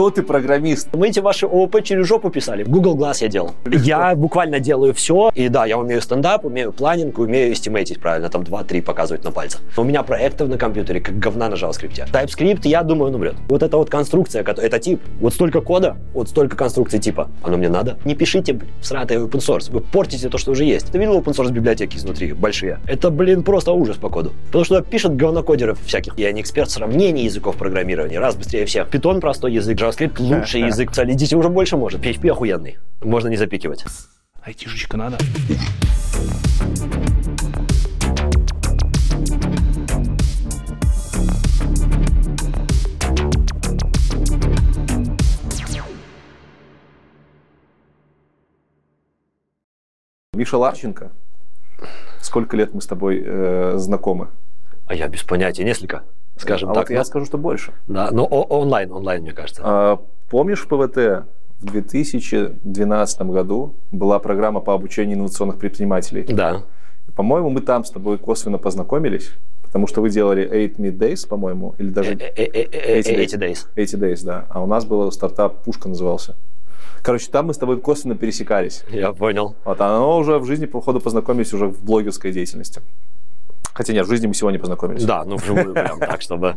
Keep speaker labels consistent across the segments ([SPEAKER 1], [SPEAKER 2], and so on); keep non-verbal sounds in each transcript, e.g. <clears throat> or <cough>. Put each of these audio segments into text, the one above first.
[SPEAKER 1] Кто ты программист?
[SPEAKER 2] Мы эти ваши ООП через жопу писали. Google Glass я делал. Я буквально делаю все. И да, я умею стендап, умею планинг, умею эстимейтить правильно, там 2-3 показывать на пальцах. У меня проектов на компьютере, как говна на JavaScript. TypeScript, я думаю, он умрет. Вот эта вот конструкция, это тип. Вот столько кода, вот столько конструкций типа. Оно мне надо. Не пишите, блин, сратый open source. Вы портите то, что уже есть. Ты видел open source библиотеки изнутри? Большие. Это, блин, просто ужас по коду. Потому что пишут говнокодеров всяких. Я не эксперт сравнений языков программирования. Раз быстрее всех. Python простой язык, JavaScript лучший <laughs> язык. Solidity уже больше может. PHP охуенный. Можно не запикивать.
[SPEAKER 3] Айтишечка надо.
[SPEAKER 1] Миша Ларченко. Сколько лет мы с тобой э, знакомы?
[SPEAKER 2] А я без понятия, несколько, скажем
[SPEAKER 1] а
[SPEAKER 2] так.
[SPEAKER 1] Вот я скажу, что больше.
[SPEAKER 2] Да, но онлайн, онлайн, мне кажется.
[SPEAKER 1] А, помнишь в ПВТ в 2012 году была программа по обучению инновационных предпринимателей?
[SPEAKER 2] Да.
[SPEAKER 1] По-моему, мы там с тобой косвенно познакомились. Потому что вы делали 8 Mid Days, по-моему, или даже... 80
[SPEAKER 2] Days.
[SPEAKER 1] 80 Days, да. А у нас был стартап «Пушка» назывался. Короче, там мы с тобой косвенно пересекались.
[SPEAKER 2] Я понял.
[SPEAKER 1] Вот, а оно уже в жизни, походу, познакомились уже в блогерской деятельности. Хотя нет, в жизни мы сегодня познакомились.
[SPEAKER 2] Да, ну вживую прям <laughs> так, чтобы...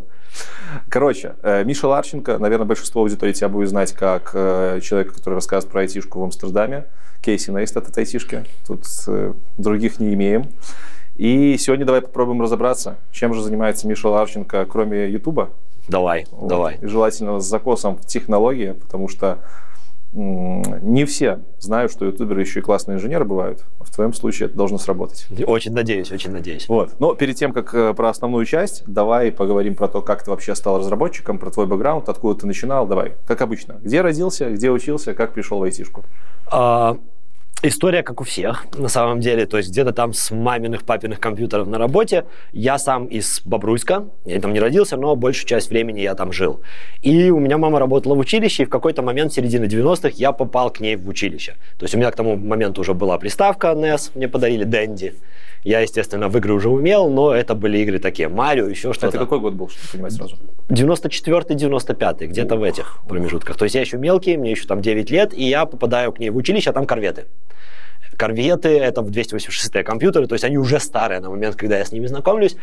[SPEAKER 1] Короче, э, Миша Ларченко, наверное, большинство аудитории тебя будет знать как э, человек, который рассказывает про айтишку в Амстердаме. Кейси Нейстат от айтишки. Тут э, других не имеем. И сегодня давай попробуем разобраться, чем же занимается Миша Ларченко, кроме Ютуба.
[SPEAKER 2] Давай, вот. давай.
[SPEAKER 1] И желательно с закосом в технологии, потому что не все знают, что ютуберы еще и классные инженеры бывают. В твоем случае это должно сработать.
[SPEAKER 2] Очень надеюсь, очень надеюсь.
[SPEAKER 1] Вот. Но перед тем, как э, про основную часть, давай поговорим про то, как ты вообще стал разработчиком, про твой бэкграунд, откуда ты начинал. Давай, как обычно. Где родился, где учился, как пришел в айтишку?
[SPEAKER 2] А, История, как у всех, на самом деле. То есть где-то там с маминых, папиных компьютеров на работе. Я сам из Бобруйска. Я там не родился, но большую часть времени я там жил. И у меня мама работала в училище, и в какой-то момент, в середине 90-х, я попал к ней в училище. То есть у меня к тому моменту уже была приставка NES, мне подарили Дэнди. Я, естественно, в игры уже умел, но это были игры такие, Марио, еще что-то.
[SPEAKER 1] Это какой год был, чтобы понимать сразу?
[SPEAKER 2] 94-95, где-то в этих промежутках. То есть я еще мелкий, мне еще там 9 лет, и я попадаю к ней в училище, а там корветы. Корветы — это в 286 компьютеры, то есть они уже старые на момент, когда я с ними знакомлюсь.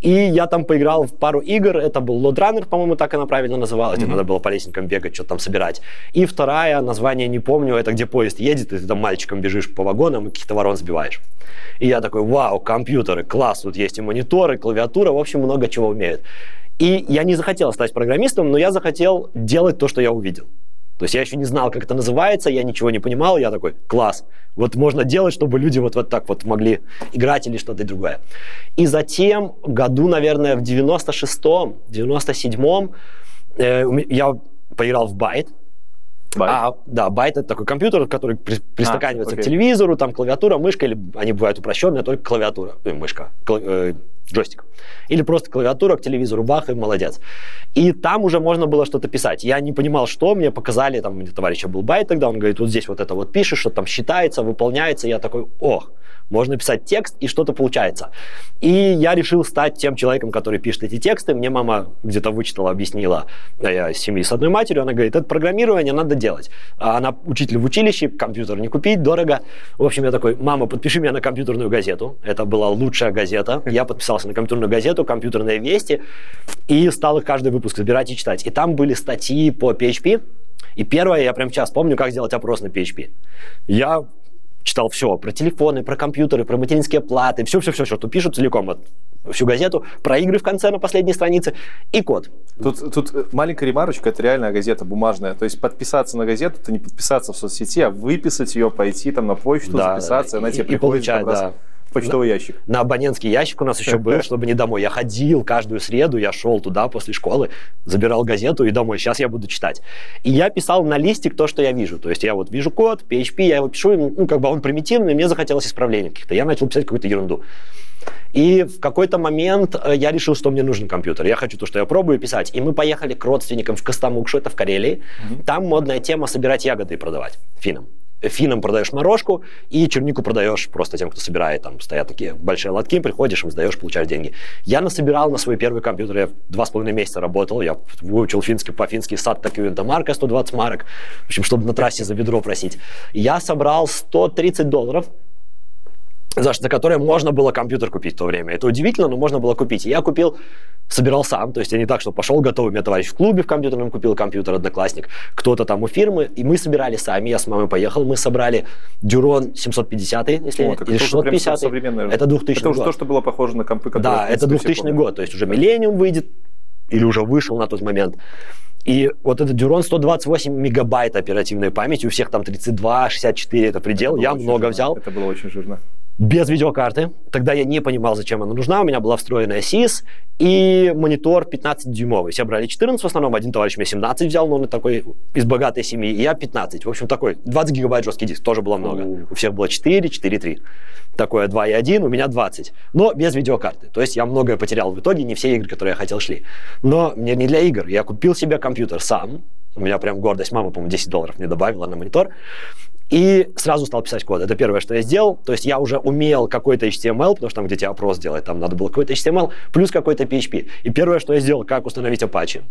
[SPEAKER 2] И я там поиграл в пару игр, это был Loadrunner, по-моему, так она правильно называлась, mm-hmm. надо было по лестникам бегать, что-то там собирать. И вторая, название не помню, это где поезд едет, и ты там мальчиком бежишь по вагонам и каких-то ворон сбиваешь. И я такой, вау, компьютеры, класс, тут есть и мониторы, клавиатура, в общем, много чего умеют. И я не захотел стать программистом, но я захотел делать то, что я увидел. То есть я еще не знал, как это называется, я ничего не понимал, я такой, класс, вот можно делать, чтобы люди вот, вот так вот могли играть или что-то другое. И затем, году, наверное, в 96-м, 97-м, э, я поиграл в Байт,
[SPEAKER 1] Байт?
[SPEAKER 2] А, да, байт это такой компьютер, который при, пристаканивается а, к телевизору, там клавиатура, мышка, или они бывают упрощенные, только клавиатура, э, мышка, кла, э, джойстик. Или просто клавиатура к телевизору, бах, и молодец. И там уже можно было что-то писать. Я не понимал, что, мне показали, там, у товарища был байт тогда, он говорит, вот здесь вот это вот пишешь, что там считается, выполняется, я такой, ох, можно писать текст, и что-то получается. И я решил стать тем человеком, который пишет эти тексты. Мне мама где-то вычитала, объяснила, а я из семьи с одной матерью, она говорит, это программирование надо делать. А она учитель в училище, компьютер не купить, дорого. В общем, я такой, мама, подпиши меня на компьютерную газету. Это была лучшая газета. Я подписался на компьютерную газету, компьютерные вести, и стал их каждый выпуск собирать и читать. И там были статьи по PHP, и первое, я прям сейчас помню, как сделать опрос на PHP. Я читал все про телефоны, про компьютеры, про материнские платы, все-все-все, что пишут целиком, вот, всю газету, про игры в конце на последней странице и код.
[SPEAKER 1] Тут, тут маленькая ремарочка, это реальная газета бумажная. То есть подписаться на газету, это не подписаться в соцсети, а выписать ее, пойти там на почту, да, записаться, она и, тебе и приходит получать,
[SPEAKER 2] да. раз
[SPEAKER 1] почтовый ящик.
[SPEAKER 2] На абонентский ящик у нас еще был, <laughs> чтобы не домой. Я ходил каждую среду, я шел туда после школы, забирал газету и домой. Сейчас я буду читать. И я писал на листик то, что я вижу. То есть я вот вижу код, PHP, я его пишу, ну, как бы он примитивный, мне захотелось исправления каких-то. Я начал писать какую-то ерунду. И в какой-то момент э, я решил, что мне нужен компьютер. Я хочу то, что я пробую писать. И мы поехали к родственникам в Костомукшу, это в Карелии. Mm-hmm. Там модная тема собирать ягоды и продавать финам. Финам продаешь морожку, и чернику продаешь просто тем, кто собирает. Там стоят такие большие лотки, приходишь, им сдаешь, получаешь деньги. Я насобирал на свой первый компьютер, я два с половиной месяца работал, я выучил финский по-фински сад такую марка 120 марок, в общем, чтобы на трассе за ведро просить. Я собрал 130 долларов, за, за которые можно было компьютер купить в то время. Это удивительно, но можно было купить. И я купил, собирал сам, то есть я не так, что пошел готовый, у меня товарищ в клубе в компьютерном купил компьютер, одноклассник, кто-то там у фирмы, и мы собирали сами, я с мамой поехал, мы собрали Дюрон 750, если О, или 650. Это 2000
[SPEAKER 1] Это
[SPEAKER 2] уже
[SPEAKER 1] то, что было похоже на компы, которые...
[SPEAKER 2] Да, это 2000 год, то есть уже Millennium выйдет, или уже вышел на тот момент. И вот этот Дюрон 128 мегабайт оперативной памяти, у всех там 32, 64, это предел, это я много жирно. взял.
[SPEAKER 1] Это было очень жирно
[SPEAKER 2] без видеокарты. Тогда я не понимал, зачем она нужна. У меня была встроенная SIS и монитор 15-дюймовый. Все брали 14 в основном. Один товарищ мне 17 взял, но он такой из богатой семьи. И я 15. В общем, такой 20 гигабайт жесткий диск. Тоже было много. У, у всех было 4, 4,3. Такое 2,1, у меня 20. Но без видеокарты. То есть я многое потерял в итоге. Не все игры, которые я хотел, шли. Но мне не для игр. Я купил себе компьютер сам. У меня прям гордость. Мама, по-моему, 10 долларов мне добавила на монитор. И сразу стал писать код. Это первое, что я сделал. То есть я уже умел какой-то HTML, потому что там, где тебе опрос делать, там надо было какой-то HTML, плюс какой-то PHP. И первое, что я сделал, как установить Apache.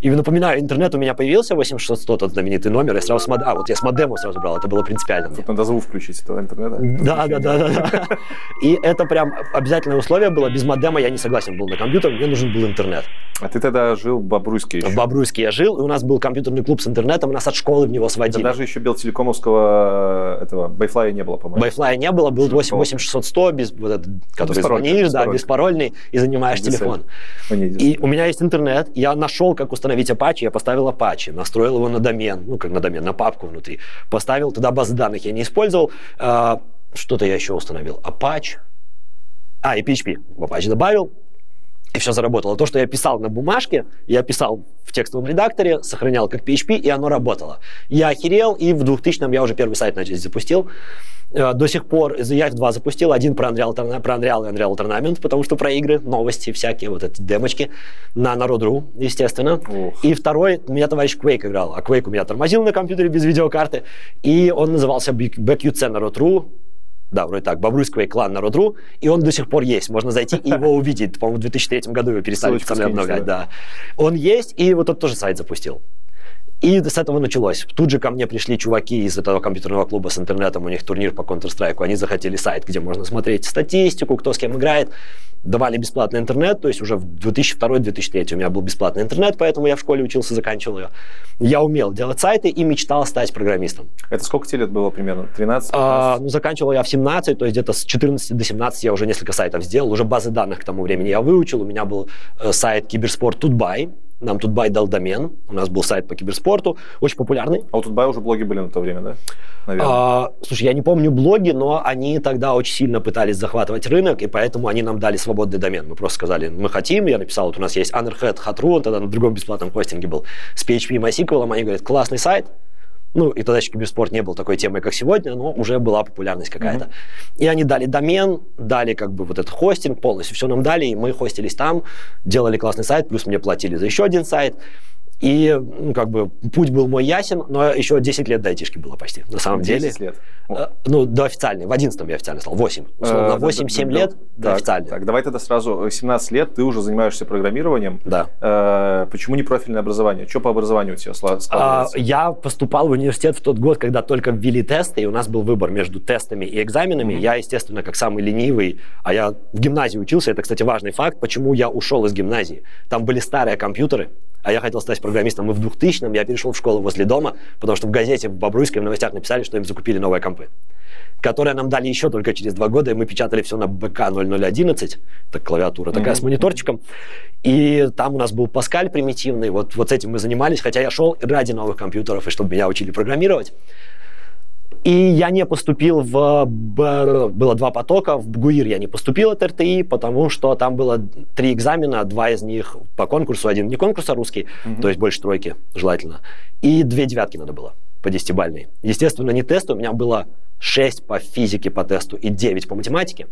[SPEAKER 2] И напоминаю, интернет у меня появился, 8600, тот знаменитый номер, я сразу с мод... а, вот я с модема сразу брал, это было принципиально.
[SPEAKER 1] Тут надо звук включить этого интернета.
[SPEAKER 2] Да, да, да, да, да. И это прям обязательное условие было, без модема я не согласен был на компьютер, мне нужен был интернет.
[SPEAKER 1] А ты тогда жил в Бобруйске еще?
[SPEAKER 2] В Бобруйске я жил, и у нас был компьютерный клуб с интернетом, нас от школы в него сводили.
[SPEAKER 1] Да даже еще Белтелекомовского этого, Байфлая не было, по-моему.
[SPEAKER 2] Байфлая не было, был 8600, без, вот этот, который звонишь, да, беспарольный, и занимаешь телефон. И у меня есть интернет, я нашел, как установить Apache, я поставил Apache, настроил его на домен, ну как на домен, на папку внутри, поставил туда базы данных, я не использовал, а, что-то я еще установил, Apache, а, и PHP в Apache добавил, и все заработало. То, что я писал на бумажке, я писал в текстовом редакторе, сохранял как PHP, и оно работало. Я охерел, и в 2000-м я уже первый сайт начал запустил. Э, до сих пор я их два запустил. Один про Unreal, про Unreal и Unreal Tournament, потому что про игры, новости всякие, вот эти демочки на Народ.ру, естественно. Ух. И второй, у меня товарищ Quake играл, а Quake у меня тормозил на компьютере без видеокарты, и он назывался BQC Народ.ру, да, вроде так, Бобруйский клан Народ.ру, и он до сих пор есть. Можно зайти и его увидеть. По-моему, в 2003 году его перестали обновлять. Да. Он есть, и вот тот тоже сайт запустил. И с этого началось. Тут же ко мне пришли чуваки из этого компьютерного клуба с интернетом, у них турнир по Counter-Strike, они захотели сайт, где можно смотреть статистику, кто с кем играет. Давали бесплатный интернет, то есть уже в 2002-2003 у меня был бесплатный интернет, поэтому я в школе учился, заканчивал ее. Я умел делать сайты и мечтал стать программистом.
[SPEAKER 1] Это сколько тебе лет было примерно? 13?
[SPEAKER 2] А, ну, заканчивал я в 17, то есть где-то с 14 до 17 я уже несколько сайтов сделал, уже базы данных к тому времени я выучил. У меня был э, сайт Киберспорт TUT.BY, нам TUT.BY дал домен, у нас был сайт по киберспорту, очень популярный.
[SPEAKER 1] А у TUT.BY уже блоги были на то время, да?
[SPEAKER 2] Наверное. А, слушай, я не помню блоги, но они тогда очень сильно пытались захватывать рынок, и поэтому они нам дали свободный домен. Мы просто сказали, мы хотим, я написал, вот у нас есть Underhead, Hot.ru, он тогда на другом бесплатном хостинге был, с PHP MySQL, они говорят, классный сайт, ну, и тогда еще киберспорт не был такой темой, как сегодня, но уже была популярность какая-то. Mm-hmm. И они дали домен, дали как бы вот этот хостинг полностью, все нам дали, и мы хостились там, делали классный сайт, плюс мне платили за еще один сайт. И, ну, как бы, путь был мой ясен, но еще 10 лет до айтишки было почти, на самом 10 деле. 10
[SPEAKER 1] лет?
[SPEAKER 2] Э, ну, до официальной. В 11 я официально стал. 8. Условно, 8-7 э, лет до официальной.
[SPEAKER 1] Так, давай тогда сразу. 17 лет ты уже занимаешься программированием.
[SPEAKER 2] Да.
[SPEAKER 1] Э, почему не профильное образование? Что по образованию у тебя складывается? А,
[SPEAKER 2] я поступал в университет в тот год, когда только ввели тесты, и у нас был выбор между тестами и экзаменами. Я, естественно, как самый ленивый, а я в гимназии учился, это, кстати, важный факт, почему я ушел из гимназии. Там были старые компьютеры, а я хотел стать программистом, и в 2000-м я перешел в школу возле дома, потому что в газете в Бобруйской в новостях написали, что им закупили новые компы которые нам дали еще только через два года, и мы печатали все на БК-0011, это клавиатура такая mm-hmm. с мониторчиком, и там у нас был Паскаль примитивный, вот, вот с этим мы занимались, хотя я шел ради новых компьютеров, и чтобы меня учили программировать. И я не поступил в... Было два потока. В БГУИР я не поступил от РТИ, потому что там было три экзамена, два из них по конкурсу, один не конкурс, а русский, mm-hmm. то есть больше тройки желательно. И две девятки надо было по десятибальной. Естественно, не тест, у меня было 6 по физике по тесту и 9 по математике.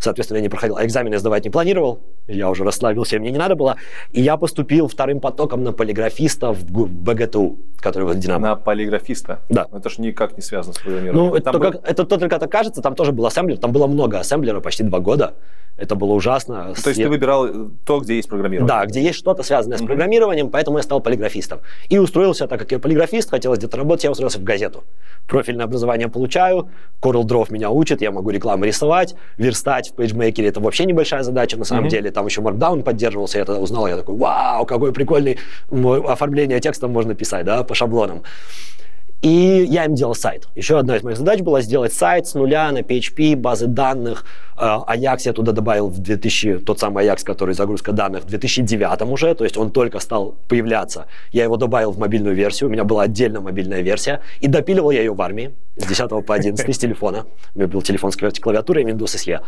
[SPEAKER 2] Соответственно, я не проходил, а экзамены сдавать не планировал. Я уже расслабился, мне не надо было. И я поступил вторым потоком на полиграфиста в БГТУ. который в Динамо.
[SPEAKER 1] На полиграфиста?
[SPEAKER 2] Да.
[SPEAKER 1] Но это же никак не связано с программированием.
[SPEAKER 2] Ну, это, был... только, это только так кажется, там тоже был ассемблер, там было много ассемблера, почти два года. Это было ужасно.
[SPEAKER 1] То есть ты выбирал э, то, где есть программирование?
[SPEAKER 2] Да, где есть что-то связанное с программированием, поэтому я стал полиграфистом. И устроился, так как я полиграфист, хотелось где-то работать, я устроился в газету. Профильное образование получаю, Corel Draw меня учит, я могу рекламу рисовать, верстать в PageMaker это вообще небольшая задача на самом деле. Там еще Markdown поддерживался, я тогда узнал, я такой, вау, какой прикольный оформление текста можно писать, да, по шаблонам. И я им делал сайт. Еще одна из моих задач была сделать сайт с нуля на PHP, базы данных. Ajax э, я туда добавил в 2000, тот самый Ajax, который загрузка данных, в 2009 уже, то есть он только стал появляться. Я его добавил в мобильную версию, у меня была отдельно мобильная версия, и допиливал я ее в армии с 10 по 11 с телефона. У меня был телефон с клавиатурой Windows SE.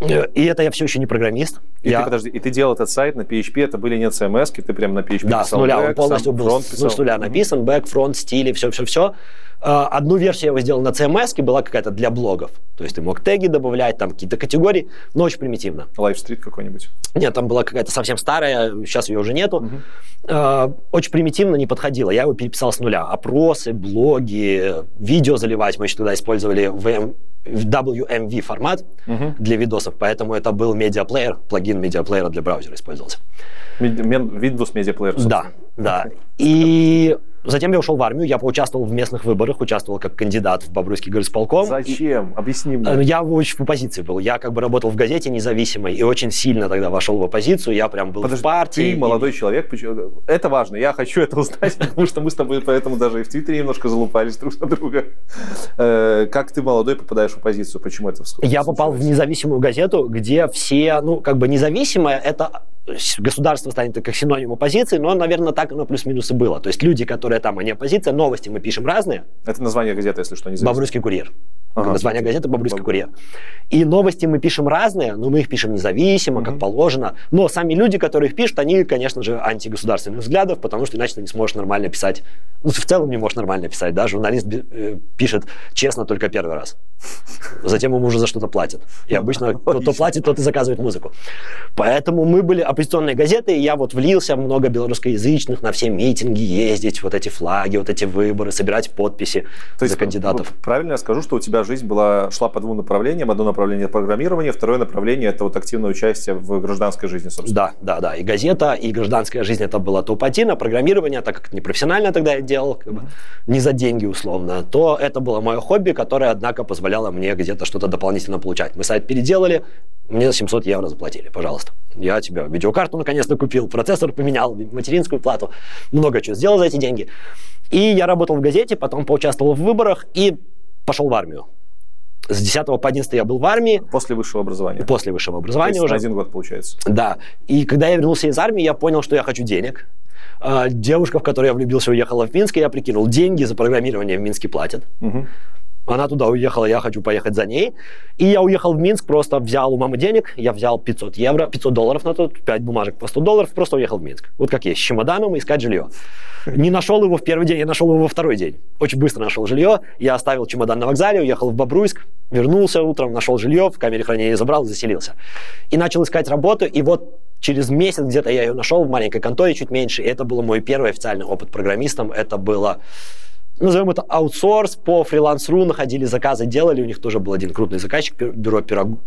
[SPEAKER 2] И это я все еще не программист.
[SPEAKER 1] И
[SPEAKER 2] я...
[SPEAKER 1] ты, подожди, и ты делал этот сайт на PHP, это были не CMS, ты прям на PHP
[SPEAKER 2] да,
[SPEAKER 1] писал
[SPEAKER 2] с нуля,
[SPEAKER 1] back,
[SPEAKER 2] он полностью был с нуля написан, бэк, фронт, стили, все-все-все. А, одну версию я его сделал на CMS, была какая-то для блогов. То есть ты мог теги добавлять, там какие-то категории, но очень примитивно.
[SPEAKER 1] Лайвстрит какой-нибудь?
[SPEAKER 2] Нет, там была какая-то совсем старая, сейчас ее уже нету. Uh-huh. Очень примитивно не подходило. Я его переписал с нуля. Опросы, блоги, видео заливать. Мы еще тогда использовали VM, WMV формат uh-huh. для видосов, поэтому это был медиаплеер, плагин медиаплеера для браузера использовался.
[SPEAKER 1] Windows медиаплеер.
[SPEAKER 2] Да, да. И Затем я ушел в армию, я поучаствовал в местных выборах, участвовал как кандидат в Бобруйский горосполком.
[SPEAKER 1] Зачем? Объясни мне.
[SPEAKER 2] Э, я очень в оппозиции был. Я как бы работал в газете независимой и очень сильно тогда вошел в оппозицию. Я прям был
[SPEAKER 1] Подожди,
[SPEAKER 2] в партии.
[SPEAKER 1] Ты молодой и... человек. Это важно. Я хочу это узнать, <laughs> потому что мы с тобой поэтому даже и в Твиттере немножко залупались друг на друга. Э, как ты молодой попадаешь в оппозицию? Почему это
[SPEAKER 2] Я попал в независимую газету, где все, ну, как бы независимое, это государство станет как синоним оппозиции, но, наверное, так оно плюс-минус и было. То есть люди, которые там, они оппозиция, новости мы пишем разные.
[SPEAKER 1] Это название газеты, если что, не
[SPEAKER 2] Бобруйский курьер. Ага. Название газеты «Бобруйский курьер». И новости мы пишем разные, но мы их пишем независимо, угу. как положено. Но сами люди, которые их пишут, они, конечно же, антигосударственных взглядов, потому что иначе ты не сможешь нормально писать. Ну, в целом не можешь нормально писать, да, журналист э, пишет честно только первый раз. Затем ему уже за что-то платят. И обычно кто платит, тот и заказывает музыку. Поэтому мы были оппозиционные газеты, и я вот влился в много белорусскоязычных, на все митинги ездить, вот эти флаги, вот эти выборы, собирать подписи То есть, за кандидатов.
[SPEAKER 1] Ну, правильно я скажу, что у тебя жизнь была, шла по двум направлениям. Одно направление программирования, второе направление это вот активное участие в гражданской жизни, собственно.
[SPEAKER 2] Да, да, да. И газета, и гражданская жизнь это было топ-1, а программирование, так как непрофессионально тогда я делал, как бы, не за деньги условно, то это было мое хобби, которое, однако, позволяло мне где-то что-то дополнительно получать. Мы сайт переделали, мне 700 евро заплатили, пожалуйста. Я тебя видеокарту наконец-то купил, процессор поменял, материнскую плату, много чего сделал за эти деньги. И я работал в газете, потом поучаствовал в выборах и пошел в армию. С 10 по 11 я был в армии.
[SPEAKER 1] После высшего образования.
[SPEAKER 2] После высшего образования То
[SPEAKER 1] есть
[SPEAKER 2] уже.
[SPEAKER 1] Один год получается.
[SPEAKER 2] Да. И когда я вернулся из армии, я понял, что я хочу денег. А, девушка, в которую я влюбился, уехала в Минск, и я прикинул, деньги за программирование в Минске платят. Угу. Она туда уехала, я хочу поехать за ней. И я уехал в Минск, просто взял у мамы денег, я взял 500 евро, 500 долларов на тот, 5 бумажек по 100 долларов, просто уехал в Минск. Вот как есть, с чемоданом искать жилье. Не нашел его в первый день, я нашел его во второй день. Очень быстро нашел жилье, я оставил чемодан на вокзале, уехал в Бобруйск, вернулся утром, нашел жилье, в камере хранения забрал, заселился. И начал искать работу, и вот через месяц где-то я ее нашел в маленькой конторе, чуть меньше, и это был мой первый официальный опыт программистом, это было назовем это аутсорс, по фриланс.ру находили заказы, делали, у них тоже был один крупный заказчик, бюро Пирог,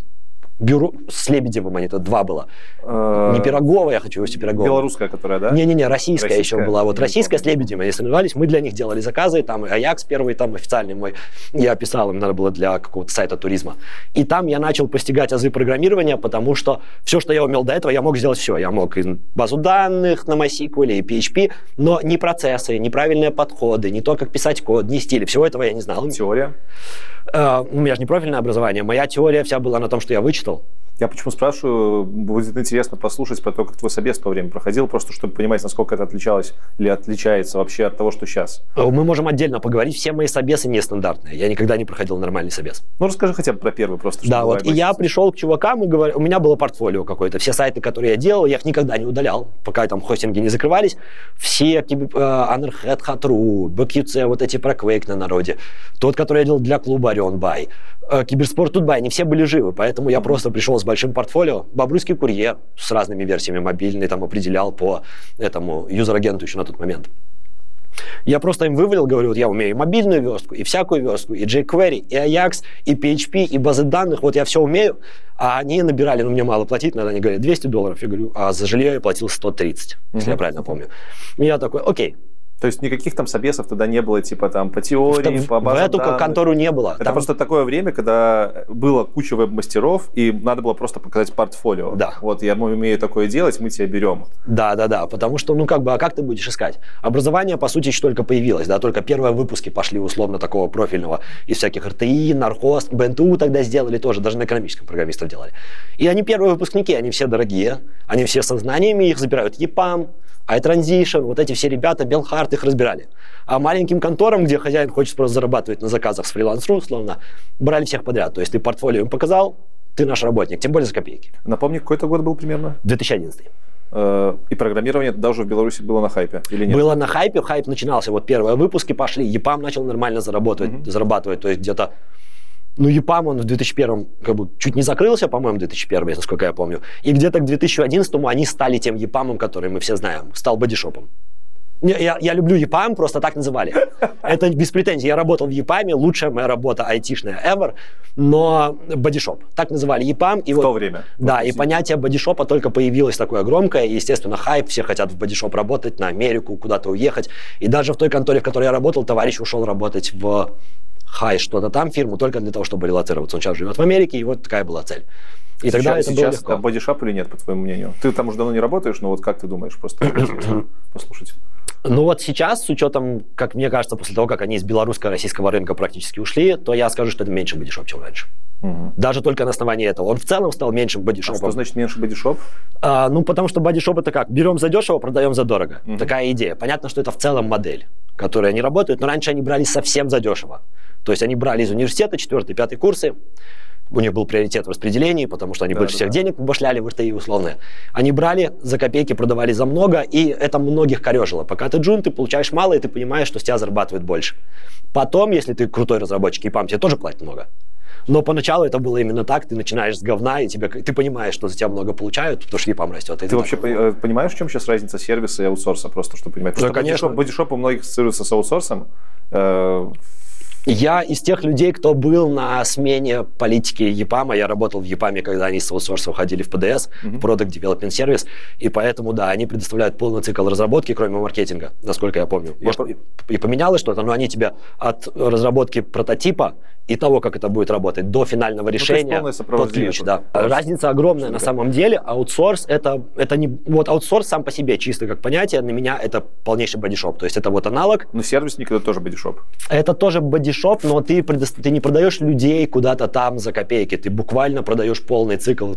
[SPEAKER 2] бюро с Лебедевым, они то два было. Э, не Пирогова, я хочу все Пирогова.
[SPEAKER 1] Белорусская, которая, да?
[SPEAKER 2] Не-не-не, российская, российская еще была. Вот российская с Лебедевым они соревновались, мы для них делали заказы, там Аякс первый, там официальный мой, я писал, им надо было для какого-то сайта туризма. И там я начал постигать азы программирования, потому что все, что я умел до этого, я мог сделать все. Я мог и базу данных на MySQL и PHP, но не процессы, неправильные подходы, не то, как писать код, не стили, всего этого я не знал.
[SPEAKER 1] Теория?
[SPEAKER 2] Uh, у меня же не профильное образование. Моя теория вся была на том, что я вычитал.
[SPEAKER 1] Я почему спрашиваю, будет интересно послушать про то, как твой собес в то время проходил, просто чтобы понимать, насколько это отличалось или отличается вообще от того, что сейчас.
[SPEAKER 2] Э, мы можем отдельно поговорить. Все мои собесы нестандартные. Я никогда не проходил нормальный собес.
[SPEAKER 1] Ну, расскажи хотя бы про первый просто.
[SPEAKER 2] Да, вот. И я пришел к чувакам и говорю, у меня было портфолио какое-то. Все сайты, которые я делал, я их никогда не удалял, пока там хостинги не закрывались. Все, Underhead, Hot.ru, BQC, вот эти про Quake на народе. Тот, который я делал для клуба Orion Buy. Э, Киберспорт Тутбай, они все были живы, поэтому я просто пришел с большим портфолио. Бобруйский курьер с разными версиями мобильный там определял по этому юзер-агенту еще на тот момент. Я просто им вывалил, говорю, вот я умею и мобильную верстку, и всякую верстку, и jQuery, и Ajax, и PHP, и базы данных, вот я все умею. А они набирали, ну, мне мало платить, надо, они говорят, 200 долларов. Я говорю, а за жилье я платил 130, mm-hmm. если я правильно помню. И я такой, окей,
[SPEAKER 1] то есть никаких там собесов тогда не было, типа там по теории,
[SPEAKER 2] в,
[SPEAKER 1] по базам
[SPEAKER 2] В эту данных. контору не было.
[SPEAKER 1] Это там... просто такое время, когда было куча веб-мастеров, и надо было просто показать портфолио.
[SPEAKER 2] Да.
[SPEAKER 1] Вот, я умею такое делать, мы тебя берем.
[SPEAKER 2] Да, да, да, потому что, ну как бы, а как ты будешь искать? Образование, по сути, еще только появилось, да, только первые выпуски пошли условно такого профильного из всяких РТИ, Нархоз, БНТУ тогда сделали тоже, даже на экономическом программистов делали. И они первые выпускники, они все дорогие, они все со знаниями, их забирают ЕПАМ, iTransition, вот эти все ребята, Белхарт, их разбирали. А маленьким конторам, где хозяин хочет просто зарабатывать на заказах с фриланс.ру, условно, брали всех подряд. То есть ты портфолио им показал, ты наш работник, тем более за копейки.
[SPEAKER 1] Напомни, какой это год был примерно?
[SPEAKER 2] 2011.
[SPEAKER 1] Э, и программирование даже в Беларуси было на хайпе или нет?
[SPEAKER 2] Было на хайпе, хайп начинался. Вот первые выпуски пошли, ЕПАМ начал нормально зарабатывать, mm-hmm. зарабатывать, то есть где-то ну, ЕПАМ, он в 2001 как бы чуть не закрылся, по-моему, 2001, насколько я помню. И где-то к 2011 они стали тем ЕПАМом, который мы все знаем, стал бодишопом. Я, я люблю ЕПАМ, просто так называли. Это без претензий. Я работал в ЕПАМе, лучшая моя работа айтишная ever, но бодишоп. Так называли ЕПАМ.
[SPEAKER 1] И в вот, то время.
[SPEAKER 2] Да, и понятие бодишопа только появилось такое громкое. И, естественно, хайп, все хотят в бодишоп работать, на Америку, куда-то уехать. И даже в той конторе, в которой я работал, товарищ ушел работать в хай что-то там фирму только для того, чтобы релацироваться. Он сейчас живет в Америке, и вот такая была цель.
[SPEAKER 1] И тогда сейчас, это было легко. бодишап или нет, по твоему мнению? Ты там уже давно не работаешь, но вот как ты думаешь, просто <clears throat> послушать.
[SPEAKER 2] Ну вот сейчас, с учетом, как мне кажется, после того, как они из белорусского российского рынка практически ушли, то я скажу, что это меньше бодишоп, чем раньше. Угу. Даже только на основании этого. Он в целом стал меньшим бодишопом. А
[SPEAKER 1] что значит меньше бодишоп?
[SPEAKER 2] А, ну, потому что бодишоп это как? Берем за дешево, продаем за дорого. Угу. Такая идея. Понятно, что это в целом модель, которая не работает, но раньше они брали совсем за дешево. То есть они брали из университета 4-5 курсы, у них был приоритет в распределении, потому что они да, больше да, всех да. денег башляли в РТИ условно. Они брали за копейки, продавали за много, и это многих корежило. Пока ты джун, ты получаешь мало, и ты понимаешь, что с тебя зарабатывают больше. Потом, если ты крутой разработчик, и пам тебе тоже платят много. Но поначалу это было именно так, ты начинаешь с говна, и тебе, ты понимаешь, что за тебя много получают, потому что EPAM растет.
[SPEAKER 1] Ты вообще такой. понимаешь, в чем сейчас разница сервиса и аутсорса, просто чтобы понимать?
[SPEAKER 2] Потому да, конечно.
[SPEAKER 1] Бодишоп у многих ассоциируется с аутсорсом, э,
[SPEAKER 2] я из тех людей, кто был на смене политики ЕПАМа. Я работал в ЕПАМе, когда они с аутсорса уходили в ПДС, mm-hmm. в Product Development Service. И поэтому, да, они предоставляют полный цикл разработки, кроме маркетинга, насколько я помню. Может, я... и поменялось что-то, но они тебя от разработки прототипа и того, как это будет работать, до финального решения ну, под ключ. Да. Разница огромная на самом деле. Аутсорс это, это не... Вот аутсорс сам по себе, чисто как понятие, на меня это полнейший бодишоп. То есть это вот аналог.
[SPEAKER 1] Но сервисник это тоже бодишоп.
[SPEAKER 2] Это тоже бодишоп, но ты, ты не продаешь людей куда-то там за копейки. Ты буквально продаешь полный цикл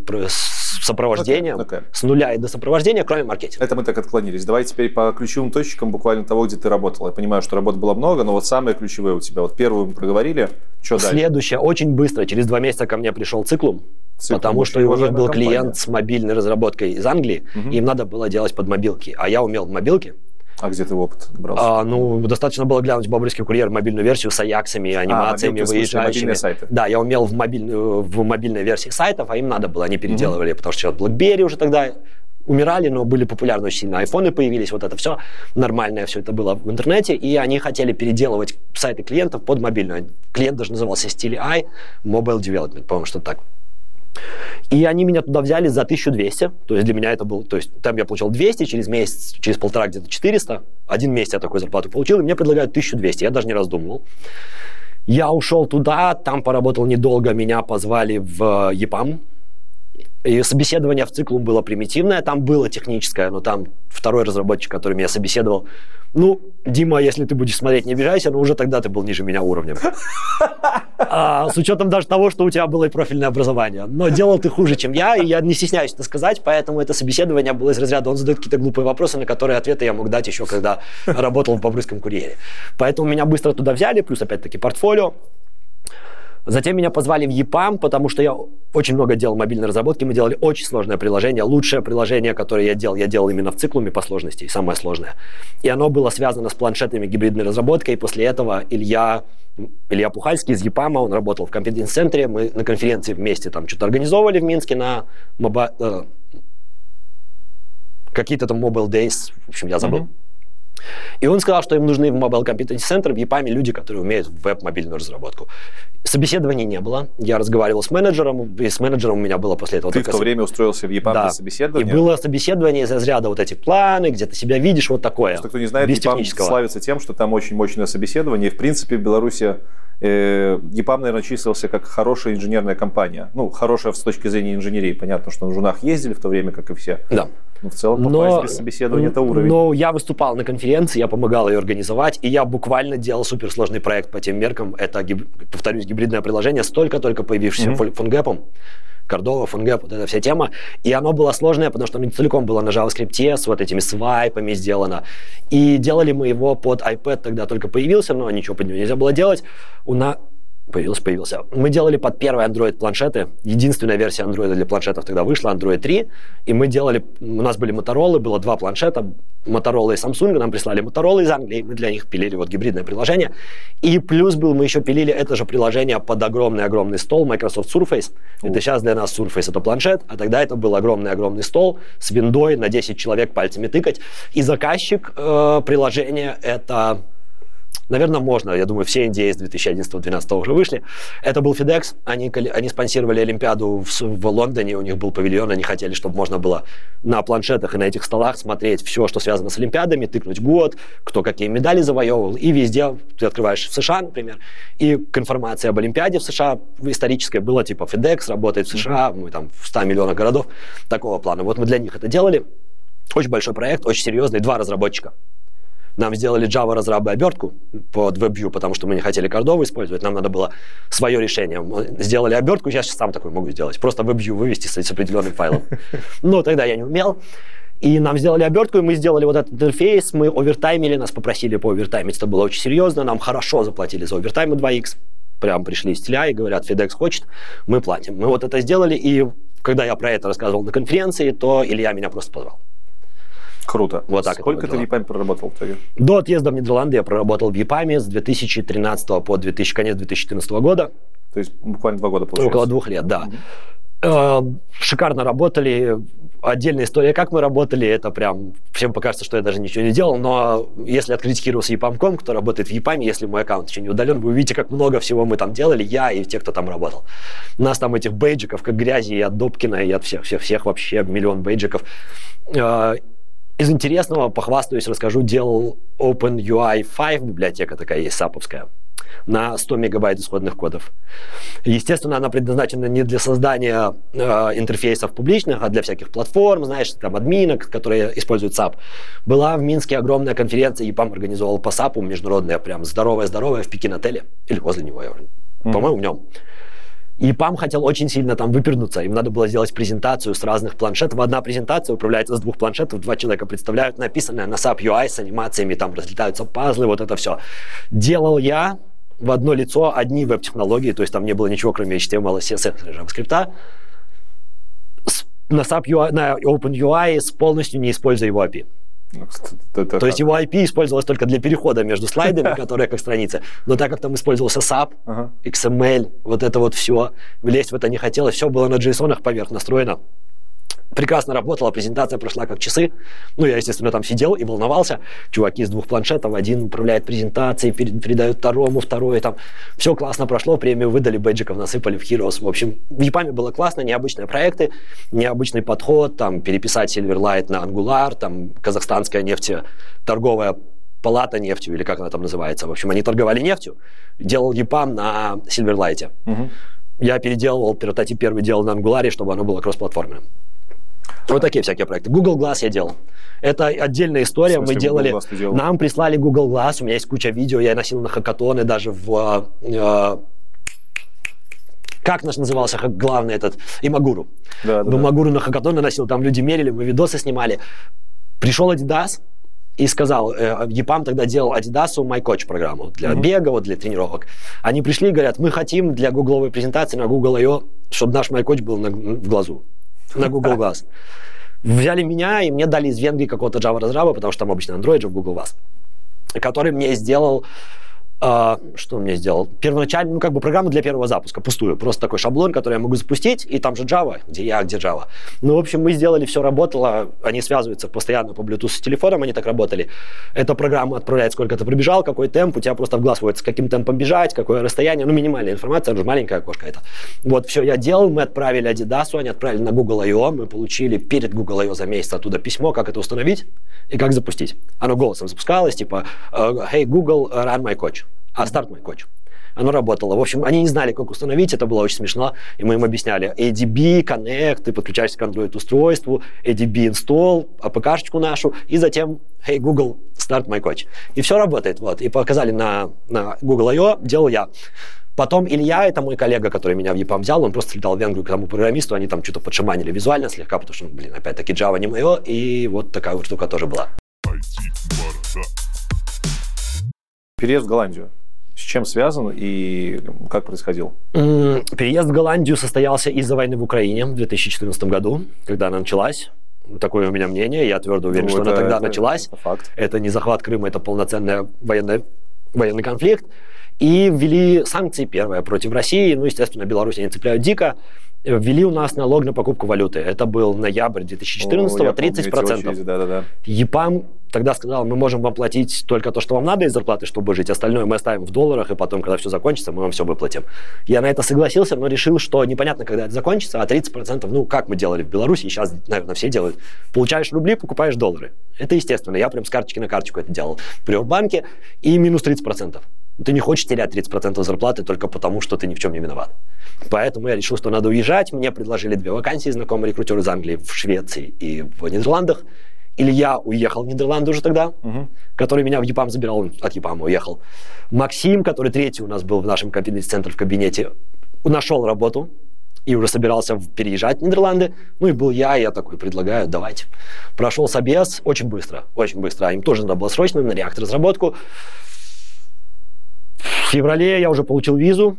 [SPEAKER 2] сопровождением, okay, okay. с нуля и до сопровождения, кроме маркетинга.
[SPEAKER 1] Это мы так отклонились. Давай теперь по ключевым точкам буквально того, где ты работал. Я понимаю, что работ было много, но вот самые ключевые у тебя. Вот первую мы проговорили, что дальше?
[SPEAKER 2] Следующее, очень быстро, через два месяца ко мне пришел циклум, Циклум, потому что у них был компания. клиент с мобильной разработкой из Англии, угу. им надо было делать под мобилки, а я умел в мобилке,
[SPEAKER 1] а где ты опыт брал?
[SPEAKER 2] А, ну, достаточно было глянуть Бобрийский курьер мобильную версию с аяксами, а, анимациями, а, выезжающими.
[SPEAKER 1] сайты.
[SPEAKER 2] Да, я умел в, мобильную, в мобильной версии сайтов, а им надо было, они переделывали, mm-hmm. потому что BlackBerry уже тогда умирали, но были популярны очень сильно. Айфоны появились, вот это все нормальное, все это было в интернете, и они хотели переделывать сайты клиентов под мобильную. Клиент даже назывался SteelyEye Mobile Development, по-моему, что так. И они меня туда взяли за 1200, то есть для меня это был, то есть там я получал 200, через месяц, через полтора где-то 400, один месяц я такую зарплату получил, и мне предлагают 1200, я даже не раздумывал. Я ушел туда, там поработал недолго, меня позвали в ЕПАМ, и собеседование в циклум было примитивное, там было техническое, но там второй разработчик, который меня собеседовал, ну, Дима, если ты будешь смотреть, не обижайся, но уже тогда ты был ниже меня уровнем. А, с учетом даже того, что у тебя было и профильное образование. Но делал ты хуже, чем я, и я не стесняюсь это сказать, поэтому это собеседование было из разряда, он задает какие-то глупые вопросы, на которые ответы я мог дать еще, когда работал в Бобрыском курьере. Поэтому меня быстро туда взяли, плюс опять-таки портфолио. Затем меня позвали в EPAM, потому что я очень много делал мобильной разработки. Мы делали очень сложное приложение. Лучшее приложение, которое я делал, я делал именно в циклуме по сложности, самое сложное. И оно было связано с планшетами гибридной разработкой. И после этого Илья, Илья Пухальский из EPAM, он работал в компетенц-центре. Мы на конференции вместе там что-то организовывали в Минске на моба... э, какие-то там Mobile Days. В общем, я забыл. Mm-hmm. И он сказал, что им нужны в Mobile Competency Center в EPAM люди, которые умеют веб-мобильную разработку. Собеседований не было. Я разговаривал с менеджером, и с менеджером у меня было после этого...
[SPEAKER 1] Ты в то время устроился в EPAM да. на собеседование?
[SPEAKER 2] И было собеседование из разряда вот эти планы, где ты себя видишь, вот такое.
[SPEAKER 1] Что кто не знает, EPAM славится тем, что там очень мощное собеседование. И, в принципе, в Беларуси э, EPAM, наверное, числился как хорошая инженерная компания. Ну, хорошая с точки зрения инженерии. Понятно, что на жунах ездили в то время, как и все.
[SPEAKER 2] Да.
[SPEAKER 1] Но в целом попасть но, без собеседования – это уровень.
[SPEAKER 2] Но я выступал на конференции, я помогал ее организовать, и я буквально делал суперсложный проект по тем меркам. Это, повторюсь, гибридное приложение, столько-только появившееся mm-hmm. фонгэпом. Кордова, FunGap, вот эта вся тема. И оно было сложное, потому что оно целиком было на JavaScript с вот этими свайпами сделано. И делали мы его под iPad, тогда только появился, но ничего под него нельзя было делать. У нас Появился, появился. Мы делали под первые Android планшеты. Единственная версия Android для планшетов тогда вышла, Android 3. И мы делали, у нас были Motorola, было два планшета, Motorola и Samsung. Нам прислали Motorola из Англии, мы для них пилили вот гибридное приложение. И плюс был, мы еще пилили это же приложение под огромный-огромный стол Microsoft Surface. О. Это сейчас для нас Surface это планшет, а тогда это был огромный-огромный стол с виндой на 10 человек пальцами тыкать. И заказчик э, приложения это Наверное, можно. Я думаю, все NDA с 2011-2012 уже вышли. Это был FedEx. Они, они спонсировали Олимпиаду в, в Лондоне. У них был павильон. Они хотели, чтобы можно было на планшетах и на этих столах смотреть все, что связано с Олимпиадами, тыкнуть год, кто какие медали завоевывал. И везде ты открываешь в США, например, и к информации об Олимпиаде в США исторической было типа FedEx работает в США, мы там в 100 миллионах городов такого плана. Вот мы для них это делали. Очень большой проект, очень серьезный, два разработчика. Нам сделали Java разрабы обертку под WebView, потому что мы не хотели кордову использовать, нам надо было свое решение. Мы сделали обертку, я сейчас сам такой могу сделать, просто WebView вывести с, с определенным файлом. <laughs> Но тогда я не умел. И нам сделали обертку, и мы сделали вот этот интерфейс, мы овертаймили, нас попросили по овертаймить, это было очень серьезно, нам хорошо заплатили за овертаймы 2x, прям пришли из теля и говорят, FedEx хочет, мы платим. Мы вот это сделали, и когда я про это рассказывал на конференции, то Илья меня просто позвал.
[SPEAKER 1] Круто. Вот так Сколько ты в EPAM проработал в итоге?
[SPEAKER 2] До отъезда в Нидерланды я проработал в EPAM с 2013 по 2000, конец 2014 года.
[SPEAKER 1] То есть буквально два года получается?
[SPEAKER 2] Около двух лет, да. Угу. Шикарно работали. Отдельная история, как мы работали, это прям всем покажется, что я даже ничего не делал, но если открыть Hero с EPAM.com, кто работает в EPAM, если мой аккаунт еще не удален, вы увидите, как много всего мы там делали, я и те, кто там работал. У нас там этих бейджиков, как грязи, и от Добкина, и от всех, всех, всех вообще миллион бейджиков. Из интересного похвастаюсь, расскажу, делал OpenUI 5, библиотека такая есть, саповская, на 100 мегабайт исходных кодов. Естественно, она предназначена не для создания э, интерфейсов публичных, а для всяких платформ, знаешь, там админок, которые используют SAP. Была в Минске огромная конференция, ЕПАМ организовал по SAP международная, прям здоровая-здоровая в Пекин-отеле, или возле него, я mm-hmm. по-моему, в нем. И ПАМ хотел очень сильно там выпернуться. Им надо было сделать презентацию с разных планшетов. Одна презентация управляется с двух планшетов, два человека представляют, написанное на SAP UI с анимациями, там разлетаются пазлы, вот это все. Делал я в одно лицо одни веб-технологии, то есть там не было ничего, кроме HTML, CSS и JavaScript. На SAP UI, на OpenUI с полностью не используя его API. Это То есть его IP использовалось только для перехода между слайдами, <laughs> которые как страницы. Но так как там использовался SAP, XML, вот это вот все, влезть в это не хотелось, все было на JSON поверх настроено прекрасно работала, презентация прошла как часы. Ну, я, естественно, там сидел и волновался. Чуваки с двух планшетов, один управляет презентацией, передает второму, второй там. Все классно прошло, премию выдали, бэджиков насыпали в Heroes. В общем, в Япаме было классно, необычные проекты, необычный подход, там, переписать Silverlight на Angular, там, казахстанская нефть, торговая палата нефтью, или как она там называется. В общем, они торговали нефтью. Делал EPAM на Silverlight. Угу. Я переделывал прототип первый делал на Angular, чтобы оно было кроссплатформенным. Вот такие всякие проекты. Google Glass я делал. Это отдельная история. Мы делали... Нам прислали Google Glass. У меня есть куча видео. Я носил на хакатоны даже в... Э, как наш назывался главный этот? Имагуру. Да, да, Имагуру да. на хакатоны носил. Там люди мерили, мы видосы снимали. Пришел Adidas, и сказал, э, ЕПАМ тогда делал Адидасу MyCoach программу для mm-hmm. бега, вот для тренировок. Они пришли и говорят, мы хотим для гугловой презентации на Google I.O., чтобы наш MyCoach был на, в глазу на Google Glass. Взяли меня, и мне дали из Венгрии какого-то Java разраба, потому что там обычно Android же в Google Glass, который мне сделал А, что мне сделал? Первоначально, ну, как бы программа для первого запуска, пустую. Просто такой шаблон, который я могу запустить, и там же Java, где я, где Java. Ну, в общем, мы сделали, все работало, они связываются постоянно по Bluetooth с телефоном, они так работали. Эта программа отправляет, сколько ты пробежал, какой темп, у тебя просто в глаз вводится, с каким темпом бежать, какое расстояние, ну, минимальная информация, это же маленькое окошко это. Вот, все я делал, мы отправили Adidas, они отправили на Google I.O., мы получили перед Google I.O. за месяц оттуда письмо, как это установить и как запустить. Оно голосом запускалось, типа, hey, Google, run my coach а старт мой коч. Оно работало. В общем, они не знали, как установить, это было очень смешно, и мы им объясняли. ADB, Connect, ты подключаешься к Android-устройству, ADB install, APK-шечку нашу, и затем, hey, Google, start my coach. И все работает, вот. И показали на, на Google I.O., делал я. Потом Илья, это мой коллега, который меня в ЕПАМ взял, он просто слетал в Венгрию к тому программисту, они там что-то подшаманили визуально слегка, потому что, блин, опять-таки Java не мое, и вот такая вот штука тоже была.
[SPEAKER 1] Переезд в Голландию. С чем связан и как происходил?
[SPEAKER 2] Переезд в Голландию состоялся из-за войны в Украине в 2014 году, когда она началась. Такое у меня мнение, я твердо уверен, ну, что это, она тогда это, началась. Это, факт. это не захват Крыма, это полноценный военный, военный конфликт. И ввели санкции первые против России. Ну, естественно, Беларусь они цепляют дико. Ввели у нас налог на покупку валюты. Это был ноябрь 2014 О, 30%. Помню, да, да, да. ЕПАМ тогда сказал, мы можем вам платить только то, что вам надо из зарплаты, чтобы жить. Остальное мы оставим в долларах, и потом, когда все закончится, мы вам все выплатим. Я на это согласился, но решил, что непонятно, когда это закончится, а 30%, ну, как мы делали в Беларуси, сейчас, наверное, все делают. Получаешь рубли, покупаешь доллары. Это естественно. Я прям с карточки на карточку это делал при банке и минус 30%. Ты не хочешь терять 30% зарплаты только потому, что ты ни в чем не виноват. Поэтому я решил, что надо уезжать. Мне предложили две вакансии, знакомый рекрутер из Англии в Швеции и в Нидерландах. Илья уехал в Нидерланды уже тогда, угу. который меня в ЕПАМ забирал, он от ЕПАМа уехал. Максим, который третий у нас был в нашем кабинете-центре в кабинете, нашел работу и уже собирался переезжать в Нидерланды. Ну и был я, и я такой предлагаю, давайте. Прошел собес очень быстро, очень быстро. А им тоже надо было срочно на реактор разработку. Феврале я уже получил визу,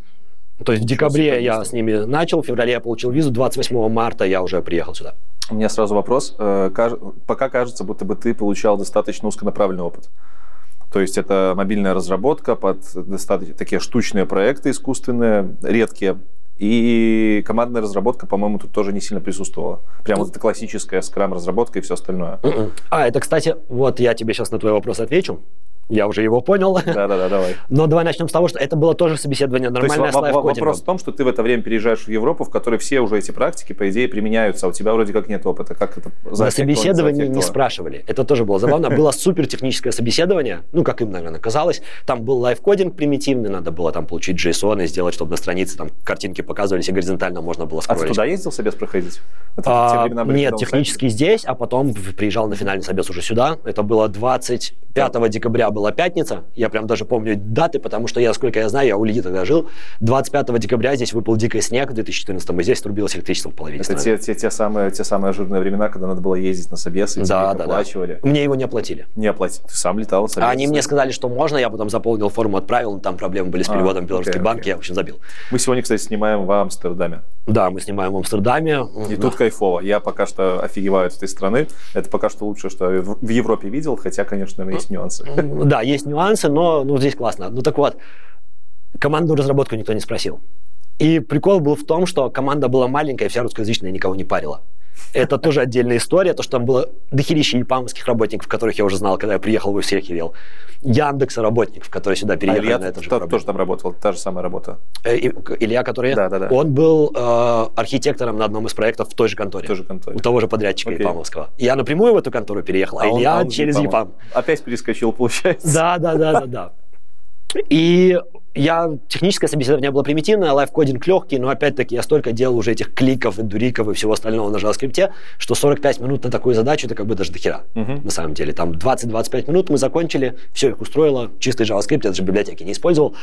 [SPEAKER 2] то есть в декабре я с ними начал, в феврале я получил визу, 28 марта я уже приехал сюда.
[SPEAKER 1] У меня сразу вопрос. Э, пока кажется, будто бы ты получал достаточно узконаправленный опыт. То есть это мобильная разработка под достаточно такие штучные проекты искусственные, редкие. И командная разработка, по-моему, тут тоже не сильно присутствовала. Прям вот эта классическая скрам-разработка и все остальное.
[SPEAKER 2] М-м. А, это, кстати, вот я тебе сейчас на твой вопрос отвечу. Я уже его понял. <laughs>
[SPEAKER 1] Да-да-да, давай.
[SPEAKER 2] Но давай начнем с того, что это было тоже собеседование нормальное
[SPEAKER 1] То есть, вопрос в том, что ты в это время переезжаешь в Европу, в которой все уже эти практики, по идее, применяются, а у тебя вроде как нет опыта. Как это
[SPEAKER 2] На собеседовании не спрашивали. Это тоже было забавно. Было супер техническое собеседование, ну, как им, наверное, казалось. Там был лайфкодинг примитивный, надо было там получить JSON и сделать, чтобы на странице там картинки показывались и горизонтально можно было скроллить.
[SPEAKER 1] А ты туда ездил собес проходить?
[SPEAKER 2] А, нет, технически здесь, а потом приезжал на финальный собес уже сюда. Это было 25 декабря была пятница, я прям даже помню даты, потому что я, сколько я знаю, я у Ильи тогда жил, 25 декабря здесь выпал дикий снег в 2014 и здесь трубилось электричество в половине
[SPEAKER 1] Это те, те, те, самые, те самые ожиданные времена, когда надо было ездить на собесы, и
[SPEAKER 2] да, да, оплачивали. Да. Мне его не оплатили.
[SPEAKER 1] Не оплатили. Ты сам летал
[SPEAKER 2] собес. Они мне сказали, что можно, я потом заполнил форму, отправил, но там проблемы были с а, переводом а, в белорусский окей, банк, окей. я, в общем, забил.
[SPEAKER 1] Мы сегодня, кстати, снимаем в Амстердаме.
[SPEAKER 2] Да, мы снимаем в Амстердаме.
[SPEAKER 1] И да. тут кайфово. Я пока что офигеваю от этой страны. Это пока что лучше, что в Европе видел, хотя, конечно, есть нюансы.
[SPEAKER 2] Да, есть нюансы, но ну, здесь классно. Ну так вот, команду разработку никто не спросил. И прикол был в том, что команда была маленькая, вся русскоязычная, никого не парила. Это тоже отдельная история, то, что там было дохерища япамовских работников, которых я уже знал, когда я приехал в всех ел. Яндекса работников, которые сюда переехали а Илья на это же
[SPEAKER 1] та, тоже там работал, та же самая работа.
[SPEAKER 2] Э, Илья, который... Да, да, да. Он был э, архитектором на одном из проектов в той же конторе. В той же конторе. У того же подрядчика Окей. Япамовского. Я напрямую в эту контору переехал, а, а Илья он, через Япам.
[SPEAKER 1] Опять перескочил, получается.
[SPEAKER 2] Да, да, да, да, да. И я, техническое собеседование было примитивное, лайфкодинг легкий, но опять-таки я столько делал уже этих кликов и дуриков и всего остального на JavaScript, что 45 минут на такую задачу это как бы даже дохера, uh-huh. на самом деле. Там 20-25 минут мы закончили, все их устроило, чистый JavaScript, я даже библиотеки не использовал.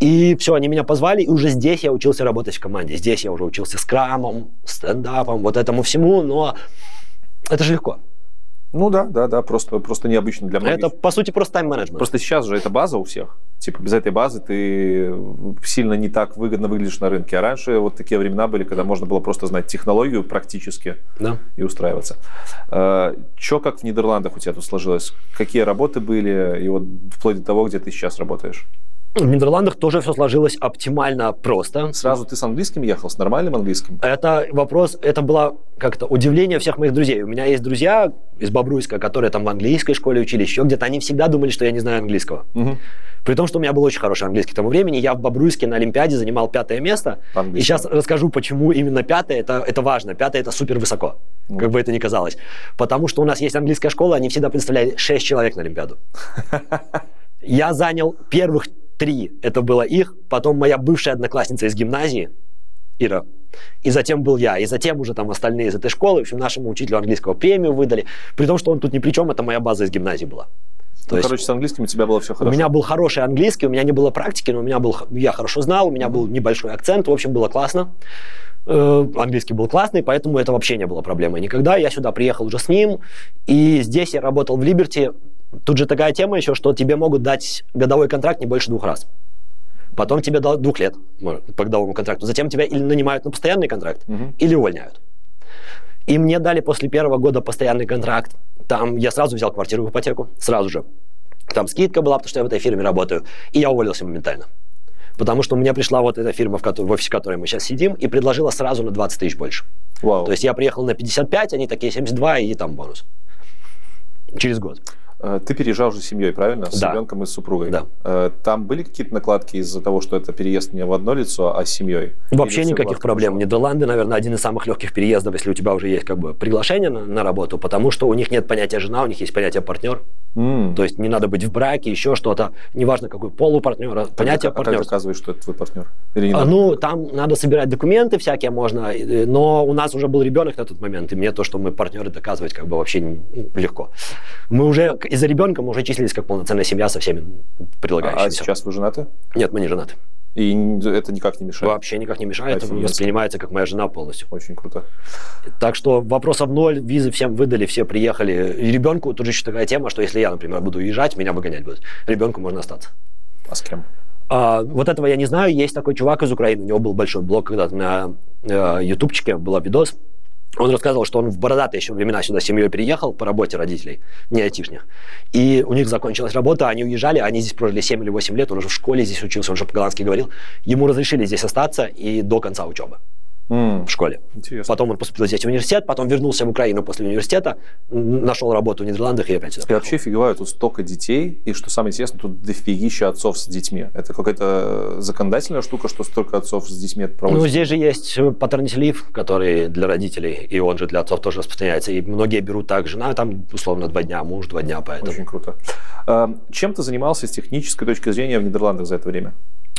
[SPEAKER 2] И все, они меня позвали, и уже здесь я учился работать в команде. Здесь я уже учился скрамом, стендапом, вот этому всему, но это же легко.
[SPEAKER 1] Ну да, да, да, просто, просто необычно для многих.
[SPEAKER 2] Это, по сути, просто тайм-менеджмент.
[SPEAKER 1] Просто сейчас же это база у всех. Типа без этой базы ты сильно не так выгодно выглядишь на рынке. А раньше вот такие времена были, когда можно было просто знать технологию практически да. и устраиваться. А, Че как в Нидерландах у тебя тут сложилось? Какие работы были? И вот вплоть до того, где ты сейчас работаешь?
[SPEAKER 2] В Нидерландах тоже все сложилось оптимально просто.
[SPEAKER 1] Сразу ты с английским ехал, с нормальным английским?
[SPEAKER 2] Это вопрос, это было как-то удивление всех моих друзей. У меня есть друзья из Бобруйска, которые там в английской школе учили, еще где-то. Они всегда думали, что я не знаю английского. Угу. При том, что у меня был очень хороший английский к тому времени. Я в Бобруйске на Олимпиаде занимал пятое место. И сейчас расскажу, почему именно пятое. Это, это важно. Пятое – это супер высоко, ну. как бы это ни казалось. Потому что у нас есть английская школа, они всегда представляли 6 человек на Олимпиаду. <laughs> Я занял первых три, это было их, потом моя бывшая одноклассница из гимназии, Ира, и затем был я, и затем уже там остальные из этой школы, в общем, нашему учителю английского премию выдали, при том, что он тут ни при чем, это моя база из гимназии была.
[SPEAKER 1] То ну, есть, короче, с английским у тебя было все хорошо.
[SPEAKER 2] У меня был хороший английский, у меня не было практики, но у меня был, я хорошо знал, у меня был небольшой акцент, в общем, было классно. Э, английский был классный, поэтому это вообще не было проблемой никогда. Я сюда приехал уже с ним, и здесь я работал в Либерти Тут же такая тема еще, что тебе могут дать годовой контракт не больше двух раз. Потом тебе дают двух лет по годовому контракту. Затем тебя или нанимают на постоянный контракт, угу. или увольняют. И мне дали после первого года постоянный контракт. Там я сразу взял квартиру в ипотеку, сразу же. Там скидка была, потому что я в этой фирме работаю. И я уволился моментально. Потому что у меня пришла вот эта фирма, в, которой, в офисе которой мы сейчас сидим, и предложила сразу на 20 тысяч больше. Вау. То есть я приехал на 55, они такие 72, и там бонус. Через год.
[SPEAKER 1] Э, ты переезжал уже с семьей, правильно? С да. ребенком и с супругой.
[SPEAKER 2] Да.
[SPEAKER 1] Э, там были какие-то накладки из-за того, что это переезд не в одно лицо, а с семьей?
[SPEAKER 2] Вообще Или никаких проблем. Хорошо? Нидерланды, наверное, один из самых легких переездов, если у тебя уже есть как бы приглашение на, на работу, потому что у них нет понятия жена, у них есть понятие партнер. Mm. То есть не надо быть в браке, еще что-то. Неважно, какой пол у партнера, понятие а партнера. А
[SPEAKER 1] как доказываешь, что это твой партнер? Или
[SPEAKER 2] не а, ну, там надо собирать документы всякие можно, но у нас уже был ребенок на тот момент, и мне то, что мы партнеры, доказывать как бы вообще легко. Мы уже из-за ребенка мы уже числились как полноценная семья со всеми предлагающими.
[SPEAKER 1] А сейчас вы женаты?
[SPEAKER 2] Нет, мы не женаты.
[SPEAKER 1] И это никак не мешает?
[SPEAKER 2] Вообще никак не мешает. Это воспринимается как моя жена полностью.
[SPEAKER 1] Очень круто.
[SPEAKER 2] Так что вопросов ноль, визы всем выдали, все приехали. И ребенку тут же еще такая тема, что если я, например, буду уезжать, меня выгонять будут. Ребенку можно остаться.
[SPEAKER 1] А с кем?
[SPEAKER 2] А, вот этого я не знаю. Есть такой чувак из Украины, у него был большой блог когда-то на э, ютубчике, был видос. Он рассказывал, что он в бородатые еще времена сюда с семьей переехал по работе родителей, не айтишних. И у них закончилась работа, они уезжали, они здесь прожили 7 или 8 лет, он уже в школе здесь учился, он же по-голландски говорил. Ему разрешили здесь остаться и до конца учебы mm. в школе. Интересно. Потом он поступил здесь в университет, потом вернулся в Украину после университета, нашел работу в Нидерландах и опять сюда.
[SPEAKER 1] И вообще фиговая, тут столько детей, и что самое интересное, тут дофигища отцов с детьми. Это какая-то законодательная штука, что столько отцов с детьми это проводится?
[SPEAKER 2] Ну, здесь же есть paternity leave, который для родителей, и он же для отцов тоже распространяется. И многие берут так, жена там, условно, два дня, муж два дня, поэтому.
[SPEAKER 1] Очень круто. А, чем ты занимался с технической точки зрения в Нидерландах за это время?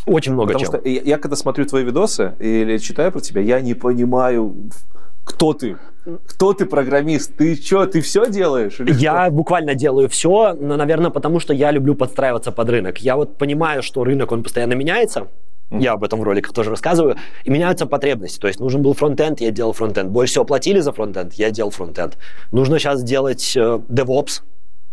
[SPEAKER 2] Очень много
[SPEAKER 1] Потому чем. что я, я когда смотрю твои видосы или читаю про тебя, я не понимаю, кто ты? Кто ты программист? Ты что, ты все делаешь?
[SPEAKER 2] Или я что? буквально делаю все, но, наверное, потому что я люблю подстраиваться под рынок. Я вот понимаю, что рынок, он постоянно меняется, я об этом в роликах тоже рассказываю. И меняются потребности. То есть нужен был фронтенд, я делал фронтенд. Больше всего платили за фронтенд, я делал фронтенд. Нужно сейчас делать э, DevOps,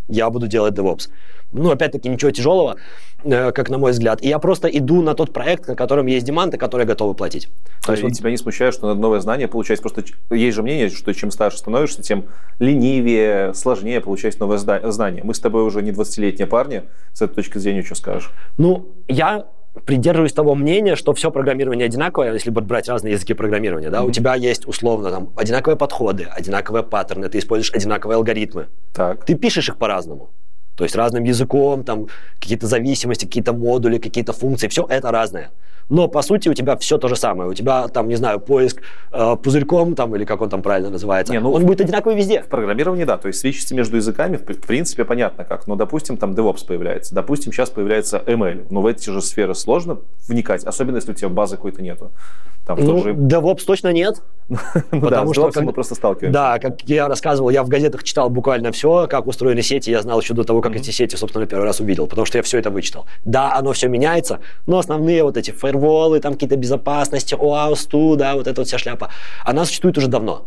[SPEAKER 2] я буду делать DevOps. Ну, опять-таки, ничего тяжелого, э, как на мой взгляд. И я просто иду на тот проект, на котором есть деманды, которые готовы платить.
[SPEAKER 1] То есть, и вот... тебя не смущает, что надо новое знание получать? Просто есть же мнение, что чем старше становишься, тем ленивее, сложнее получать новое знание. Мы с тобой уже не 20-летние парни. С этой точки зрения что скажешь?
[SPEAKER 2] Ну, я придерживаюсь того мнения, что все программирование одинаковое, если брать разные языки программирования, да, mm-hmm. у тебя есть условно там одинаковые подходы, одинаковые паттерны, ты используешь одинаковые алгоритмы.
[SPEAKER 1] Так.
[SPEAKER 2] Ты пишешь их по-разному. То есть разным языком, там какие-то зависимости, какие-то модули, какие-то функции, все это разное. Но по сути у тебя все то же самое. У тебя там, не знаю, поиск э, пузырьком там или как он там правильно называется. Не, ну, он будет одинаковый везде.
[SPEAKER 1] В программировании, да. То есть свечности между языками, в, принципе, понятно как. Но, допустим, там DevOps появляется. Допустим, сейчас появляется ML. Но в эти же сферы сложно вникать, особенно если у тебя базы какой-то нету.
[SPEAKER 2] Там ну, же... DevOps точно нет. <laughs>
[SPEAKER 1] ну, потому что мы просто сталкиваемся.
[SPEAKER 2] Да, как я рассказывал, я в газетах читал буквально все, как устроены сети. Я знал еще до того, как эти сети, собственно, первый раз увидел, потому что я все это вычитал. Да, оно все меняется, но основные вот эти фаерволы, там какие-то безопасности, OAuth, да, вот эта вот вся шляпа, она существует уже давно.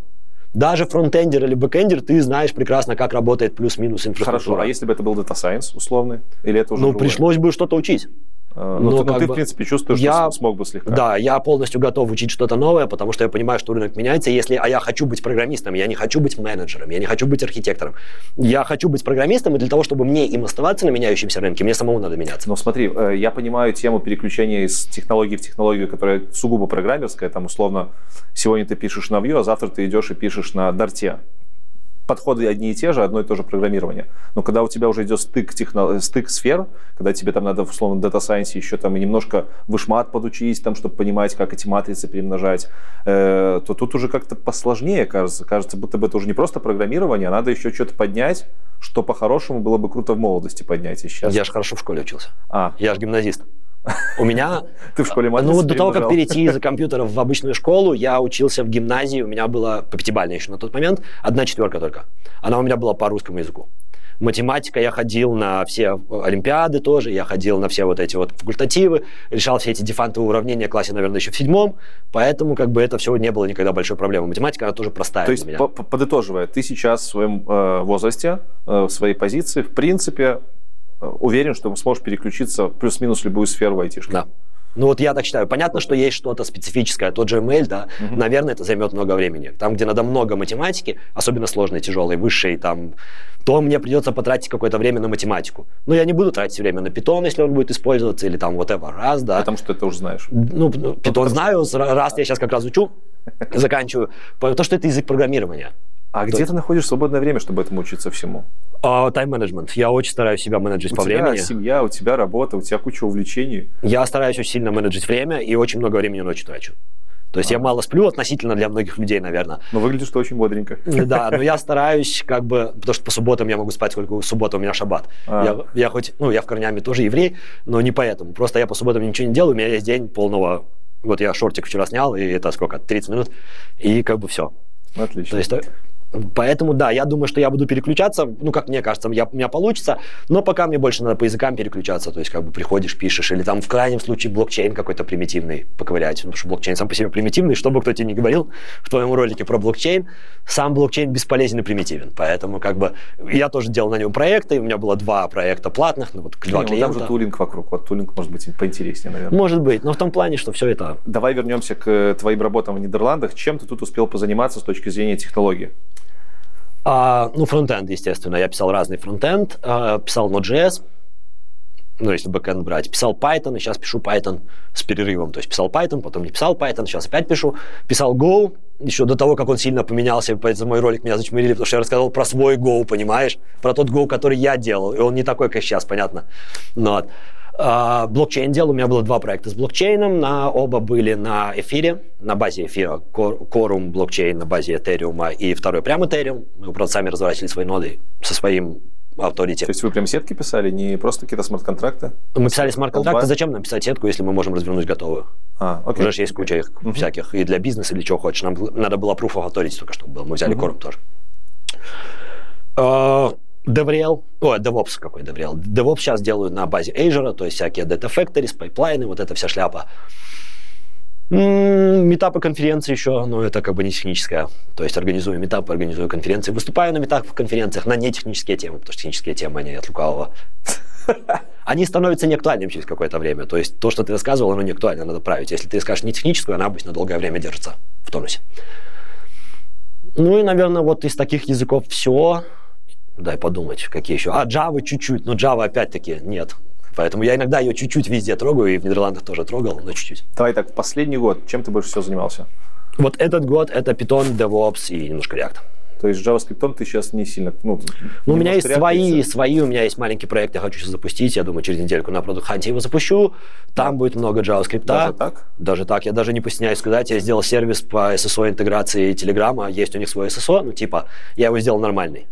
[SPEAKER 2] Даже фронтендер или бэкендер, ты знаешь прекрасно, как работает плюс-минус инфраструктура.
[SPEAKER 1] Хорошо, а если бы это был Data Science условный? Или это уже
[SPEAKER 2] Ну, другое? пришлось бы что-то учить.
[SPEAKER 1] Э, ну, ты, ну, ты, в принципе, чувствуешь, я, что смог бы слегка.
[SPEAKER 2] Да, я полностью готов учить что-то новое, потому что я понимаю, что рынок меняется. Если, а я хочу быть программистом, я не хочу быть менеджером, я не хочу быть архитектором. Я хочу быть программистом, и для того, чтобы мне им оставаться на меняющемся рынке, мне самому надо меняться.
[SPEAKER 1] Но смотри, э, я понимаю тему переключения из технологии в технологию, которая сугубо программерская. Там, условно, сегодня ты пишешь на Vue, а завтра ты идешь и пишешь на Дарте подходы одни и те же, одно и то же программирование. Но когда у тебя уже идет стык, техно, стык сфер, когда тебе там надо, условно, Data Science еще там немножко вышмат подучить, там, чтобы понимать, как эти матрицы перемножать, э, то тут уже как-то посложнее, кажется. Кажется, будто бы это уже не просто программирование, а надо еще что-то поднять, что по-хорошему было бы круто в молодости поднять. И сейчас...
[SPEAKER 2] Я же хорошо в школе учился. А. Я же гимназист. У меня... <laughs>
[SPEAKER 1] Ты в школе
[SPEAKER 2] Ну, вот до того, как перейти из <laughs> компьютеров в обычную школу, я учился в гимназии, у меня было по пятибалльной еще на тот момент, одна четверка только. Она у меня была по русскому языку. Математика, я ходил на все олимпиады тоже, я ходил на все вот эти вот факультативы, решал все эти дефантовые уравнения в классе, наверное, еще в седьмом, поэтому как бы это все не было никогда большой проблемой. Математика, она тоже простая
[SPEAKER 1] То есть,
[SPEAKER 2] меня.
[SPEAKER 1] подытоживая, ты сейчас в своем э, возрасте, э, в своей позиции, в принципе, уверен, что сможешь переключиться плюс-минус любую сферу в айтишке.
[SPEAKER 2] Да. Ну вот я так считаю. Понятно, что есть что-то специфическое, тот же ML, да, угу. наверное, это займет много времени. Там, где надо много математики, особенно сложной, тяжелой, высшей, там, то мне придется потратить какое-то время на математику. Но я не буду тратить время на Python, если он будет использоваться, или там whatever, раз, да.
[SPEAKER 1] Потому что ты уже знаешь.
[SPEAKER 2] Ну, Python <laughs> знаю, раз я сейчас как раз учу, заканчиваю, потому что это язык программирования.
[SPEAKER 1] А где ты находишь свободное время, чтобы этому учиться всему?
[SPEAKER 2] Тайм-менеджмент. Я очень стараюсь себя менеджить
[SPEAKER 1] у
[SPEAKER 2] по
[SPEAKER 1] тебя
[SPEAKER 2] времени.
[SPEAKER 1] семья, у тебя работа, у тебя куча увлечений.
[SPEAKER 2] Я стараюсь очень сильно менеджить время и очень много времени ночью трачу. То есть а. я мало сплю относительно для многих людей, наверное.
[SPEAKER 1] Но выглядишь ты очень бодренько.
[SPEAKER 2] Да, <laughs> но я стараюсь как бы, потому что по субботам я могу спать, сколько суббота у меня шаббат. А. Я, я хоть, ну, я в корнями тоже еврей, но не поэтому. Просто я по субботам ничего не делаю, у меня есть день полного... Вот я шортик вчера снял, и это сколько, 30 минут, и как бы все.
[SPEAKER 1] Отлично.
[SPEAKER 2] То есть Поэтому, да, я думаю, что я буду переключаться, ну, как мне кажется, я, у меня получится, но пока мне больше надо по языкам переключаться, то есть, как бы приходишь, пишешь, или там в крайнем случае блокчейн какой-то примитивный поковырять, потому что блокчейн сам по себе примитивный, что бы кто тебе ни говорил в твоем ролике про блокчейн, сам блокчейн бесполезен и примитивен, поэтому, как бы, я тоже делал на нем проекты, у меня было два проекта платных, ну, вот два
[SPEAKER 1] не,
[SPEAKER 2] клиента.
[SPEAKER 1] Ну, там же тулинг вокруг, вот тулинг может быть поинтереснее, наверное.
[SPEAKER 2] Может быть, но в том плане, что все это...
[SPEAKER 1] Давай вернемся к твоим работам в Нидерландах. Чем ты тут успел позаниматься с точки зрения технологии?
[SPEAKER 2] А, ну, фронтенд, естественно. Я писал разный фронтенд. А, писал Node.js, ну, если бэкэнд брать. Писал Python, и сейчас пишу Python с перерывом. То есть писал Python, потом не писал Python, сейчас опять пишу. Писал Go, еще до того, как он сильно поменялся, за мой ролик меня зачмырили, потому что я рассказал про свой Go, понимаешь? Про тот Go, который я делал, и он не такой, как сейчас, понятно. Ну, вот. А, блокчейн делал. У меня было два проекта с блокчейном. На, оба были на эфире, на базе эфира. Quorum блокчейн на базе Этериума и второй прям Этериум. Мы, правда, сами разворачивали свои ноды со своим authority.
[SPEAKER 1] То есть вы прям сетки писали, не просто какие-то смарт-контракты?
[SPEAKER 2] Мы писали смарт-контракты. Зачем нам писать сетку, если мы можем развернуть готовую?
[SPEAKER 1] А, окей.
[SPEAKER 2] Уже есть куча их uh-huh. всяких и для бизнеса, и для чего хочешь. Нам надо было proof of authority только чтобы был. Мы взяли uh-huh. Quorum тоже. А, DevRel, ой, DevOps какой DevRel. DevOps сейчас делают на базе Azure, то есть всякие Data Factories, пайплайны, вот эта вся шляпа. Митапы конференции еще, но это как бы не техническая. То есть организую метапы, организую конференции, выступаю на метапах, конференциях на нетехнические темы, потому что технические темы, они от лукавого. <laughs> Они становятся неактуальными через какое-то время. То есть то, что ты рассказывал, оно не актуально, надо править. Если ты скажешь не техническую, она обычно долгое время держится в тонусе. Ну и, наверное, вот из таких языков все. Дай подумать, какие еще. А, Java чуть-чуть, но Java опять-таки нет. Поэтому я иногда ее чуть-чуть везде трогаю, и в Нидерландах тоже трогал, но чуть-чуть.
[SPEAKER 1] Давай так, последний год, чем ты больше всего занимался?
[SPEAKER 2] Вот этот год это Python, DevOps и немножко React.
[SPEAKER 1] То есть JavaScript ты сейчас не сильно... Ну,
[SPEAKER 2] ну у меня есть свои, свои, у меня есть маленький проект, я хочу сейчас запустить, я думаю, через недельку на Product Hunt его запущу, там будет много JavaScript.
[SPEAKER 1] Даже так?
[SPEAKER 2] Даже так, я даже не постесняюсь сказать, я сделал сервис по SSO интеграции Telegram, есть у них свой SSO, ну типа, я его сделал нормальный.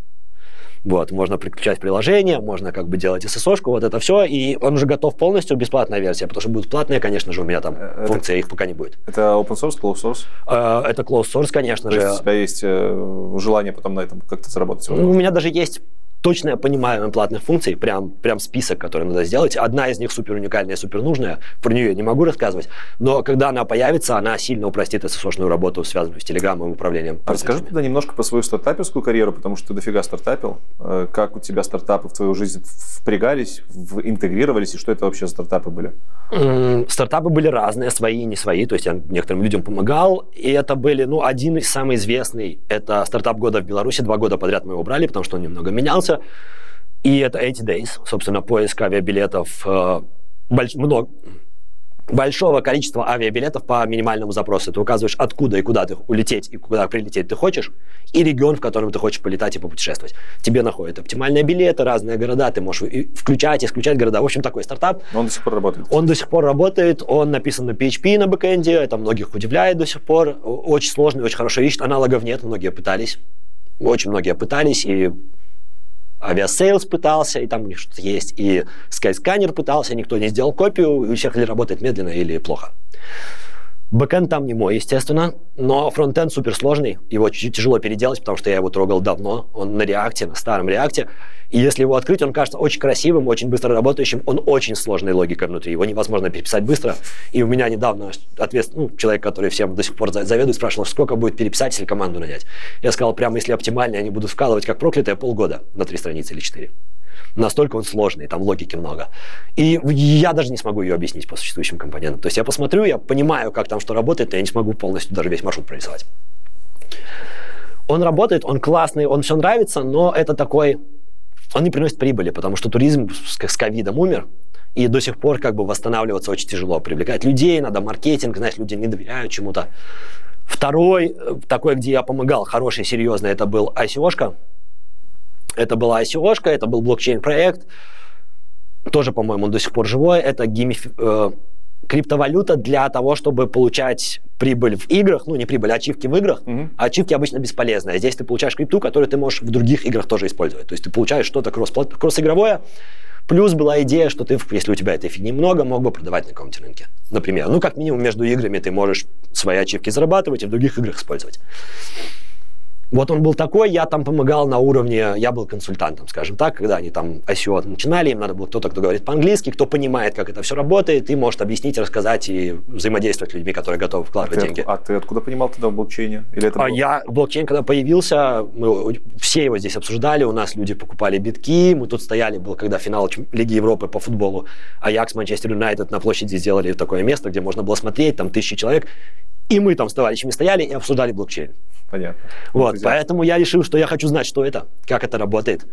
[SPEAKER 2] Вот, можно подключать приложение, можно как бы делать SSO-шку, вот это все, и он уже готов полностью, бесплатная версия, потому что будут платные, конечно же, у меня там э, это, функция, их пока не будет.
[SPEAKER 1] Это open source, closed source?
[SPEAKER 2] Э, это closed source, конечно
[SPEAKER 1] То
[SPEAKER 2] же.
[SPEAKER 1] У тебя есть э, желание потом на этом как-то заработать?
[SPEAKER 2] У меня даже есть точно я понимаю платных функций, прям, прям список, который надо сделать. Одна из них супер уникальная, супер нужная, про нее я не могу рассказывать, но когда она появится, она сильно упростит SSO-шную работу, связанную с телеграммом и управлением.
[SPEAKER 1] А расскажи тогда немножко про свою стартаперскую карьеру, потому что ты дофига стартапил. Э, как у тебя стартапы в твою жизнь впрягались, интегрировались, и что это вообще за стартапы были?
[SPEAKER 2] Стартапы были разные, свои и не свои, то есть я некоторым людям помогал, и это были, ну, один из самых известных, это стартап года в Беларуси, два года подряд мы его брали, потому что он немного менялся, и это 80 Days, собственно, поиск авиабилетов э, больш, много, большого количества авиабилетов по минимальному запросу. Ты указываешь, откуда и куда ты улететь и куда прилететь ты хочешь, и регион, в котором ты хочешь полетать и попутешествовать. Тебе находят оптимальные билеты, разные города, ты можешь включать, исключать города. В общем, такой стартап.
[SPEAKER 1] Он до сих пор работает.
[SPEAKER 2] Он до сих пор работает, он написан на PHP на бэкэнде, это многих удивляет до сих пор. Очень сложный, очень хорошо ищет, аналогов нет, многие пытались. Очень многие пытались, и Aviasales пытался, и там у них что-то есть, и Skyscanner пытался, никто не сделал копию, и у всех или работает медленно, или плохо. Бэкэнд там не мой, естественно, но фронтенд суперсложный, его чуть-чуть тяжело переделать, потому что я его трогал давно, он на реакте, на старом реакте, и если его открыть, он кажется очень красивым, очень быстро работающим, он очень сложной логикой внутри, его невозможно переписать быстро, и у меня недавно ответственный ну, человек, который всем до сих пор заведует, спрашивал, сколько будет переписать, если команду нанять. Я сказал, прямо если оптимально, они будут вкалывать как проклятые полгода на три страницы или четыре. Настолько он сложный, там логики много. И я даже не смогу ее объяснить по существующим компонентам. То есть я посмотрю, я понимаю, как там что работает, но я не смогу полностью даже весь маршрут прорисовать. Он работает, он классный, он все нравится, но это такой... Он не приносит прибыли, потому что туризм с ковидом умер, и до сих пор как бы восстанавливаться очень тяжело. Привлекать людей, надо маркетинг, знаешь, люди не доверяют чему-то. Второй, э, такой, где я помогал, хороший, серьезный, это был ICO-шка. Это была ICO-шка, это был блокчейн-проект. Тоже, по-моему, он до сих пор живой. Это геймиф... э, криптовалюта для того, чтобы получать прибыль в играх, ну не прибыль, а ачивки в играх, mm-hmm. а ачивки обычно бесполезные. Здесь ты получаешь крипту, которую ты можешь в других играх тоже использовать. То есть ты получаешь что-то кросс- кросс-игровое, Плюс была идея, что ты, если у тебя этой фигни много, мог бы продавать на каком-то рынке. Например, ну как минимум между играми ты можешь свои ачивки зарабатывать и в других играх использовать. Вот он был такой, я там помогал на уровне, я был консультантом, скажем так, когда они там ICO начинали, им надо было кто-то, кто говорит по-английски, кто понимает, как это все работает, и может объяснить, рассказать и взаимодействовать с людьми, которые готовы вкладывать
[SPEAKER 1] а
[SPEAKER 2] деньги.
[SPEAKER 1] Ты, а ты откуда понимал тогда в блокчейне? Или это
[SPEAKER 2] а я, блокчейн, когда появился, мы все его здесь обсуждали, у нас люди покупали битки, мы тут стояли, был когда финал Лиги Европы по футболу, Аякс, Манчестер Юнайтед на площади сделали такое место, где можно было смотреть, там тысячи человек, и мы там с товарищами стояли и обсуждали блокчейн.
[SPEAKER 1] Понятно.
[SPEAKER 2] Вот, Друзья. поэтому я решил, что я хочу знать, что это, как это работает.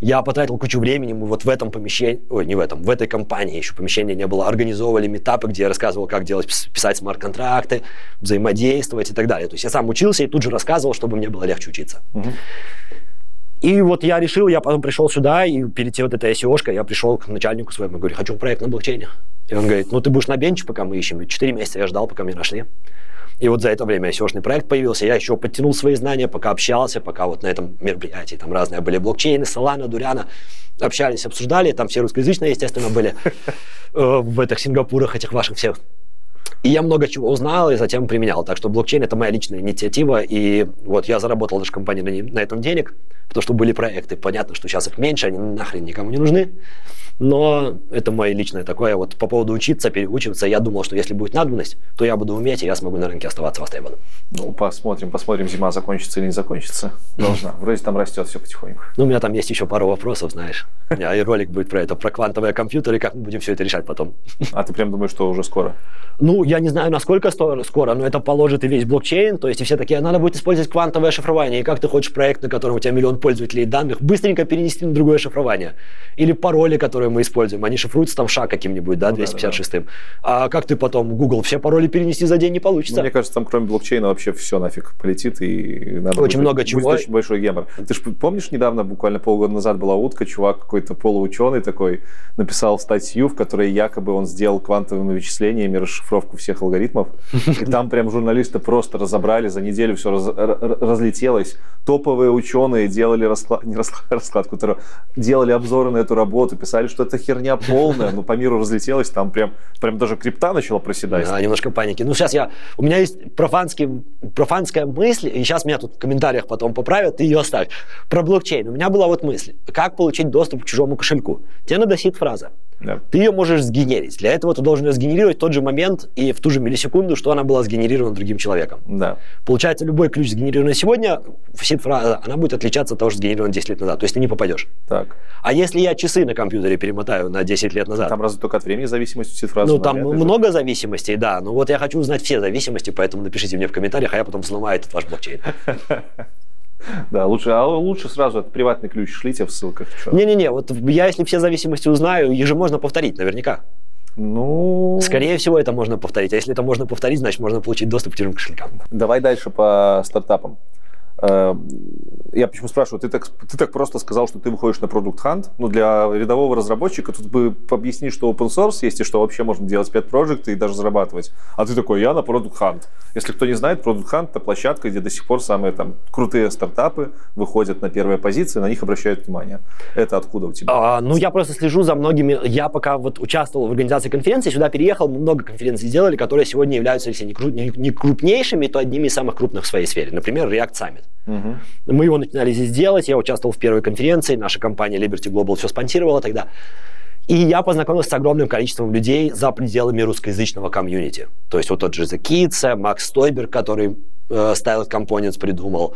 [SPEAKER 2] Я потратил кучу времени, мы вот в этом помещении, ой, не в этом, в этой компании еще помещения не было, организовывали метапы, где я рассказывал, как делать, писать смарт-контракты, взаимодействовать и так далее. То есть я сам учился и тут же рассказывал, чтобы мне было легче учиться. Угу. И вот я решил, я потом пришел сюда, и перед тем вот этой SEO-шкой я пришел к начальнику своему, говорю, хочу проект на блокчейне. И он говорит, ну ты будешь на бенче, пока мы ищем. Четыре месяца я ждал, пока меня нашли. И вот за это время ICO-шный проект появился, я еще подтянул свои знания, пока общался, пока вот на этом мероприятии там разные были блокчейны, Solana, Дуриана, общались, обсуждали, там все русскоязычные, естественно, были <laughs> э, в этих Сингапурах, этих ваших всех. И я много чего узнал и затем применял. Так что блокчейн – это моя личная инициатива. И вот я заработал даже компании на, на этом денег, потому что были проекты. Понятно, что сейчас их меньше, они нахрен никому не нужны. Но это мое личное такое. Вот по поводу учиться, переучиваться, я думал, что если будет надобность, то я буду уметь, и я смогу на рынке оставаться востребованным.
[SPEAKER 1] Ну, посмотрим, посмотрим, зима закончится или не закончится. Должна. Вроде там растет все потихоньку.
[SPEAKER 2] Ну, у меня там есть еще пару вопросов, знаешь. И ролик будет про это, про квантовые компьютеры, как мы будем все это решать потом.
[SPEAKER 1] А ты прям думаешь, что уже скоро?
[SPEAKER 2] Ну, я не знаю, насколько скоро, но это положит и весь блокчейн. То есть и все такие, надо будет использовать квантовое шифрование. И как ты хочешь проект, на котором у тебя миллион пользователей данных, быстренько перенести на другое шифрование? Или пароли, которые мы используем, они шифруются там шаг каким-нибудь, да, 256-м. Ну. А как ты потом Google все пароли перенести за день не получится? Ну,
[SPEAKER 1] мне кажется, там кроме блокчейна вообще все нафиг полетит, и
[SPEAKER 2] надо очень будет, много чего.
[SPEAKER 1] Будет очень большой гемор. Ты же помнишь, недавно, буквально полгода назад была утка, чувак какой-то полуученый такой написал статью, в которой якобы он сделал квантовыми вычислениями расшифровку всех алгоритмов. И там прям журналисты просто разобрали, за неделю все раз, разлетелось. Топовые ученые делали расклад, не расклад, <laughs> раскладку, делали обзоры на эту работу, писали, что это херня полная, но по миру разлетелось, там прям, прям даже крипта начала проседать.
[SPEAKER 2] Да, немножко паники. Ну, сейчас я... У меня есть профанский, профанская мысль, и сейчас меня тут в комментариях потом поправят, ты ее оставь. Про блокчейн. У меня была вот мысль. Как получить доступ к чужому кошельку? Тебе надо сид-фраза. Да. Ты ее можешь сгенерить. Для этого ты должен ее сгенерировать в тот же момент и в ту же миллисекунду, что она была сгенерирована другим человеком.
[SPEAKER 1] Да.
[SPEAKER 2] Получается, любой ключ, сгенерированный сегодня, сид-фраза, она будет отличаться от того, что сгенерирован 10 лет назад. То есть ты не попадешь.
[SPEAKER 1] Так.
[SPEAKER 2] А если я часы на компьютере перемотаю на 10 лет назад?
[SPEAKER 1] Там разве только от времени зависимость сид-фразы?
[SPEAKER 2] Ну, там много же. зависимостей, да. Но вот я хочу узнать все зависимости, поэтому напишите мне в комментариях, а я потом взломаю этот ваш блокчейн. <laughs>
[SPEAKER 1] Да, лучше, а лучше сразу этот приватный ключ шлите в ссылках.
[SPEAKER 2] Не-не-не, вот я если все зависимости узнаю, их же можно повторить наверняка.
[SPEAKER 1] Ну...
[SPEAKER 2] Скорее всего, это можно повторить. А если это можно повторить, значит, можно получить доступ к тем кошелькам.
[SPEAKER 1] Давай дальше по стартапам. Эм, я почему спрашиваю, ты так, ты так просто сказал, что ты выходишь на продукт Hunt. Ну, для рядового разработчика тут бы объясни, что open source есть и что вообще можно делать 5 проекты и даже зарабатывать. А ты такой, я на продукт Hunt. Если кто не знает, продукт Hunt это площадка, где до сих пор самые там крутые стартапы выходят на первые позиции, на них обращают внимание. Это откуда у тебя?
[SPEAKER 2] А, ну, я просто слежу за многими. Я пока вот участвовал в организации конференции, сюда переехал, много конференций сделали, которые сегодня являются, если не крупнейшими, то одними из самых крупных в своей сфере. Например, React Summit. Угу. Мы его начинали здесь делать, я участвовал в первой конференции, наша компания Liberty Global все спонсировала тогда. И я познакомился с огромным количеством людей за пределами русскоязычного комьюнити. То есть вот тот же The Макс Стойбер, который э, Styled Components придумал,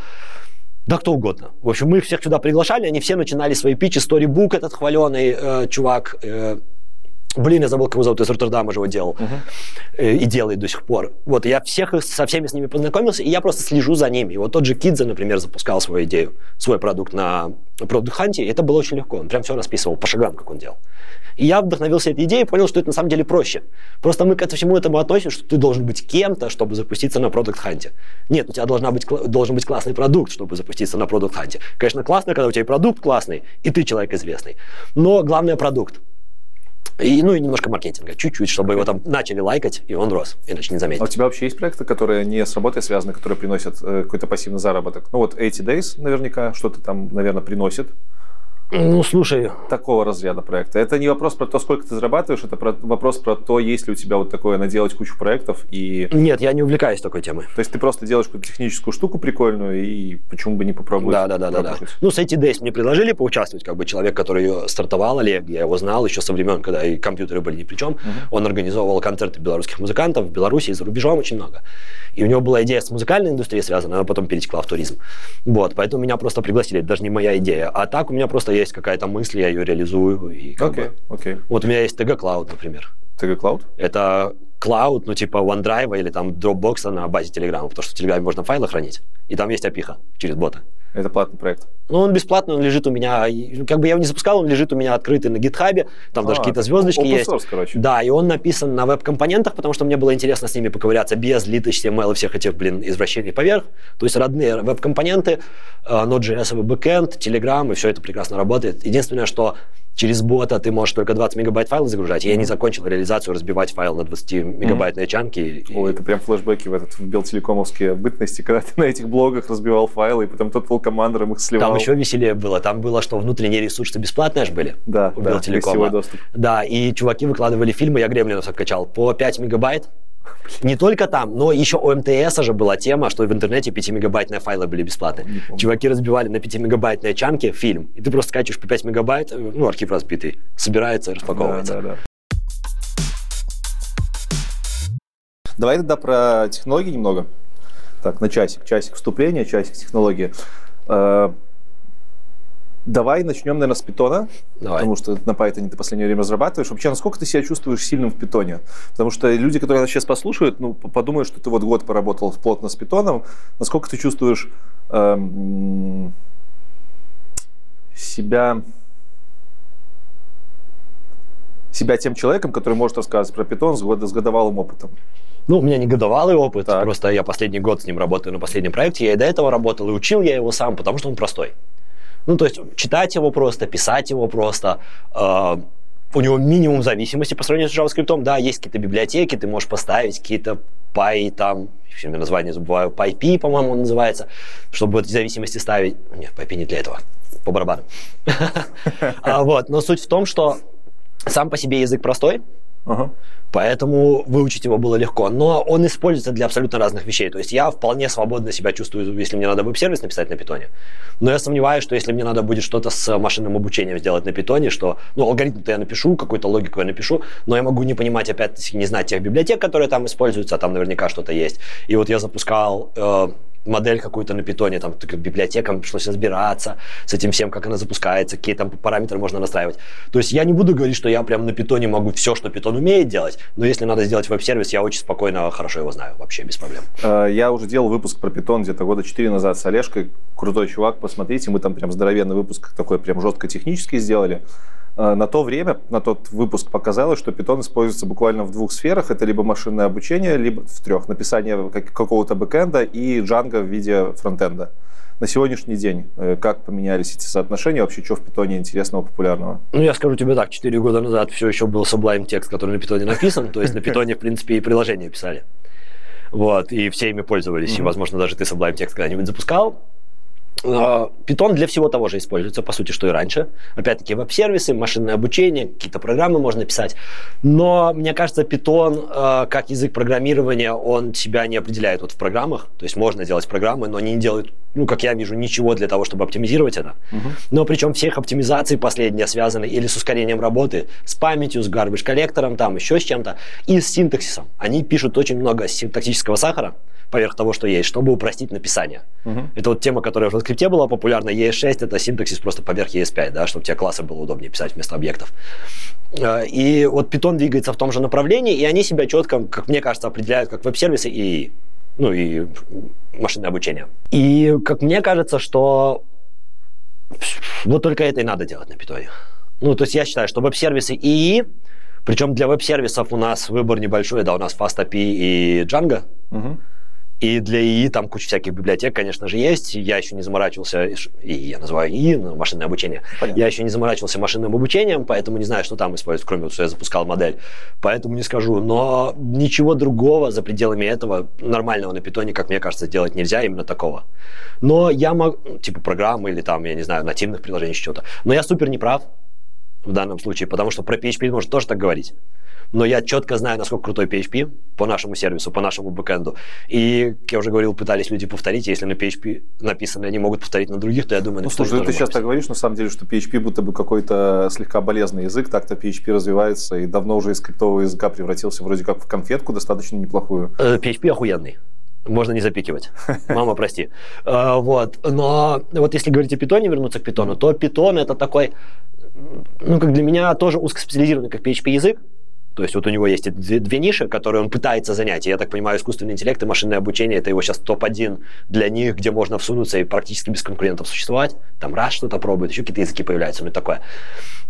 [SPEAKER 2] да кто угодно. В общем, мы их всех сюда приглашали, они все начинали свои питчи. Storybook этот хваленый э, чувак, э, Блин, я забыл, как его зовут, из Роттердама же его делал. Uh-huh. И делает до сих пор. Вот, я всех со всеми с ними познакомился, и я просто слежу за ними. И вот тот же Кидзе, например, запускал свою идею, свой продукт на продукт Ханте, и это было очень легко. Он прям все расписывал по шагам, как он делал. И я вдохновился этой идеей и понял, что это на самом деле проще. Просто мы к всему этому относимся, что ты должен быть кем-то, чтобы запуститься на продукт Ханте. Нет, у тебя должна быть, должен быть классный продукт, чтобы запуститься на продукт Ханте. Конечно, классно, когда у тебя и продукт классный, и ты человек известный. Но главное продукт. И, ну и немножко маркетинга, чуть-чуть, чтобы его там начали лайкать, и он рос, иначе не заметить.
[SPEAKER 1] А у тебя вообще есть проекты, которые не с работой связаны, которые приносят э, какой-то пассивный заработок? Ну вот 80 Days наверняка что-то там, наверное, приносит.
[SPEAKER 2] Ну, слушай.
[SPEAKER 1] Такого разряда проекта. Это не вопрос про то, сколько ты зарабатываешь, это про, вопрос про то, есть ли у тебя вот такое наделать кучу проектов и...
[SPEAKER 2] Нет, я не увлекаюсь такой темой.
[SPEAKER 1] То есть ты просто делаешь какую-то техническую штуку прикольную и почему бы не попробовать?
[SPEAKER 2] Да, да, да, да, да. Ну, с эти Days мне предложили поучаствовать, как бы человек, который ее стартовал, Олег, я его знал еще со времен, когда и компьютеры были ни при чем. Угу. Он организовывал концерты белорусских музыкантов в Беларуси и за рубежом очень много. И у него была идея с музыкальной индустрией связана, она потом перетекла в туризм. Вот, поэтому меня просто пригласили, это даже не моя идея. А так у меня просто есть какая-то мысль, я ее реализую. И как
[SPEAKER 1] okay, бы... okay.
[SPEAKER 2] Вот у меня есть TG Cloud, например.
[SPEAKER 1] TG Cloud?
[SPEAKER 2] Это Cloud, ну типа OneDrive или там Dropbox на базе Telegram, потому что в Telegram можно файлы хранить, и там есть опиха через бота.
[SPEAKER 1] Это платный проект?
[SPEAKER 2] Ну, он бесплатный, он лежит у меня, как бы я его не запускал, он лежит у меня открытый на гитхабе, там а, даже какие-то звездочки
[SPEAKER 1] open
[SPEAKER 2] есть.
[SPEAKER 1] Source, короче.
[SPEAKER 2] Да, и он написан на веб-компонентах, потому что мне было интересно с ними поковыряться без lit HTML и всех этих, блин, извращений поверх. То есть родные веб-компоненты, э, Node.js бэкэнд, Telegram, и все это прекрасно работает. Единственное, что через бота ты можешь только 20 мегабайт файла загружать. Я не закончил реализацию разбивать файл на 20 мегабайтные mm-hmm. чанки.
[SPEAKER 1] О, это прям флешбеки в этот в белтелекомовские бытности, <laughs> когда ты на этих блогах разбивал файлы, и потом тот командором их сливал.
[SPEAKER 2] Там еще веселее было. Там было, что внутренние ресурсы бесплатные аж были.
[SPEAKER 1] Да, у да, Белтелекома. доступ.
[SPEAKER 2] Да, и чуваки выкладывали фильмы, я Гремлинов откачал, по 5 мегабайт. Не только там, но еще у МТС же была тема, что в интернете 5-мегабайтные файлы были бесплатные. Чуваки разбивали на 5-мегабайтные чанки фильм, и ты просто скачиваешь по 5 мегабайт, ну, архив разбитый, собирается, распаковывается. Да, да, да.
[SPEAKER 1] Давай тогда про технологии немного. Так, на часик. Часик вступления, часик технологии. Давай начнем, наверное, с питона, Давай. потому что на Python ты в последнее время разрабатываешь. Вообще, насколько ты себя чувствуешь сильным в питоне? Потому что люди, которые нас сейчас послушают, ну, подумают, что ты вот год поработал плотно с питоном. Насколько ты чувствуешь эм, себя себя тем человеком, который может рассказывать про питон с, год, с годовалым опытом?
[SPEAKER 2] Ну, у меня не годовалый опыт, так. просто я последний год с ним работаю на последнем проекте. Я и до этого работал, и учил я его сам, потому что он простой. Ну, то есть читать его просто, писать его просто, э, у него минимум зависимости по сравнению с JavaScript. Да, есть какие-то библиотеки, ты можешь поставить какие-то Py там, все название забываю, PyP, по-моему, он называется, чтобы эти зависимости ставить. Нет, PyP не для этого, по барабану. <laughs> А вот, но суть в том, что сам по себе язык простой, Ага. Поэтому выучить его было легко. Но он используется для абсолютно разных вещей. То есть я вполне свободно себя чувствую, если мне надо веб-сервис написать на питоне. Но я сомневаюсь, что если мне надо будет что-то с машинным обучением сделать на питоне, что, ну, алгоритм-то я напишу, какую-то логику я напишу, но я могу не понимать, опять-таки, не знать тех библиотек, которые там используются, а там наверняка что-то есть. И вот я запускал э, модель какую-то на питоне, там библиотекам пришлось разбираться с этим всем, как она запускается, какие там параметры можно настраивать. То есть я не буду говорить, что я прям на питоне могу все, что питон умеет делать, но если надо сделать веб-сервис, я очень спокойно, хорошо его знаю, вообще без проблем.
[SPEAKER 1] Э, я уже делал выпуск про питон где-то года 4 назад с Олежкой, крутой чувак, посмотрите, мы там прям здоровенный выпуск такой прям жестко технический сделали. Э, на то время, на тот выпуск показалось, что Python используется буквально в двух сферах. Это либо машинное обучение, либо в трех. Написание какого-то бэкэнда и Django в виде фронтенда. На сегодняшний день э, как поменялись эти соотношения? Вообще, что в питоне интересного, популярного?
[SPEAKER 2] Ну, я скажу тебе так, 4 года назад все еще был Sublime текст, который на питоне написан. То есть на питоне, в принципе, и приложения писали. Вот, и все ими пользовались. И, возможно, даже ты Sublime текст когда-нибудь запускал. Питон для всего того же используется, по сути, что и раньше. Опять-таки, веб-сервисы, машинное обучение, какие-то программы можно писать. Но, мне кажется, Питон, э, как язык программирования, он себя не определяет вот в программах. То есть можно делать программы, но они не делают, ну, как я вижу, ничего для того, чтобы оптимизировать это. Угу. Но причем всех оптимизаций последние связаны или с ускорением работы, с памятью, с garbage коллектором, там еще с чем-то, и с синтаксисом. Они пишут очень много синтаксического сахара поверх того, что есть, чтобы упростить написание. Угу. Это вот тема, которая в JavaScript была популярна. ES6 это синтаксис просто поверх ES5, да, чтобы тебе классы было удобнее писать вместо объектов. Э, и вот Python двигается в том же направлении, и они себя четко, как мне кажется, определяют как веб-сервисы и, ну, и машинное обучение. И как мне кажется, что вот только это и надо делать на Python. Ну, то есть я считаю, что веб-сервисы и причем для веб-сервисов у нас выбор небольшой, да, у нас FastAPI и Django. Угу. И для ИИ там куча всяких библиотек, конечно же, есть. Я еще не заморачивался, и я называю ИИ, ну, машинное обучение. Понятно. Я еще не заморачивался машинным обучением, поэтому не знаю, что там используют, кроме того, что я запускал модель. Поэтому не скажу. Но ничего другого за пределами этого нормального на питоне, как мне кажется, делать нельзя, именно такого. Но я могу, типа программы или там, я не знаю, нативных приложений, что-то. Но я супер неправ в данном случае, потому что про PHP можно тоже так говорить но я четко знаю, насколько крутой PHP по нашему сервису, по нашему бэкэнду. И, как я уже говорил, пытались люди повторить, если на PHP написано, они могут повторить на других, то я думаю,
[SPEAKER 1] ну, слушай, ты сейчас так говоришь, на самом деле, что PHP будто бы какой-то слегка болезненный язык, так-то PHP развивается и давно уже из скриптового языка превратился вроде как в конфетку достаточно неплохую.
[SPEAKER 2] PHP э, охуенный можно не запикивать. <laughs> Мама, прости. А, вот. Но вот если говорить о питоне, вернуться к питону, то питон это такой, ну, как для меня тоже узкоспециализированный, как PHP язык, то есть вот у него есть две, две ниши, которые он пытается занять. И я так понимаю, искусственный интеллект и машинное обучение – это его сейчас топ-1 для них, где можно всунуться и практически без конкурентов существовать. Там раз что-то пробует, еще какие-то языки появляются, ну такое.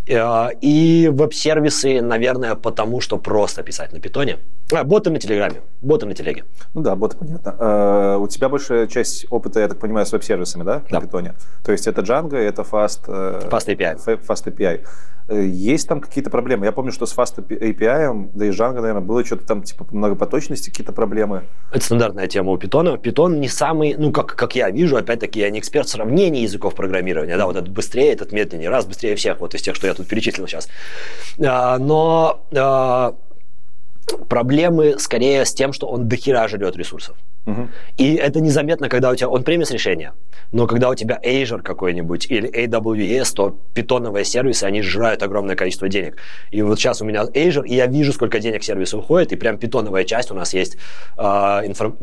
[SPEAKER 2] Э, и веб-сервисы, наверное, потому что просто писать на питоне. А, боты на Телеграме, боты на Телеге.
[SPEAKER 1] Ну да, боты понятно. А, у тебя большая часть опыта, я так понимаю, с веб-сервисами, да,
[SPEAKER 2] да.
[SPEAKER 1] на питоне? То есть это Django, это Fast,
[SPEAKER 2] э, Fast API.
[SPEAKER 1] Fast API. Э, есть там какие-то проблемы? Я помню, что с Fast API, да и Django, наверное, было что-то там типа многопоточности, какие-то проблемы.
[SPEAKER 2] Это стандартная тема у Python. Python не самый, ну, как, как я вижу, опять-таки, я не эксперт сравнения языков программирования, да, вот этот быстрее, этот медленнее, раз быстрее всех, вот из тех, что я тут перечислил сейчас. А, но а, проблемы скорее с тем, что он дохера жрет ресурсов. Угу. И это незаметно, когда у тебя он премис решения, но когда у тебя Azure какой-нибудь или AWS, то питоновые сервисы, они жрают огромное количество денег. И вот сейчас у меня Azure, и я вижу, сколько денег сервисы уходит, и прям питоновая часть у нас есть uh, inform,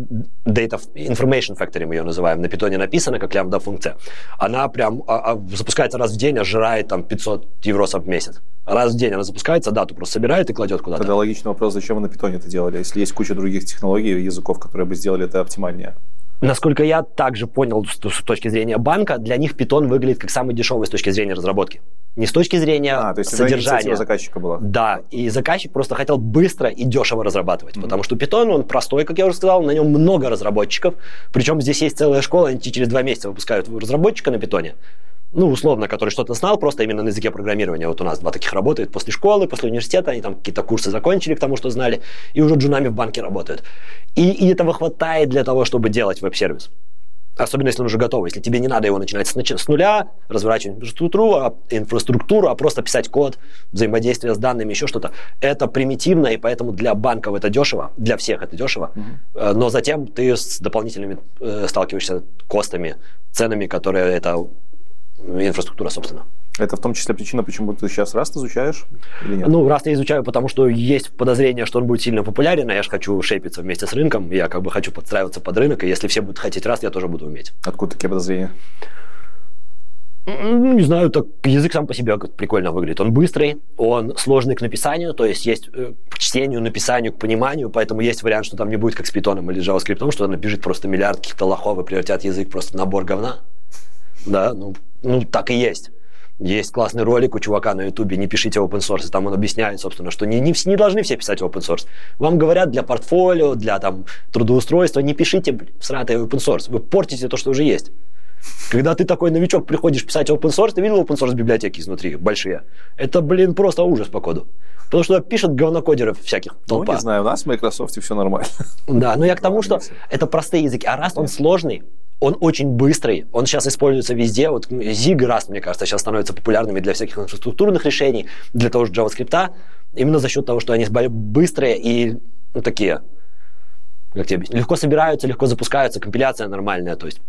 [SPEAKER 2] data, Information Factory, мы ее называем, на питоне написано, как лямбда функция. Она прям а, а, запускается раз в день, а жрает там 500 евросов в месяц. Раз в день она запускается, дату просто собирает и кладет куда-то.
[SPEAKER 1] Тогда логичный вопрос, зачем вы на питоне это делали, если есть куча других технологий, языков, которые бы сделали это оптимальнее?
[SPEAKER 2] Насколько я также понял с точки зрения банка, для них Python выглядит как самый дешевый с точки зрения разработки. Не с точки зрения а, то есть содержания.
[SPEAKER 1] заказчика была.
[SPEAKER 2] Да, и заказчик просто хотел быстро и дешево разрабатывать, mm-hmm. потому что Python, он простой, как я уже сказал, на нем много разработчиков, причем здесь есть целая школа, они через два месяца выпускают разработчика на Python, ну, условно, который что-то знал, просто именно на языке программирования. Вот у нас два таких работают после школы, после университета, они там какие-то курсы закончили к тому, что знали, и уже джунами в банке работают. И, и этого хватает для того, чтобы делать веб-сервис. Особенно, если он уже готов. Если тебе не надо его начинать с, с нуля, разворачивать инфраструктуру а, инфраструктуру, а просто писать код, взаимодействие с данными, еще что-то. Это примитивно, и поэтому для банков это дешево, для всех это дешево. Mm-hmm. Но затем ты с дополнительными э, сталкиваешься костами, ценами, которые эта инфраструктура, собственно.
[SPEAKER 1] Это в том числе причина, почему ты сейчас Rust изучаешь или нет?
[SPEAKER 2] Ну, Rust я изучаю, потому что есть подозрение, что он будет сильно популярен, а я же хочу шейпиться вместе с рынком, я как бы хочу подстраиваться под рынок, и если все будут хотеть Rust, я тоже буду уметь.
[SPEAKER 1] Откуда такие подозрения?
[SPEAKER 2] Ну, не знаю, так язык сам по себе прикольно выглядит. Он быстрый, он сложный к написанию, то есть есть э, к чтению, написанию, к пониманию, поэтому есть вариант, что там не будет как с питоном или JavaScript, что набежит просто миллиард каких-то лохов и превратят язык просто в набор говна. Да, ну, ну так и есть. Есть классный ролик у чувака на ютубе «Не пишите open source», там он объясняет, собственно, что не, не, не должны все писать open source. Вам говорят для портфолио, для там, трудоустройства, не пишите сратый open source, вы портите то, что уже есть. Когда ты такой новичок приходишь писать open source, ты видел open source библиотеки изнутри, большие? Это, блин, просто ужас, походу. Потому что пишут говнокодеров всяких толпа.
[SPEAKER 1] Ну, не знаю, у нас в Microsoft все нормально.
[SPEAKER 2] Да, но я к тому, что это простые языки, а Rust, он сложный, он очень быстрый, он сейчас используется везде. Вот Zig Rust, мне кажется, сейчас становятся популярными для всяких инфраструктурных решений, для того же JavaScript, именно за счет того, что они быстрые и ну, такие, как тебе легко собираются, легко запускаются, компиляция нормальная, то есть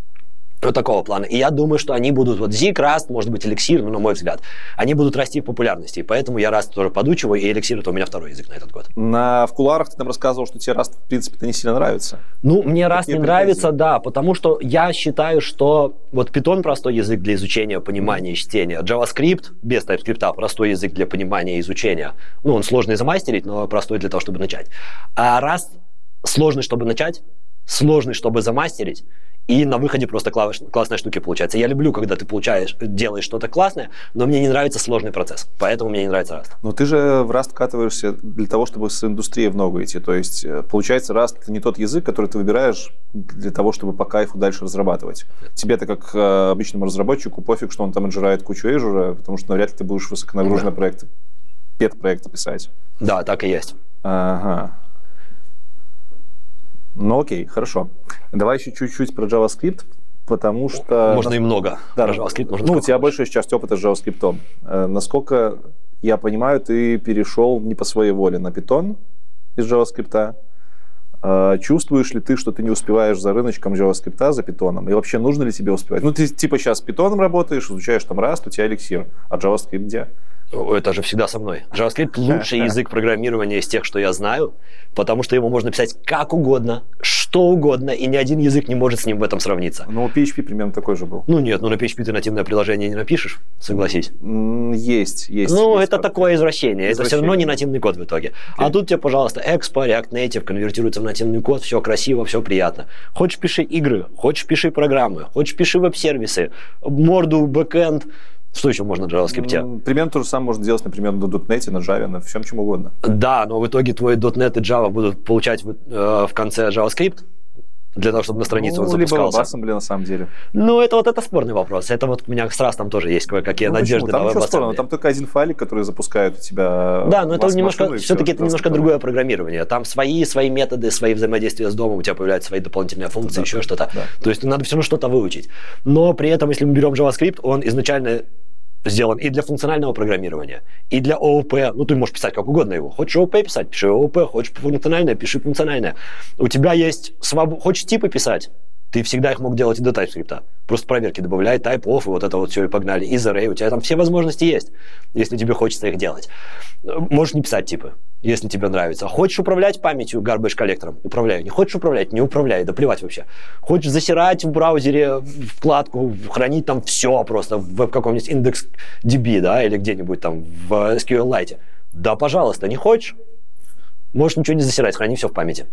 [SPEAKER 2] вот такого плана. И я думаю, что они будут, вот Zig, Rust, может быть, эликсир, ну, на мой взгляд, они будут расти в популярности. И поэтому я Rust тоже подучиваю, и эликсир это у меня второй язык на этот год.
[SPEAKER 1] На, в куларах ты там рассказывал, что тебе Rust, в принципе, не сильно нравится.
[SPEAKER 2] Ну, мне Rust не нравится, да, потому что я считаю, что вот Python простой язык для изучения, понимания и чтения. JavaScript без TypeScript простой язык для понимания и изучения. Ну, он сложный замастерить, но простой для того, чтобы начать. А Rust сложный, чтобы начать, сложный, чтобы замастерить, и на выходе просто класс, классные штуки получаются. Я люблю, когда ты получаешь, делаешь что-то классное, но мне не нравится сложный процесс. Поэтому мне не нравится Rust.
[SPEAKER 1] Но ты же в Rust вкатываешься для того, чтобы с индустрией в ногу идти. То есть, э, получается, Rust — это не тот язык, который ты выбираешь для того, чтобы по кайфу дальше разрабатывать. Тебе-то, как э, обычному разработчику, пофиг, что он там отжирает кучу Azure, потому что навряд ли ты будешь высоконагруженные да. проекты, пет-проекты писать.
[SPEAKER 2] Да, так и есть.
[SPEAKER 1] Ага. Ну окей, хорошо. Давай еще чуть-чуть про JavaScript, потому что...
[SPEAKER 2] Можно и много.
[SPEAKER 1] Да, про JavaScript можно Ну, у тебя большая часть опыта с JavaScript. Э, насколько я понимаю, ты перешел не по своей воле на Python из JavaScript. Э, чувствуешь ли ты, что ты не успеваешь за рыночком JavaScript, за питоном? И вообще нужно ли тебе успевать? Ну, ты типа сейчас питоном работаешь, изучаешь там Rust, у тебя эликсир, а JavaScript где?
[SPEAKER 2] Это же всегда со мной. JavaScript <laughs> лучший язык программирования из тех, что я знаю, потому что его можно писать как угодно, что угодно, и ни один язык не может с ним в этом сравниться.
[SPEAKER 1] Ну, PHP примерно такой же был.
[SPEAKER 2] Ну нет, ну на PHP ты нативное приложение не напишешь, согласись.
[SPEAKER 1] Есть, есть.
[SPEAKER 2] Ну,
[SPEAKER 1] есть
[SPEAKER 2] это такое извращение. извращение. Это все равно не нативный код в итоге. Okay. А тут тебе, пожалуйста, Expo, React Native конвертируется в нативный код, все красиво, все приятно. Хочешь пиши игры, хочешь пиши программы, хочешь пиши веб-сервисы, морду, бэкэнд, что еще можно на JavaScript?
[SPEAKER 1] Примерно то же самое можно делать, например, на .NET, на Java, на всем чем угодно.
[SPEAKER 2] Да, но в итоге твой .NET и Java будут получать в, э, в конце JavaScript, для того, чтобы на страницу ну, он запускался.
[SPEAKER 1] либо WebAssembly на самом деле.
[SPEAKER 2] Ну, это вот это спорный вопрос. Это вот у меня с раз там тоже есть кое-какие ну, надежды
[SPEAKER 1] почему? Там на WebAssembly. Там только один файлик, который запускают у тебя.
[SPEAKER 2] Да, но это немножко, все-таки это немножко другое программирование. Там свои, свои методы, свои взаимодействия с домом, у тебя появляются свои дополнительные функции, да, еще что-то. Да. То есть надо все равно что-то выучить. Но при этом, если мы берем JavaScript, он изначально сделан и для функционального программирования, и для ООП. Ну, ты можешь писать как угодно его. Хочешь ООП писать, пиши ООП. Хочешь функциональное, пиши функциональное. У тебя есть свобода. Хочешь типы писать, ты всегда их мог делать и до TypeScript. Просто проверки добавляй, type off, и вот это вот все, и погнали. Из array, у тебя там все возможности есть, если тебе хочется их делать. Можешь не писать типы, если тебе нравится. Хочешь управлять памятью garbage коллектором? Управляй. Не хочешь управлять? Не управляй. Да плевать вообще. Хочешь засирать в браузере вкладку, хранить там все просто в каком-нибудь индекс DB, да, или где-нибудь там в SQLite? Да, пожалуйста. Не хочешь? Можешь ничего не засирать, храни все в памяти.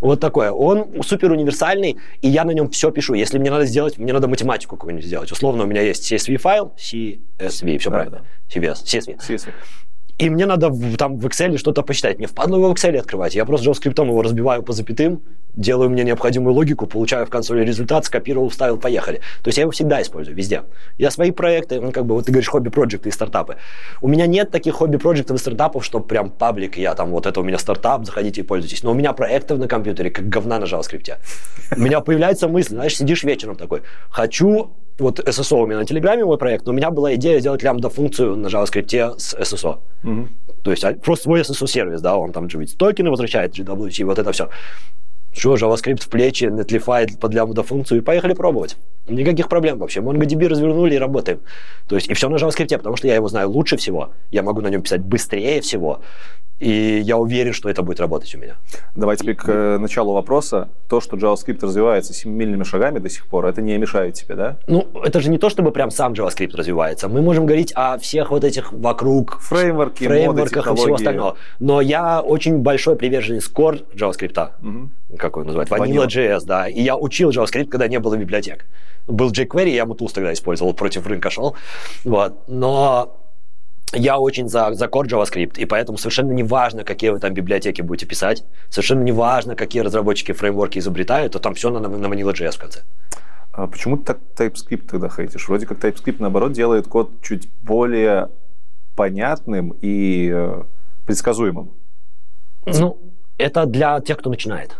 [SPEAKER 2] Вот такое. Он супер универсальный, и я на нем все пишу. Если мне надо сделать, мне надо математику какую-нибудь сделать. Условно, у меня есть CSV файл, CSV, все да, правильно, да. CVS, CSV. CSV. И мне надо в, там в Excel что-то посчитать. Мне впадло его в Excel открывать. Я просто JavaScript его разбиваю по запятым, делаю мне необходимую логику, получаю в консоли результат, скопировал, вставил, поехали. То есть я его всегда использую, везде. Я свои проекты, ну, как бы, вот ты говоришь, хобби-проекты и стартапы. У меня нет таких хобби-проектов и стартапов, что прям паблик, я там, вот это у меня стартап, заходите и пользуйтесь. Но у меня проектов на компьютере, как говна на JavaScript. У меня появляется мысль, знаешь, сидишь вечером такой, хочу вот SSO у меня на Телеграме мой проект, но у меня была идея сделать лямбда-функцию на JavaScript с SSO. Угу. То есть а, просто свой SSO-сервис, да, он там же токены возвращает, GWT, вот это все. Что, JavaScript в плечи, Netlify под лямбда-функцию, и поехали пробовать. Никаких проблем вообще. MongoDB развернули и работаем. То есть, и все на JavaScript, потому что я его знаю лучше всего. Я могу на нем писать быстрее всего. И я уверен, что это будет работать у меня.
[SPEAKER 1] Давай теперь к э, началу вопроса. То, что JavaScript развивается семимильными шагами до сих пор, это не мешает тебе, да?
[SPEAKER 2] Ну, это же не то, чтобы прям сам JavaScript развивается. Мы можем говорить о всех вот этих вокруг
[SPEAKER 1] фреймворки,
[SPEAKER 2] фреймворках моды, и всего остального. Но я очень большой приверженец core JavaScript. Угу. Как его называть? Vanilla.js, да. И я учил JavaScript, когда не было библиотек. Был jQuery, я Mutools тогда использовал, против рынка шел. Вот. Но я очень за, за Core JavaScript, и поэтому совершенно не важно, какие вы там библиотеки будете писать, совершенно не важно, какие разработчики фреймворки изобретают, то там все на, на Vanilla.js в конце.
[SPEAKER 1] А почему ты так TypeScript тогда хейтишь? Вроде как TypeScript, наоборот, делает код чуть более понятным и э, предсказуемым.
[SPEAKER 2] Ну, это для тех, кто начинает.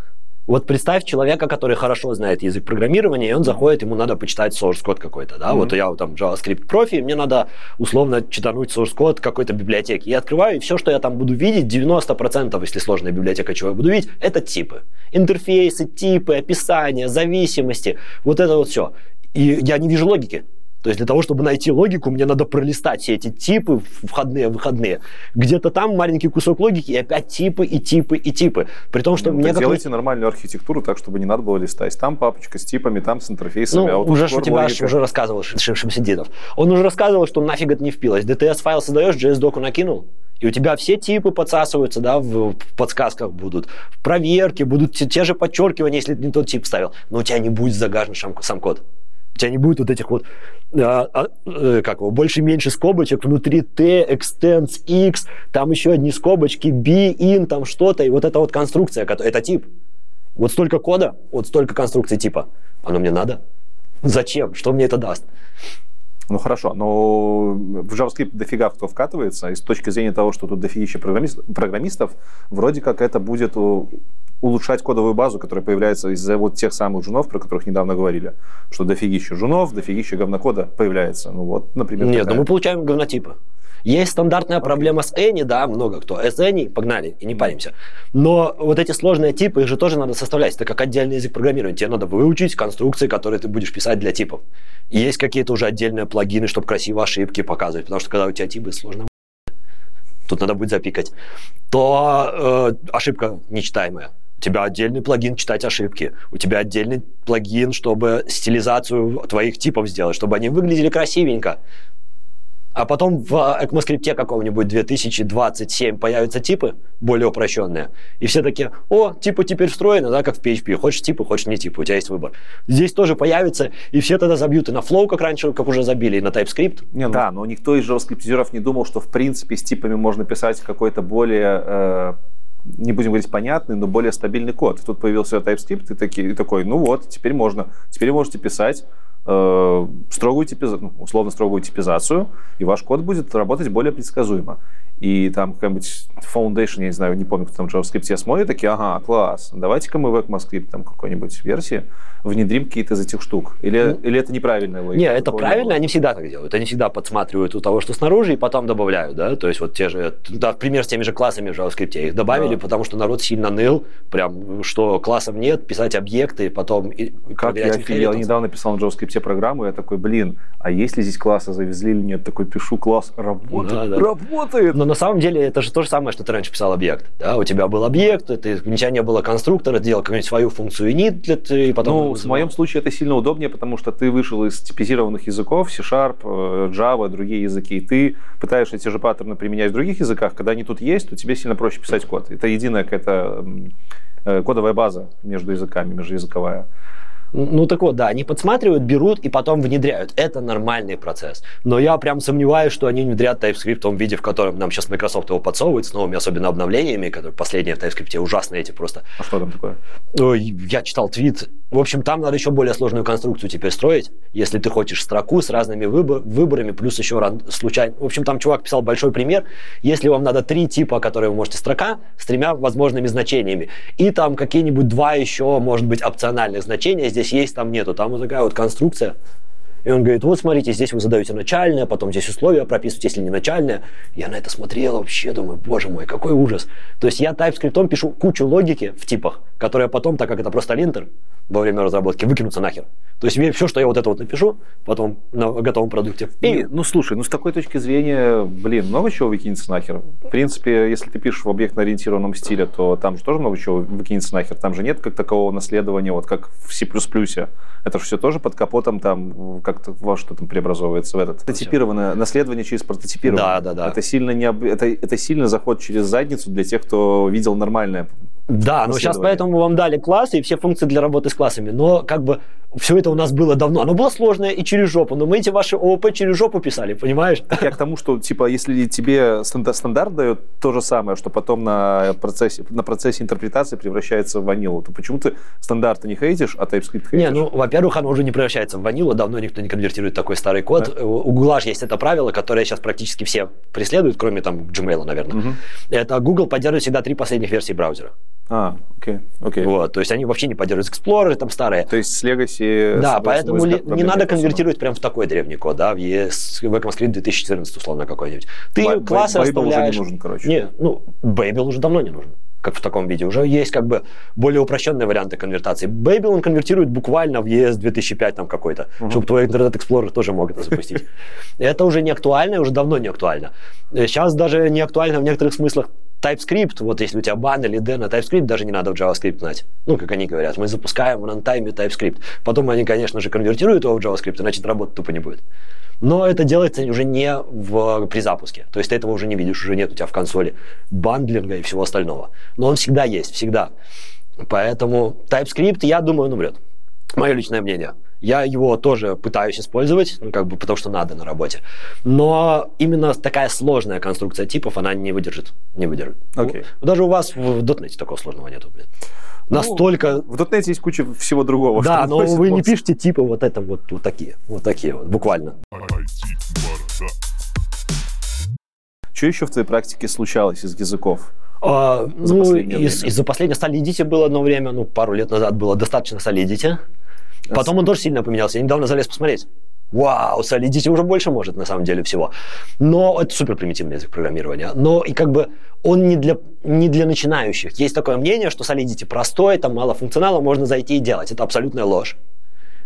[SPEAKER 2] Вот представь человека, который хорошо знает язык программирования, и он заходит, ему надо почитать source код какой-то, да, mm-hmm. вот я там JavaScript профи, мне надо условно читануть source код какой-то библиотеки. Я открываю, и все, что я там буду видеть, 90%, если сложная библиотека, чего я буду видеть, это типы. Интерфейсы, типы, описания, зависимости, вот это вот все. И я не вижу логики. То есть для того, чтобы найти логику, мне надо пролистать все эти типы, входные, выходные. Где-то там маленький кусок логики, и опять типы, и типы, и типы. При том, что
[SPEAKER 1] ну,
[SPEAKER 2] мне...
[SPEAKER 1] Делайте нормальную архитектуру так, чтобы не надо было листать. Там папочка с типами, там с интерфейсами.
[SPEAKER 2] Ну, а вот уже у тебя логика... уже рассказывал Шамсидинов. Он уже рассказывал, что нафиг это не впилось. DTS-файл создаешь, JS-доку накинул, и у тебя все типы подсасываются, да, в, в подсказках будут, в проверке будут те, те же подчеркивания, если ты не тот тип ставил, но у тебя не будет загажен сам, сам код. Тебя не будет вот этих вот, а, а, э, как его, больше-меньше скобочек, внутри T, extends, X, там еще одни скобочки, B, in, там что-то, и вот эта вот конструкция, это тип. Вот столько кода, вот столько конструкций типа. Оно мне надо? Зачем? Что мне это даст?
[SPEAKER 1] Ну хорошо, но в JavaScript дофига кто вкатывается, и с точки зрения того, что тут дофигища программист, программистов, вроде как это будет улучшать кодовую базу, которая появляется из-за вот тех самых жунов, про которых недавно говорили, что дофигища жунов, дофигища говнокода появляется. Ну вот, например,
[SPEAKER 2] Нет, такая. ну мы получаем говнотипы. Есть стандартная проблема с Any, да, много кто. С Any, погнали, и не паримся. Но вот эти сложные типы, их же тоже надо составлять. Это как отдельный язык программирования. Тебе надо выучить конструкции, которые ты будешь писать для типов. Есть какие-то уже отдельные плагины, чтобы красиво ошибки показывать. Потому что когда у тебя типы сложно тут надо будет запикать, то э, ошибка нечитаемая. У тебя отдельный плагин читать ошибки. У тебя отдельный плагин, чтобы стилизацию твоих типов сделать, чтобы они выглядели красивенько. А потом в ECMAScript какого-нибудь 2027 появятся типы более упрощенные. И все такие, о, типы теперь встроены, да, как в PHP. Хочешь типы, хочешь не типы, у тебя есть выбор. Здесь тоже появится, и все тогда забьют и на Flow, как раньше, как уже забили, и на TypeScript.
[SPEAKER 1] Не, ну, да, но никто из JavaScript не думал, что в принципе с типами можно писать какой-то более э, не будем говорить понятный, но более стабильный код. Тут появился TypeScript, и, таки, и такой, ну вот, теперь можно, теперь можете писать э, строгую типизацию, ну, условно строгую типизацию, и ваш код будет работать более предсказуемо. И там какая-нибудь Foundation, я не знаю, не помню, кто там в JavaScript смотрит, такие, ага, класс, давайте-ка мы в ECMAScript там какой-нибудь версии внедрим какие-то из этих штук. Или, ну, или это неправильная логика?
[SPEAKER 2] Нет, это правильно, они всегда так делают. Они всегда подсматривают у того, что снаружи, и потом добавляют, да, то есть вот те же, да, пример с теми же классами в JavaScript, их добавили, да. потому что народ сильно ныл, прям, что классов нет, писать объекты, потом и,
[SPEAKER 1] Как я офигел, я недавно писал на JavaScript программу, я такой, блин, а если здесь классы завезли или нет? Такой пишу, класс работает, да, да. работает.
[SPEAKER 2] Но на самом деле это же то же самое, что ты раньше писал объект. Да? У тебя был объект, ты, у тебя не было конструктора, ты делал какую-нибудь свою функцию init, и потом...
[SPEAKER 1] Ну, в моем случае это сильно удобнее, потому что ты вышел из типизированных языков, C-Sharp, э, Java, другие языки, и ты пытаешься эти же паттерны применять в других языках, когда они тут есть, то тебе сильно проще писать код. Это единая какая-то э, кодовая база между языками, межduязыковая.
[SPEAKER 2] Ну так вот, да, они подсматривают, берут и потом внедряют. Это нормальный процесс. Но я прям сомневаюсь, что они внедрят TypeScript в том виде, в котором нам сейчас Microsoft его подсовывает, с новыми особенно обновлениями, которые последние в TypeScript ужасные эти просто.
[SPEAKER 1] А что там такое?
[SPEAKER 2] Я читал твит. В общем, там надо еще более сложную конструкцию теперь строить, если ты хочешь строку с разными выбор, выборами, плюс еще случайно. В общем, там чувак писал большой пример. Если вам надо три типа, которые вы можете строка, с тремя возможными значениями, и там какие-нибудь два еще, может быть, опциональных значения здесь есть, там нету. Там вот такая вот конструкция. И он говорит, вот смотрите, здесь вы задаете начальное, потом здесь условия прописываете, если не начальное. Я на это смотрел вообще, думаю, боже мой, какой ужас. То есть я TypeScript пишу кучу логики в типах, которые потом, так как это просто линтер во время разработки, выкинутся нахер. То есть все, что я вот это вот напишу, потом на готовом продукте.
[SPEAKER 1] И, ну слушай, ну с такой точки зрения, блин, много чего выкинется нахер. В принципе, если ты пишешь в объектно-ориентированном стиле, то там же тоже много чего выкинется нахер. Там же нет как такового наследования, вот как в C++. Это же все тоже под капотом там, как как-то во что там преобразовывается в этот. Прототипированное наследование через прототипирование.
[SPEAKER 2] Да, да, да.
[SPEAKER 1] Это сильно, не об... это, это сильно заход через задницу для тех, кто видел нормальное
[SPEAKER 2] да, но сейчас поэтому вам дали классы и все функции для работы с классами. Но как бы все это у нас было давно. Оно было сложное и через жопу. Но мы эти ваши ООП через жопу писали, понимаешь?
[SPEAKER 1] Я к тому, что типа если тебе стандарт, стандарт дает то же самое, что потом на процессе, на процессе интерпретации превращается в ванилу, то почему ты стандарты не хейтишь, а TypeScript хейтишь?
[SPEAKER 2] Не, ну, во-первых, оно уже не превращается в ванилу. Давно никто не конвертирует такой старый код. Да? У Google есть это правило, которое сейчас практически все преследуют, кроме там Gmail, наверное. Угу. Это Google поддерживает всегда три последних версии браузера.
[SPEAKER 1] А, окей, окей.
[SPEAKER 2] Вот, то есть они вообще не поддерживают Explorer, там старые.
[SPEAKER 1] То есть с Legacy...
[SPEAKER 2] Да, с, поэтому с, ли, не надо конвертировать прям в такой древний код, да, в, ES, в ECMAScript 2014, условно, какой-нибудь. Ты Бай, классы Babel
[SPEAKER 1] расставляешь... уже не нужен, короче.
[SPEAKER 2] Не, ну, Babel уже давно не нужен как в таком виде. Уже есть как бы более упрощенные варианты конвертации. Babel он конвертирует буквально в ES 2005 там какой-то, uh-huh. чтобы твой Internet Explorer тоже мог это запустить. <laughs> Это уже не актуально, уже давно не актуально. Сейчас даже не актуально в некоторых смыслах TypeScript, вот если у тебя бан или на TypeScript, даже не надо в JavaScript знать. Ну, как они говорят, мы запускаем в рантайме TypeScript. Потом они, конечно же, конвертируют его в JavaScript, иначе работать тупо не будет. Но это делается уже не в, при запуске. То есть ты этого уже не видишь, уже нет у тебя в консоли бандлинга и всего остального. Но он всегда есть, всегда. Поэтому TypeScript, я думаю, он умрет. Мое личное мнение. Я его тоже пытаюсь использовать, ну, как бы потому что надо на работе. Но именно такая сложная конструкция типов, она не выдержит. Не выдержит.
[SPEAKER 1] Okay.
[SPEAKER 2] Даже у вас в .NET такого сложного нету, блин. Ну, Настолько...
[SPEAKER 1] В .NET есть куча всего другого.
[SPEAKER 2] Да, но вы не пишете типы вот это вот, вот такие. Вот такие вот, буквально.
[SPEAKER 1] Что еще в твоей практике случалось из языков?
[SPEAKER 2] А, за ну, из, из-за последнего Solidity было одно время, ну, пару лет назад было достаточно Solidity. Потом он тоже сильно поменялся. Я недавно залез посмотреть. Вау, Solidity уже больше может, на самом деле, всего. Но это супер примитивный язык программирования. Но и как бы он не для, не для начинающих. Есть такое мнение, что Solidity простой, там мало функционала, можно зайти и делать. Это абсолютная ложь.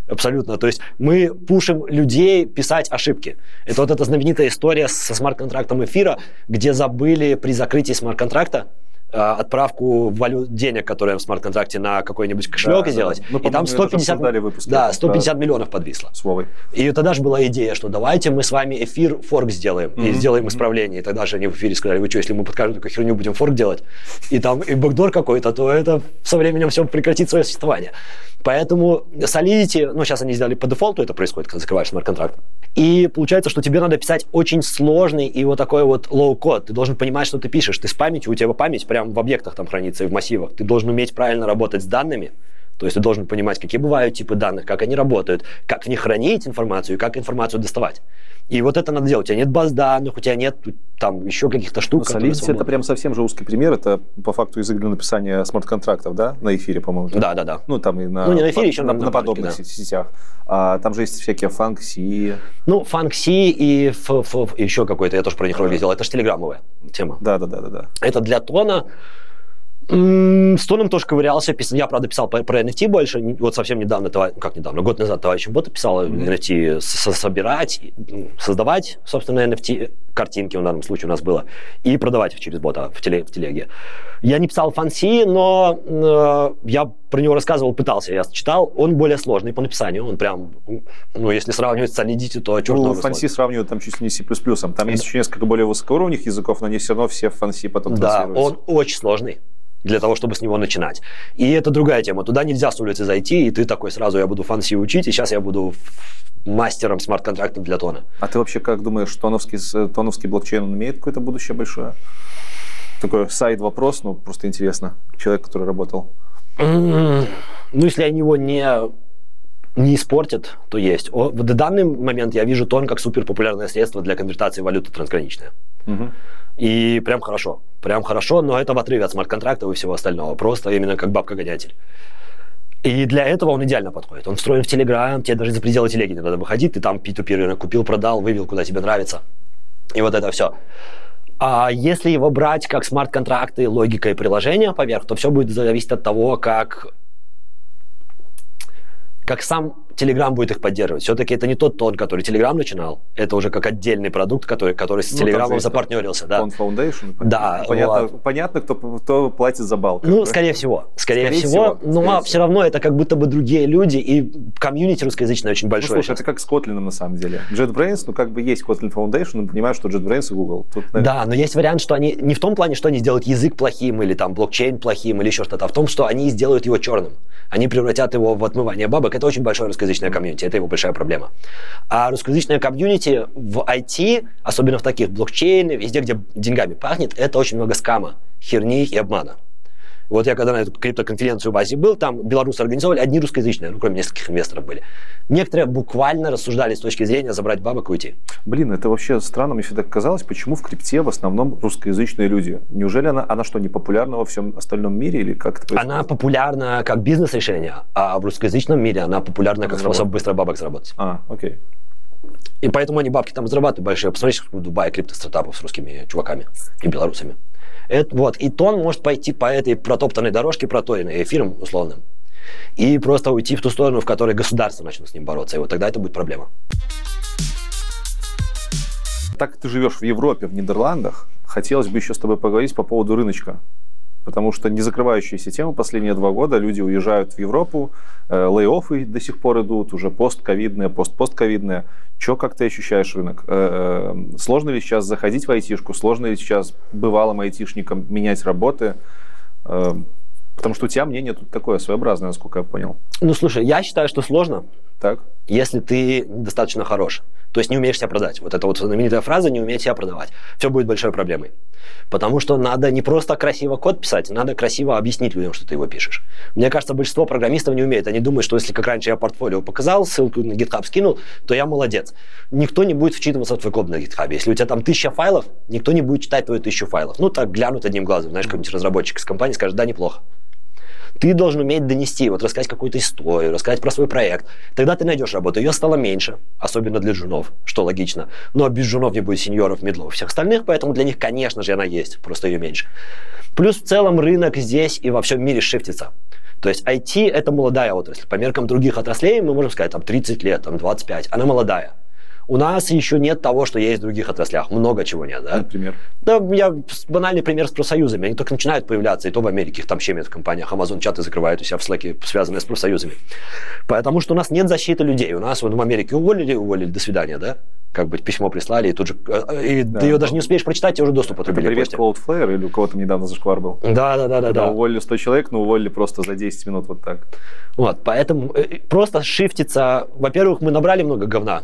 [SPEAKER 2] Абсолютно. То есть мы пушим людей писать ошибки. Это вот эта знаменитая история со смарт-контрактом эфира, где забыли при закрытии смарт-контракта отправку валют, денег, которые в смарт-контракте на какой-нибудь кошелек да, сделать. Да, да. и там 150,
[SPEAKER 1] выпуске,
[SPEAKER 2] да, 150 да. миллионов подвисло.
[SPEAKER 1] С Вовой.
[SPEAKER 2] И тогда же была идея, что давайте мы с вами Ether fork сделаем mm-hmm. и сделаем исправление. И тогда же они в Ether сказали, вы что, если мы под каждую такую херню будем fork делать, и там и backdoor какой-то, то это со временем все прекратит свое существование. Поэтому Solidity, ну, сейчас они сделали по дефолту, это происходит, когда закрываешь смарт-контракт. И получается, что тебе надо писать очень сложный и вот такой вот low code. Ты должен понимать, что ты пишешь. Ты с памятью, у тебя память прямо в объектах там хранится и в массивах. Ты должен уметь правильно работать с данными. То есть ты должен понимать, какие бывают типы данных, как они работают, как в них хранить информацию и как информацию доставать. И вот это надо делать. У тебя нет баз данных, у тебя нет там еще каких-то штук.
[SPEAKER 1] Ну, Solidity это прям совсем же узкий пример. Это по факту язык для написания смарт-контрактов, да, на эфире, по-моему.
[SPEAKER 2] Да, да, да.
[SPEAKER 1] Ну, там и на,
[SPEAKER 2] ну, не на, эфире, еще
[SPEAKER 1] на, на, на подобных да. сетях. А, там же есть всякие фанк-си.
[SPEAKER 2] Ну, фанк-си и ф, ф, ф, еще какой-то, я тоже про них ролик сделал. Это же телеграммовая тема.
[SPEAKER 1] Да, да, да, да, да.
[SPEAKER 2] Это для тона. С тоном тоже ковырялся. Я, правда, писал про NFT больше. Вот совсем недавно, как недавно, год назад товарищем Бота писал NFT собирать, создавать, собственно, NFT картинки в данном случае у нас было, и продавать через бота в, теле, в телеге. Я не писал фанси, но э, я про него рассказывал, пытался, я читал. Он более сложный по написанию. Он прям, ну, если сравнивать с Solidity, то черт
[SPEAKER 1] Ну, фанси сравнивают там чуть ли не C++. Там есть еще несколько более высокоуровневых языков, но они все равно все фанси потом
[SPEAKER 2] Да, он очень сложный для того, чтобы с него начинать. И это другая тема. Туда нельзя с улицы зайти, и ты такой сразу, я буду фанси учить, и сейчас я буду мастером смарт-контрактов для Тона.
[SPEAKER 1] А ты вообще как думаешь, тоновский, тоновский блокчейн, он имеет какое-то будущее большое? Такой сайд-вопрос, ну, просто интересно. Человек, который работал.
[SPEAKER 2] Ну, если они его не не испортят, то есть. О, в данный момент я вижу тон как супер популярное средство для конвертации валюты трансграничной. Угу. И прям хорошо. Прям хорошо, но это в отрыве от смарт-контрактов и всего остального. Просто именно как бабка-гонятель. И для этого он идеально подходит. Он встроен в Телеграм, тебе даже за пределы телеги не надо выходить, ты там P2P рынок купил, продал, вывел, куда тебе нравится. И вот это все. А если его брать как смарт-контракты, логика и приложение поверх, то все будет зависеть от того, как как сам Telegram будет их поддерживать. Все-таки это не тот тон, который Telegram начинал. Это уже как отдельный продукт, который, который с ну, Telegram запартнерился. Да.
[SPEAKER 1] Fond Foundation.
[SPEAKER 2] Да.
[SPEAKER 1] Понятно, вот. понятно кто, кто платит за балл.
[SPEAKER 2] Ну, скорее всего. Скорее, скорее всего. всего. Но скорее все равно это как будто бы другие люди, и комьюнити русскоязычное очень большое.
[SPEAKER 1] Ну, слушай, сейчас. это как с Kotlin на самом деле. JetBrains, ну, как бы есть Kotlin Foundation, но понимаю, что JetBrains и Google.
[SPEAKER 2] Тут, наверное... Да, но есть вариант, что они не в том плане, что они сделают язык плохим, или там блокчейн плохим, или еще что-то, а в том, что они сделают его черным. Они превратят его в отмывание бабок. Это очень большое русскоязычное комьюнити. Это его большая проблема. А русскоязычное комьюнити в IT, особенно в таких блокчейне, везде, где деньгами пахнет, это очень много скама, херни и обмана. Вот я когда на эту криптоконференцию в Азии был, там белорусы организовали, одни русскоязычные, ну, кроме нескольких инвесторов были. Некоторые буквально рассуждали с точки зрения забрать бабок и уйти.
[SPEAKER 1] Блин, это вообще странно, мне всегда казалось, почему в крипте в основном русскоязычные люди? Неужели она, она что, не популярна во всем остальном мире или как это
[SPEAKER 2] происходит? Она популярна как бизнес-решение, а в русскоязычном мире она популярна как способ быстро бабок заработать.
[SPEAKER 1] А, окей.
[SPEAKER 2] И поэтому они бабки там зарабатывают большие. Посмотрите, сколько в Дубае крипто-стартапов с русскими чуваками и белорусами. Это, вот, и тон может пойти по этой протоптанной дорожке, проторенной эфиром условным, и просто уйти в ту сторону, в которой государство начнет с ним бороться, и вот тогда это будет проблема.
[SPEAKER 1] Так как ты живешь в Европе, в Нидерландах, хотелось бы еще с тобой поговорить по поводу рыночка потому что не закрывающаяся тема последние два года, люди уезжают в Европу, э, лей-оффы до сих пор идут, уже постковидные, пост-постковидные. Че, как ты ощущаешь рынок? Э, э, сложно ли сейчас заходить в айтишку? Сложно ли сейчас бывалым айтишникам менять работы? Э, потому что у тебя мнение тут такое своеобразное, насколько я понял.
[SPEAKER 2] Ну, слушай, я считаю, что сложно,
[SPEAKER 1] так.
[SPEAKER 2] Если ты достаточно хорош. То есть не умеешь себя продать. Вот эта вот знаменитая фраза «не уметь себя продавать». Все будет большой проблемой. Потому что надо не просто красиво код писать, надо красиво объяснить людям, что ты его пишешь. Мне кажется, большинство программистов не умеет. Они думают, что если, как раньше, я портфолио показал, ссылку на GitHub скинул, то я молодец. Никто не будет вчитываться в твой код на GitHub. Если у тебя там тысяча файлов, никто не будет читать твою тысячу файлов. Ну, так глянут одним глазом. Знаешь, какой-нибудь разработчик из компании скажет, да, неплохо. Ты должен уметь донести, вот рассказать какую-то историю, рассказать про свой проект. Тогда ты найдешь работу. Ее стало меньше, особенно для джунов, что логично. Но без джунов не будет сеньоров, медлов, всех остальных, поэтому для них, конечно же, она есть, просто ее меньше. Плюс в целом рынок здесь и во всем мире шифтится. То есть IT – это молодая отрасль. По меркам других отраслей мы можем сказать, там, 30 лет, там, 25. Она молодая. У нас еще нет того, что есть в других отраслях. Много чего нет, да?
[SPEAKER 1] Например?
[SPEAKER 2] Да, я банальный пример с профсоюзами. Они только начинают появляться, и то в Америке их там щемят в компаниях. Amazon чаты закрывают у себя в Slack, связанные с профсоюзами. Потому что у нас нет защиты людей. У нас вот в Америке уволили, уволили, до свидания, да? как бы письмо прислали, и тут же э, и да, ты ее даже не успеешь прочитать, и уже доступ отрубили.
[SPEAKER 1] Привет, Cloudflare, или у кого-то недавно зашквар был.
[SPEAKER 2] Да, да, да, да. да.
[SPEAKER 1] уволили 100 человек, но уволили просто за 10 минут вот так.
[SPEAKER 2] Вот, поэтому э, просто шифтится. Во-первых, мы набрали много говна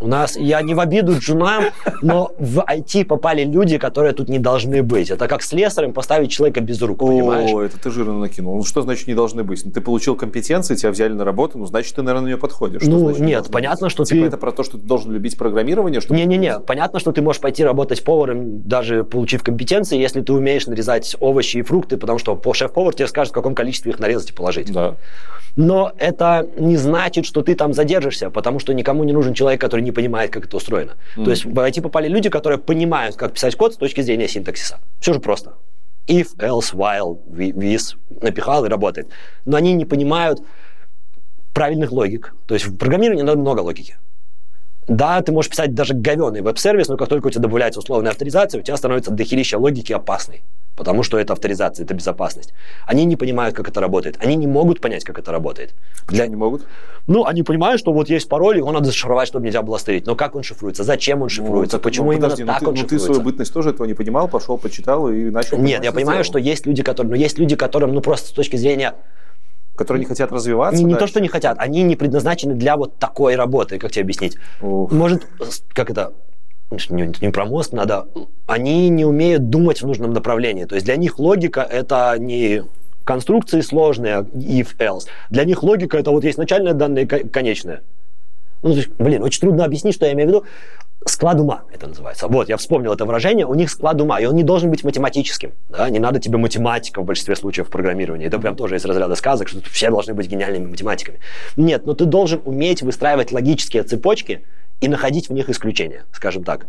[SPEAKER 2] у нас, я не в обиду джунам, но в IT попали люди, которые тут не должны быть. Это как с слесарем поставить человека без рук, понимаешь?
[SPEAKER 1] О, это ты жирно накинул. Ну что значит не должны быть? Ну, ты получил компетенции, тебя взяли на работу, ну значит ты, наверное, на нее подходишь.
[SPEAKER 2] Что
[SPEAKER 1] ну значит,
[SPEAKER 2] нет, понятно, быть? что
[SPEAKER 1] типа
[SPEAKER 2] ты...
[SPEAKER 1] это про то, что ты должен любить программирование?
[SPEAKER 2] Не-не-не, понятно, что ты можешь пойти работать поваром, даже получив компетенции, если ты умеешь нарезать овощи и фрукты, потому что шеф-повар тебе скажет, в каком количестве их нарезать и положить.
[SPEAKER 1] Да.
[SPEAKER 2] Но это не значит, что ты там задержишься, потому что никому не нужен человек, который не понимает, как это устроено. Mm. То есть в IT попали люди, которые понимают, как писать код с точки зрения синтаксиса. Все же просто. If, else, while, this, напихал и работает. Но они не понимают правильных логик. То есть в программировании надо много логики. Да, ты можешь писать даже говеный веб-сервис, но как только у тебя добавляется условная авторизация, у тебя становится дохерища логики опасной. Потому что это авторизация, это безопасность. Они не понимают, как это работает. Они не могут понять, как это работает.
[SPEAKER 1] Для... не могут?
[SPEAKER 2] Ну, они понимают, что вот есть пароль, его надо зашифровать, чтобы нельзя было стырить. Но как он шифруется? Зачем он шифруется? Ну, Почему ну, подожди, именно ну, так
[SPEAKER 1] ты,
[SPEAKER 2] он
[SPEAKER 1] ну,
[SPEAKER 2] шифруется?
[SPEAKER 1] ты свою бытность тоже этого не понимал, пошел, почитал и начал...
[SPEAKER 2] Нет, я понимаю, что есть люди, которые... Но есть люди, которым, ну, просто с точки зрения
[SPEAKER 1] которые не хотят развиваться.
[SPEAKER 2] Не, не то, что не хотят, они не предназначены для вот такой работы, как тебе объяснить. Ух. Может, как это, не, не про мозг надо, они не умеют думать в нужном направлении. То есть для них логика это не конструкции сложные, if, else. Для них логика это вот есть начальное данные и конечное. Ну, есть, блин, очень трудно объяснить, что я имею в виду. Склад ума это называется. Вот, я вспомнил это выражение. У них склад ума, и он не должен быть математическим. Да? Не надо тебе математика в большинстве случаев в программировании. Это прям тоже из разряда сказок, что все должны быть гениальными математиками. Нет, но ты должен уметь выстраивать логические цепочки и находить в них исключения, скажем так.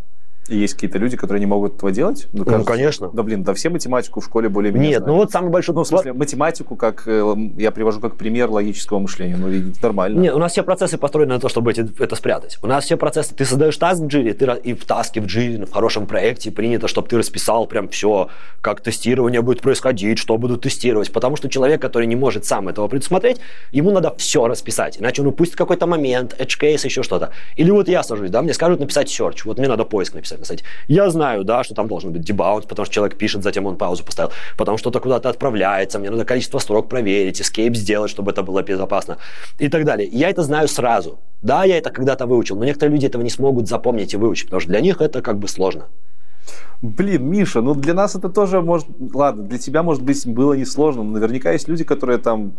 [SPEAKER 1] Есть какие-то люди, которые не могут этого делать?
[SPEAKER 2] Ну, кажется, ну конечно.
[SPEAKER 1] Да, блин, да все математику в школе более-менее
[SPEAKER 2] Нет, знают. ну вот самый большой...
[SPEAKER 1] Ну, в смысле, математику как, э, я привожу как пример логического мышления. Ну, нормально.
[SPEAKER 2] Нет, у нас все процессы построены на то, чтобы эти, это спрятать. У нас все процессы... Ты создаешь таск в джире, ты и в таске в джире, в хорошем проекте принято, чтобы ты расписал прям все, как тестирование будет происходить, что будут тестировать. Потому что человек, который не может сам этого предусмотреть, ему надо все расписать. Иначе он упустит какой-то момент, edge case, еще что-то. Или вот я сажусь, да, мне скажут написать search. Вот мне надо поиск написать на сайте. Я знаю, да, что там должен быть дебаунс, потому что человек пишет, затем он паузу поставил, потом что-то куда-то отправляется, мне надо количество строк проверить, escape сделать, чтобы это было безопасно и так далее. Я это знаю сразу. Да, я это когда-то выучил, но некоторые люди этого не смогут запомнить и выучить, потому что для них это как бы сложно.
[SPEAKER 1] Блин, Миша, ну для нас это тоже может... Ладно, для тебя, может быть, было несложно, но наверняка есть люди, которые там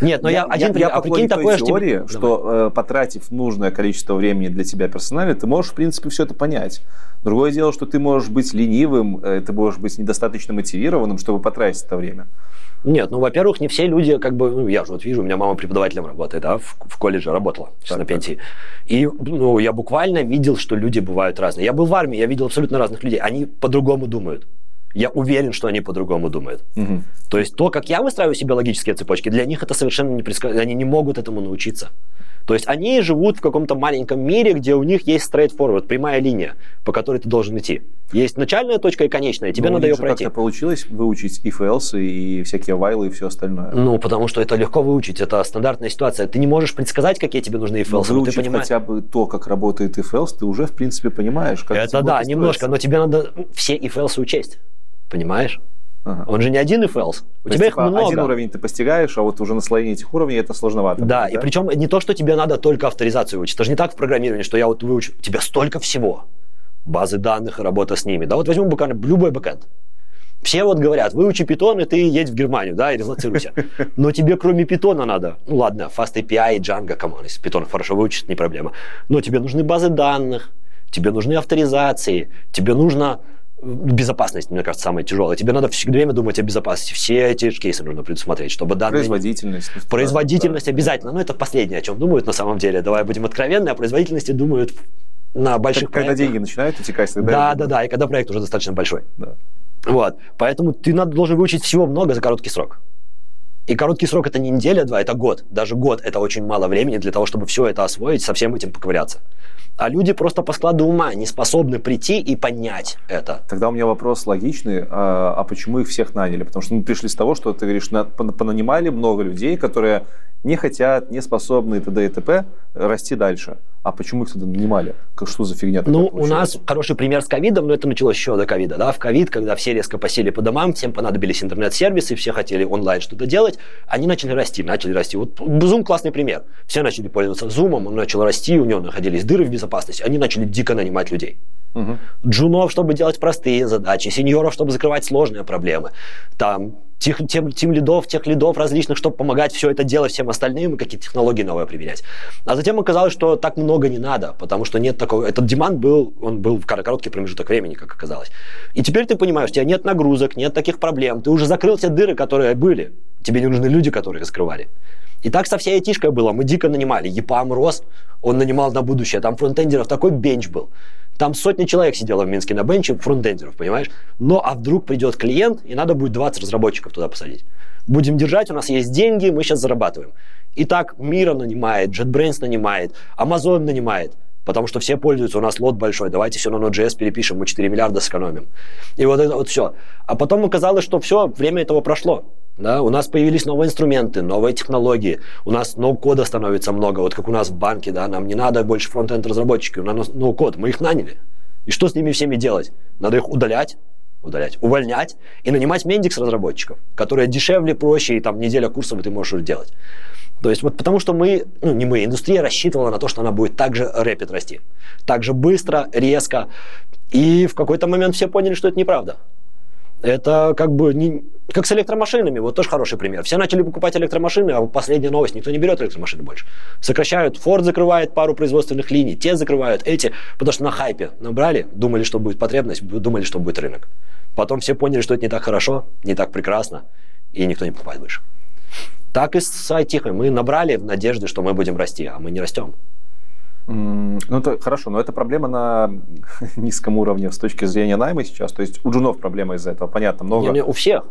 [SPEAKER 2] нет, но я, я один
[SPEAKER 1] я, я а прикинь такое, теории, что, что э, потратив нужное количество времени для тебя персонально, ты можешь, в принципе, все это понять. Другое дело, что ты можешь быть ленивым, э, ты можешь быть недостаточно мотивированным, чтобы потратить это время.
[SPEAKER 2] Нет, ну, во-первых, не все люди, как бы, ну, я же вот вижу, у меня мама преподавателем работает, да, в, в колледже работала, сейчас так, на пенсии. И, ну, я буквально видел, что люди бывают разные. Я был в армии, я видел абсолютно разных людей. Они по-другому думают. Я уверен, что они по-другому думают. Угу. То есть то, как я выстраиваю себе логические цепочки, для них это совершенно не предсказуемо. Они не могут этому научиться. То есть они живут в каком-то маленьком мире, где у них есть straightforward, прямая линия, по которой ты должен идти. Есть начальная точка и конечная, тебе Но надо ее пройти.
[SPEAKER 1] как-то получилось выучить if else и всякие вайлы и все остальное?
[SPEAKER 2] Ну, потому что это легко выучить, это стандартная ситуация. Ты не можешь предсказать, какие тебе нужны if else.
[SPEAKER 1] Выучить ты понимаешь... хотя бы то, как работает if else, ты уже, в принципе, понимаешь, как
[SPEAKER 2] Это да, немножко, но тебе надо все if else учесть. Понимаешь? Ага. Он же не один if else. У То тебя есть, их типа, много.
[SPEAKER 1] Один уровень ты постигаешь, а вот уже наслоение этих уровней это сложновато.
[SPEAKER 2] Да, будет, и да? причем не то, что тебе надо только авторизацию выучить. Это же не так в программировании, что я вот выучу. У тебя столько всего. Базы данных работа с ними. Да, вот возьмем буквально любой бэкэнд. Все вот говорят, выучи питон, и ты едь в Германию, да, и relocируйся. <laughs> Но тебе кроме питона надо, ну ладно, Fast API и Django, come on, если питон хорошо выучить, не проблема. Но тебе нужны базы данных, тебе нужны авторизации, тебе нужно безопасность, мне кажется, самая тяжелая. Тебе надо все время думать о безопасности. Все эти кейсы нужно предусмотреть, чтобы данные...
[SPEAKER 1] Производительность.
[SPEAKER 2] Производительность да, обязательно. Да. Ну, это последнее, о чем думают на самом деле. Давай будем откровенны. О производительности думают на больших
[SPEAKER 1] Когда деньги начинают утекать, тогда...
[SPEAKER 2] Да, да, да. И когда проект уже достаточно большой. Да. Вот. Поэтому ты надо, должен выучить всего много за короткий срок. И короткий срок это не неделя, два, это год. Даже год это очень мало времени для того, чтобы все это освоить, со всем этим поковыряться. А люди просто по складу ума не способны прийти и понять это.
[SPEAKER 1] Тогда у меня вопрос логичный. А, а почему их всех наняли? Потому что мы пришли с того, что ты говоришь, на, понанимали много людей, которые не хотят, не способны и т.д. и т.п. расти дальше. А почему их тогда нанимали? Что за фигня
[SPEAKER 2] Ну, у нас хороший пример с ковидом, но это началось еще до ковида. Да? В ковид, когда все резко посели по домам, всем понадобились интернет-сервисы, все хотели онлайн что-то делать, они начали расти, начали расти. Вот Zoom классный пример. Все начали пользоваться Zoom, он начал расти, у него находились дыры в безопасности, они начали дико нанимать людей. Угу. Джунов, чтобы делать простые задачи, сеньоров, чтобы закрывать сложные проблемы. Там тех, тем, тем лидов, тех лидов различных, чтобы помогать все это делать всем остальным и какие-то технологии новые применять. А затем оказалось, что так много не надо, потому что нет такого... Этот демант был, он был в короткий промежуток времени, как оказалось. И теперь ты понимаешь, у тебя нет нагрузок, нет таких проблем, ты уже закрыл все дыры, которые были. Тебе не нужны люди, которые их скрывали. И так со всей айтишкой было. Мы дико нанимали. ЕПАМ рос, он нанимал на будущее. Там фронтендеров такой бенч был. Там сотни человек сидело в Минске на бенче фронтендеров, понимаешь? Но а вдруг придет клиент, и надо будет 20 разработчиков туда посадить. Будем держать, у нас есть деньги, мы сейчас зарабатываем. И так Мира нанимает, JetBrains нанимает, Amazon нанимает. потому что все пользуются, у нас лот большой, давайте все на Node.js перепишем, мы 4 миллиарда сэкономим. И вот это вот все. А потом оказалось, что все, время этого прошло. Да, у нас появились новые инструменты, новые технологии, у нас ноу-кода становится много, вот как у нас в банке, да, нам не надо больше фронтенд разработчики, у нас ноу-код, мы их наняли. И что с ними всеми делать? Надо их удалять, удалять, увольнять и нанимать мендикс разработчиков, которые дешевле, проще, и там неделя курсов, и ты можешь делать. То есть вот потому что мы, ну не мы, индустрия рассчитывала на то, что она будет так же рэпид расти. Так же быстро, резко. И в какой-то момент все поняли, что это неправда. Это как бы не, как с электромашинами, вот тоже хороший пример. Все начали покупать электромашины, а последняя новость, никто не берет электромашины больше. Сокращают, Ford закрывает пару производственных линий, те закрывают, эти, потому что на хайпе набрали, думали, что будет потребность, думали, что будет рынок. Потом все поняли, что это не так хорошо, не так прекрасно, и никто не покупает больше. Так и с IT. Мы набрали в надежде, что мы будем расти, а мы не растем.
[SPEAKER 1] Ну, это хорошо, но это проблема на <laughs> низком уровне с точки зрения найма сейчас. То есть у джунов проблема из-за этого, понятно, много. Не,
[SPEAKER 2] не, у всех.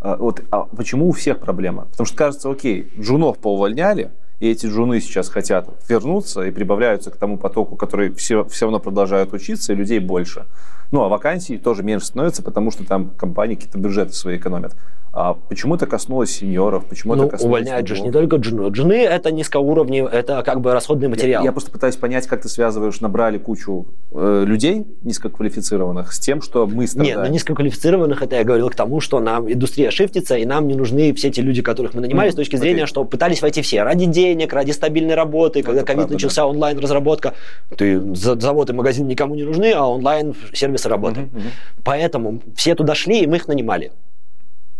[SPEAKER 1] А, вот, а почему у всех проблема? Потому что кажется, окей, джунов поувольняли, и эти джуны сейчас хотят вернуться и прибавляются к тому потоку, который все, все равно продолжают учиться, и людей больше. Ну, а вакансий тоже меньше становится, потому что там компании какие-то бюджеты свои экономят. А почему это коснулось сеньоров? Почему
[SPEAKER 2] ну,
[SPEAKER 1] это коснулось
[SPEAKER 2] увольняют же не только джуны. Джуны – это низкоуровневый, это как бы расходный материал.
[SPEAKER 1] Я, я просто пытаюсь понять, как ты связываешь, набрали кучу э, людей низкоквалифицированных с тем, что мы страдаем.
[SPEAKER 2] Нет, ну низкоквалифицированных, это я говорил к тому, что нам индустрия шифтится, и нам не нужны все те люди, которых мы нанимали, mm, с точки зрения, okay. что пытались войти все ради денег, ради стабильной работы. Когда ковид начался, да. онлайн-разработка, ты завод и магазин никому не нужны, а онлайн-сервисы работают. Mm-hmm, mm-hmm. Поэтому все туда шли, и мы их нанимали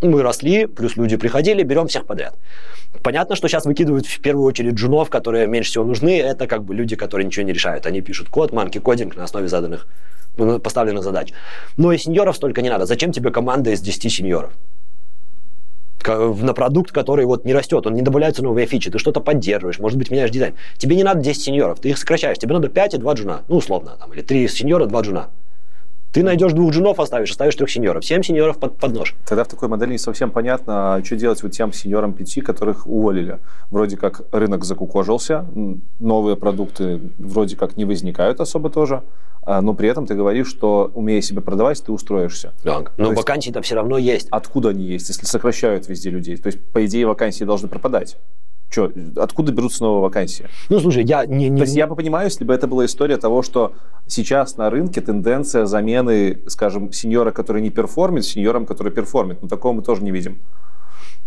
[SPEAKER 2] мы росли, плюс люди приходили, берем всех подряд. Понятно, что сейчас выкидывают в первую очередь джунов, которые меньше всего нужны. Это как бы люди, которые ничего не решают. Они пишут код, манки кодинг на основе заданных, ну, поставленных задач. Но и сеньоров столько не надо. Зачем тебе команда из 10 сеньоров? на продукт, который вот не растет, он не добавляются новые фичи, ты что-то поддерживаешь, может быть, меняешь дизайн. Тебе не надо 10 сеньоров, ты их сокращаешь, тебе надо 5 и 2 джуна, ну, условно, там, или 3 сеньора, 2 джуна. Ты найдешь двух джунов, оставишь, оставишь трех сеньоров. Семь сеньоров под, под нож.
[SPEAKER 1] Тогда в такой модели не совсем понятно, а что делать вот тем сеньорам пяти, которых уволили. Вроде как рынок закукожился, новые продукты вроде как не возникают особо тоже, а, но при этом ты говоришь, что умея себя продавать, ты устроишься.
[SPEAKER 2] Да, но вакансии-то все равно есть.
[SPEAKER 1] Откуда они есть, если сокращают везде людей? То есть, по идее, вакансии должны пропадать. Что, откуда берутся новые вакансии?
[SPEAKER 2] Ну, слушай, я не... не
[SPEAKER 1] То есть я бы понимаю, если бы это была история того, что сейчас на рынке тенденция замены, скажем, сеньора, который не перформит, сеньором, который перформит. Но такого мы тоже не видим.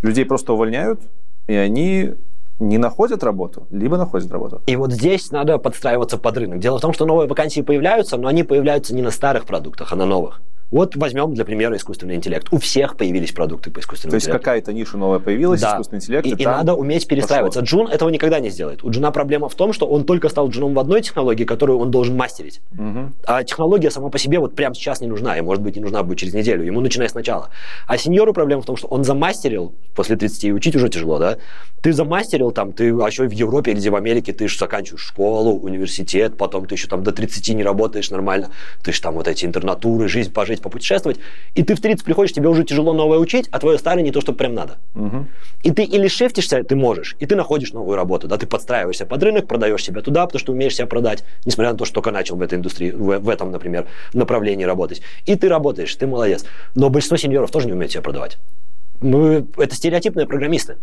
[SPEAKER 1] Людей просто увольняют, и они не находят работу, либо находят работу.
[SPEAKER 2] И вот здесь надо подстраиваться под рынок. Дело в том, что новые вакансии появляются, но они появляются не на старых продуктах, а на новых. Вот возьмем для примера искусственный интеллект. У всех появились продукты по искусственному
[SPEAKER 1] интеллекту. То есть какая-то ниша новая появилась, да. искусственный интеллект,
[SPEAKER 2] и, и, и надо уметь перестраиваться. Пошло. Джун этого никогда не сделает. У Джуна проблема в том, что он только стал джуном в одной технологии, которую он должен мастерить. Угу. А технология сама по себе вот прямо сейчас не нужна, и может быть не нужна будет через неделю. Ему начинай сначала. А сеньору проблема в том, что он замастерил после 30, и учить уже тяжело, да? Ты замастерил там, ты, а еще в Европе или в Америке, ты же заканчиваешь школу, университет, потом ты еще там до 30 не работаешь нормально, ты же там вот эти интернатуры, жизнь пожить, попутешествовать и ты в 30 приходишь, тебе уже тяжело новое учить, а твое старое не то, что прям надо. Угу. И ты или шефтишься, ты можешь, и ты находишь новую работу, да, ты подстраиваешься под рынок, продаешь себя туда, потому что умеешь себя продать, несмотря на то, что только начал в этой индустрии, в, в этом, например, направлении работать. И ты работаешь, ты молодец. Но большинство сеньоров тоже не умеют себя продавать. Мы, это стереотипные программисты.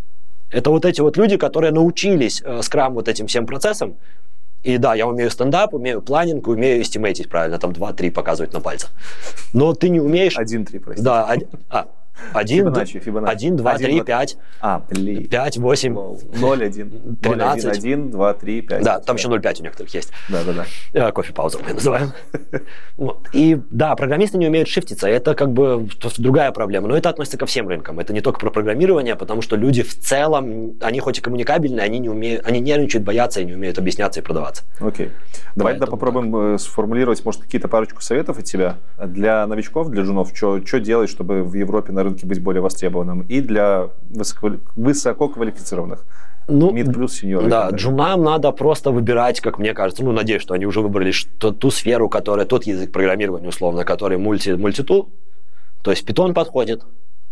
[SPEAKER 2] Это вот эти вот люди, которые научились э, скрам вот этим всем процессам, и да, я умею стендап, умею планинг, умею эстимейтить правильно, там 2-3 показывать на пальцах. Но ты не умеешь...
[SPEAKER 1] 1-3, простите.
[SPEAKER 2] Да, один, а, один, Фибоначчи, Фибоначчи. 1, 2, 3, 5.
[SPEAKER 1] А, блин.
[SPEAKER 2] 5, 8.
[SPEAKER 1] 0, 1. 13. 1, 1, 2, 3, 5.
[SPEAKER 2] Да, там еще 0,5 у некоторых есть.
[SPEAKER 1] Да, да,
[SPEAKER 2] да. Кофе-паузу мы называем. <laughs> И да, программисты не умеют шифтиться. Это как бы другая проблема. Но это относится ко всем рынкам. Это не только про программирование, потому что люди в целом, они хоть и коммуникабельные, они не умеют, они нервничают, боятся и не умеют объясняться и продаваться.
[SPEAKER 1] Окей. Давай тогда попробуем так. Э, сформулировать, может, какие-то парочку советов от тебя для новичков, для джунов. Что делать, чтобы в Европе на рынке быть более востребованным, и для высококвалифицированных.
[SPEAKER 2] Ну, Мид плюс сеньор. Да, джунам надо просто выбирать, как мне кажется, ну, надеюсь, что они уже выбрали что, ту сферу, которая, тот язык программирования, условно, который мульти, мультитул, то есть Python подходит,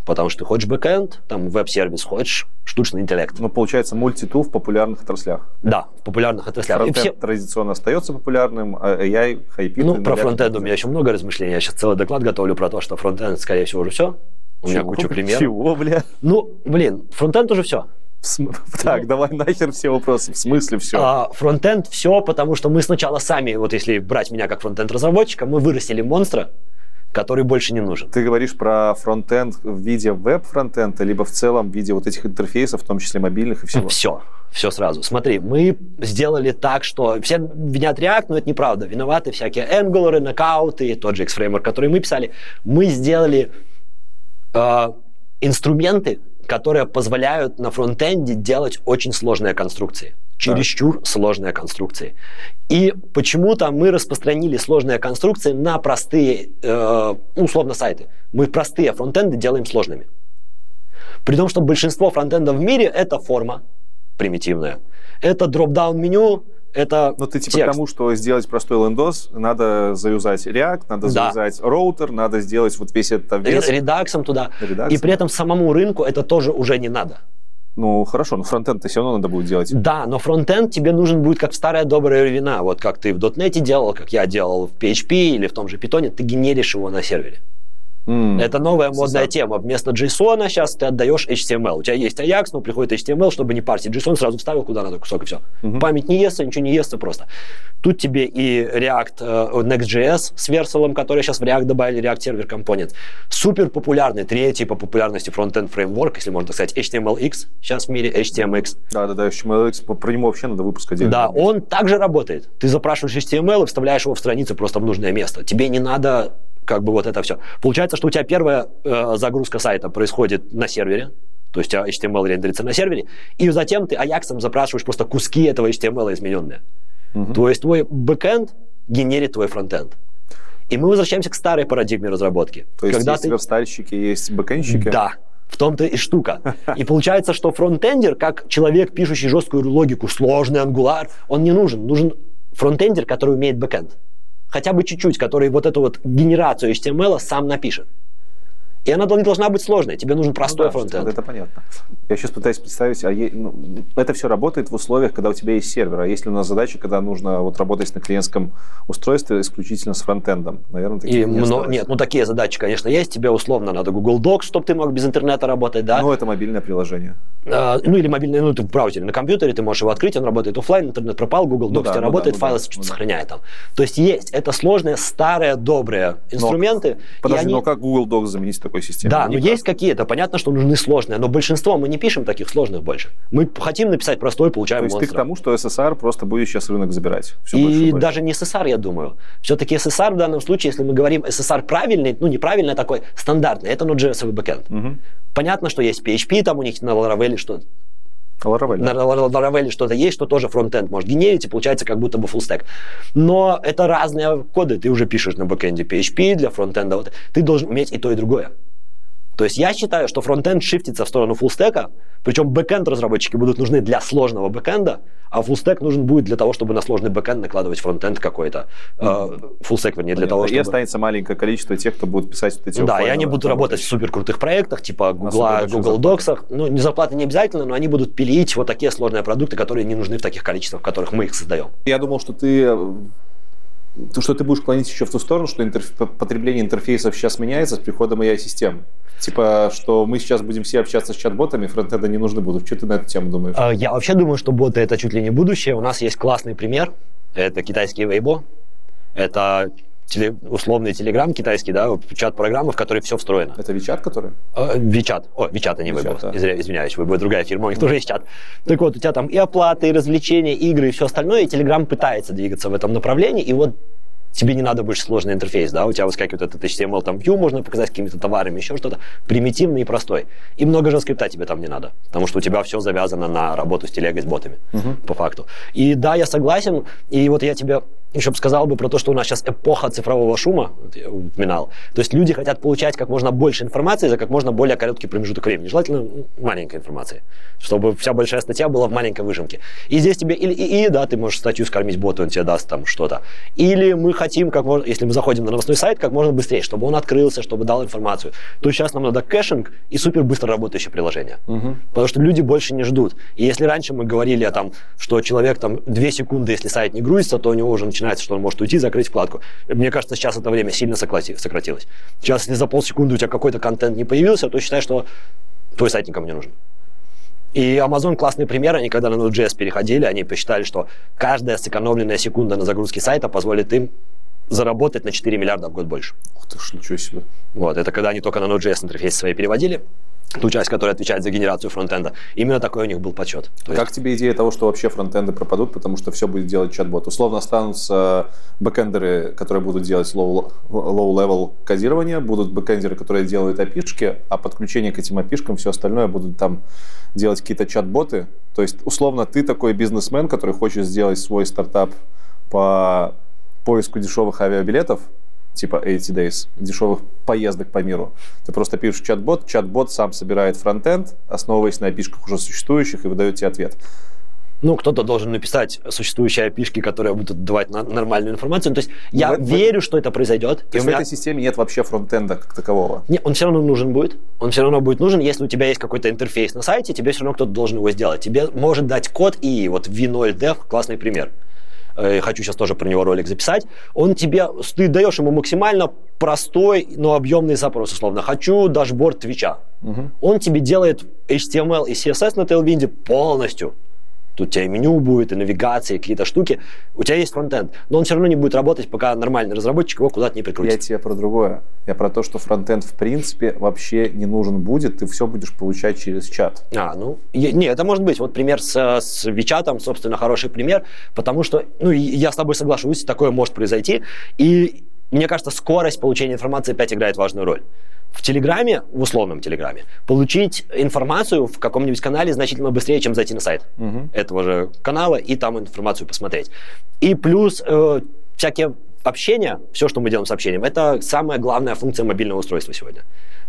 [SPEAKER 2] Потому что ты хочешь бэкэнд, там веб-сервис, хочешь искусственный интеллект.
[SPEAKER 1] Ну, получается, мультитул в популярных отраслях.
[SPEAKER 2] Да, в популярных отраслях.
[SPEAKER 1] Фронтенд все... традиционно остается популярным, а AI хайпит.
[SPEAKER 2] Ну, про фронтенд у меня еще много размышлений. Я сейчас целый доклад готовлю про то, что фронтенд, скорее всего, уже все. У меня куча примеров.
[SPEAKER 1] Чего, бля?
[SPEAKER 2] Ну, блин, фронтенд уже все.
[SPEAKER 1] См... <laughs> Так, ну, давай нахер все вопросы. В смысле все?
[SPEAKER 2] А, фронтенд все, потому что мы сначала сами, вот если брать меня как фронтенд-разработчика, мы вырастили монстра, который больше не нужен.
[SPEAKER 1] Ты говоришь про фронтенд в виде веб-фронтенда, либо в целом в виде вот этих интерфейсов, в том числе мобильных и всего?
[SPEAKER 2] Все. Все сразу. Смотри, мы сделали так, что все винят React, но это неправда. Виноваты всякие Angular, Knockout и тот же X-Framework, который мы писали. Мы сделали э, инструменты, которые позволяют на фронтенде делать очень сложные конструкции чересчур да. сложные конструкции. И почему-то мы распространили сложные конструкции на простые, э, условно, сайты. Мы простые фронтенды делаем сложными. При том, что большинство фронтендов в мире это форма примитивная. Это дроп-даун меню, это
[SPEAKER 1] Но ты типа текст. к тому, что сделать простой лендос, надо завязать React, надо да. завязать роутер, надо сделать вот весь этот
[SPEAKER 2] вес. Редаксом туда. Редаксом. И при этом самому рынку это тоже уже не надо.
[SPEAKER 1] Ну, хорошо, но фронтенд-то все равно надо будет делать.
[SPEAKER 2] Да, но фронтенд тебе нужен будет как в старое доброе времена. Вот как ты в .NET делал, как я делал в PHP или в том же Python, ты генеришь его на сервере. Mm. Это новая модная Сам. тема. Вместо JSON сейчас ты отдаешь HTML. У тебя есть Ajax, но приходит HTML, чтобы не парсить JSON, сразу вставил куда надо кусок и все. Mm-hmm. Память не естся, ничего не естся просто. Тут тебе и React э, Next.js с Vercel, который сейчас в React добавили, React Server Component. Супер популярный, третий по популярности фронтенд фреймворк, если можно так сказать, HTMLX сейчас в мире, HTMX.
[SPEAKER 1] Да-да-да, HTMLX, про него вообще надо выпуск отдельно.
[SPEAKER 2] Да, он также работает. Ты запрашиваешь HTML и вставляешь его в страницу просто в нужное место. Тебе не надо как бы вот это все. Получается, что у тебя первая э, загрузка сайта происходит на сервере, то есть HTML рендерится на сервере, и затем ты Ajax запрашиваешь просто куски этого HTML измененные. Угу. То есть твой бэкэнд генерит твой фронтенд. И мы возвращаемся к старой парадигме разработки.
[SPEAKER 1] То есть когда есть ты... верстальщики, есть бэкэндщики?
[SPEAKER 2] Да. В том-то и штука. И получается, что фронтендер, как человек, пишущий жесткую логику, сложный ангуляр, он не нужен. Нужен фронтендер, который умеет бэкэнд хотя бы чуть-чуть, который вот эту вот генерацию HTML сам напишет. И она не должна быть сложной, тебе нужен простой ну, да, фронтенд.
[SPEAKER 1] Это понятно. Я сейчас пытаюсь представить, а е, ну, это все работает в условиях, когда у тебя есть сервер. А если у нас задача, когда нужно вот работать на клиентском устройстве исключительно с фронтендом?
[SPEAKER 2] Наверное, такие не мно... Нет, ну такие задачи, конечно, есть. Тебе условно надо Google Docs, чтобы ты мог без интернета работать, да?
[SPEAKER 1] Ну, это мобильное приложение.
[SPEAKER 2] А, ну, или мобильное, ну, ты в браузере, на компьютере, ты можешь его открыть, он работает офлайн, интернет пропал, Google ну Docs ну, да, ну, работает, да, ну, файлы да, что-то ну, сохраняет там. То есть есть, это сложные, старые, добрые инструменты. Но,
[SPEAKER 1] подожди, они... но как Google Docs заменить такой системой?
[SPEAKER 2] Да, но есть какие-то, понятно, что нужны сложные, но большинство мы не пишем таких сложных больше. Мы хотим написать простой, получаем
[SPEAKER 1] То есть
[SPEAKER 2] монстра.
[SPEAKER 1] ты к тому, что СССР просто будет сейчас рынок забирать?
[SPEAKER 2] Все и больше и даже не СССР, я думаю. Все-таки СССР в данном случае, если мы говорим СССР правильный, ну неправильный, а такой стандартный, это Node.js бэкэнд. Угу. Понятно, что есть PHP, там у них на Laravel что
[SPEAKER 1] Laravel,
[SPEAKER 2] на Laravel что-то есть, что тоже фронтенд может генерить, и получается как будто бы stack. Но это разные коды. Ты уже пишешь на бэкэнде PHP для фронтенда. Вот. Ты должен уметь и то, и другое. То есть я считаю, что фронтенд шифтится в сторону фуллстека, причем бэкенд разработчики будут нужны для сложного бэкенда, а фуллстек нужен будет для того, чтобы на сложный бэкенд накладывать фронтенд какой-то. Э, фуллстек, вернее, для того, чтобы...
[SPEAKER 1] И останется маленькое количество тех, кто будет писать вот эти
[SPEAKER 2] Да, и они будут работать в супер крутых проектах, типа Google, Google Docs. Ну, не зарплаты не обязательно, но они будут пилить вот такие сложные продукты, которые не нужны в таких количествах, в которых мы их создаем.
[SPEAKER 1] Я думал, что ты то, что ты будешь клонить еще в ту сторону, что интерф... потребление интерфейсов сейчас меняется с приходом AI-систем. Типа, что мы сейчас будем все общаться с чат-ботами, фронтенда не нужны будут. Что ты на эту тему думаешь?
[SPEAKER 2] А, я вообще думаю, что боты это чуть ли не будущее. У нас есть классный пример. Это китайский Weibo. Это теле, условный Telegram китайский, да, чат-программа, в которой все встроено.
[SPEAKER 1] Это WeChat, который?
[SPEAKER 2] WeChat. О, WeChat, а не Weibo. Да. Извиняюсь, Weibo другая фирма, у них тоже есть чат. Так вот, у тебя там и оплаты, и развлечения, игры, и все остальное, и Telegram пытается двигаться в этом направлении, и вот тебе не надо больше сложный интерфейс, да, у тебя выскакивает этот HTML, там view можно показать какими-то товарами, еще что-то, примитивный и простой. И много JavaScript тебе там не надо, потому что у тебя все завязано на работу с телегой, с ботами, uh-huh. по факту. И да, я согласен, и вот я тебе еще бы сказал бы про то, что у нас сейчас эпоха цифрового шума, я упоминал. То есть люди хотят получать как можно больше информации за как можно более короткий промежуток времени. Желательно маленькой информации, чтобы вся большая статья была в маленькой выжимке. И здесь тебе или и, да, ты можешь статью скормить боту, он тебе даст там что-то. Или мы хотим, как можно, если мы заходим на новостной сайт, как можно быстрее, чтобы он открылся, чтобы дал информацию. То сейчас нам надо caching и супер быстро работающее приложение. Угу. Потому что люди больше не ждут. И если раньше мы говорили о том, что человек там 2 секунды, если сайт не грузится, то у него уже начинается, что он может уйти, закрыть вкладку. Мне кажется, сейчас это время сильно сократилось. Сейчас, если за полсекунды у тебя какой-то контент не появился, то считай, что твой сайт никому не нужен. И Amazon классный пример, они когда на Node.js переходили, они посчитали, что каждая сэкономленная секунда на загрузке сайта позволит им заработать на 4 миллиарда в год больше.
[SPEAKER 1] Ух ты ж, ничего себе.
[SPEAKER 2] Вот, это когда они только на Node.js интерфейсе свои переводили, ту часть, которая отвечает за генерацию фронтенда. Именно такой у них был подсчет.
[SPEAKER 1] То как тебе идея того, что вообще фронтенды пропадут, потому что все будет делать чат-бот? Условно останутся бэкендеры, которые будут делать low-level кодирование, будут бэкендеры, которые делают API -шки, а подключение к этим API -шкам, все остальное будут там делать какие-то чат-боты. То есть, условно, ты такой бизнесмен, который хочет сделать свой стартап по поиску дешевых авиабилетов, типа 80 Days, дешевых поездок по миру. Ты просто пишешь чат-бот, чат-бот сам собирает фронтенд, основываясь на API -шках уже существующих, и выдает тебе ответ.
[SPEAKER 2] Ну, кто-то должен написать существующие API -шки, которые будут давать на нормальную информацию. То есть я в, верю, что это произойдет.
[SPEAKER 1] То есть меня... в этой системе нет вообще фронтенда как такового?
[SPEAKER 2] Нет, он все равно нужен будет. Он все равно будет нужен. Если у тебя есть какой-то интерфейс на сайте, тебе все равно кто-то должен его сделать. Тебе может дать код и вот v0.dev классный пример. Э, хочу сейчас тоже про него ролик записать, он тебе, ты даешь ему максимально простой, но объемный запрос, условно. Хочу дашборд Твича. Угу. Он тебе делает HTML и CSS на Tailwind полностью. Тут у тебя и меню будет, и навигация, и какие-то штуки. У тебя есть фронтенд, но он все равно не будет работать, пока нормальный разработчик его куда-то не прикрутит.
[SPEAKER 1] Я тебе про другое. Я про то, что фронтенд в принципе вообще не нужен будет, ты все будешь получать через чат.
[SPEAKER 2] А, ну, я, не, это может быть. Вот пример с, с Вичатом, собственно, хороший пример, потому что, ну, я с тобой соглашусь, такое может произойти, и мне кажется, скорость получения информации опять играет важную роль в Телеграме, в условном Телеграме, получить информацию в каком-нибудь канале значительно быстрее, чем зайти на сайт угу. этого же канала и там информацию посмотреть. И плюс э, всякие общения, все, что мы делаем с общением, это самая главная функция мобильного устройства сегодня.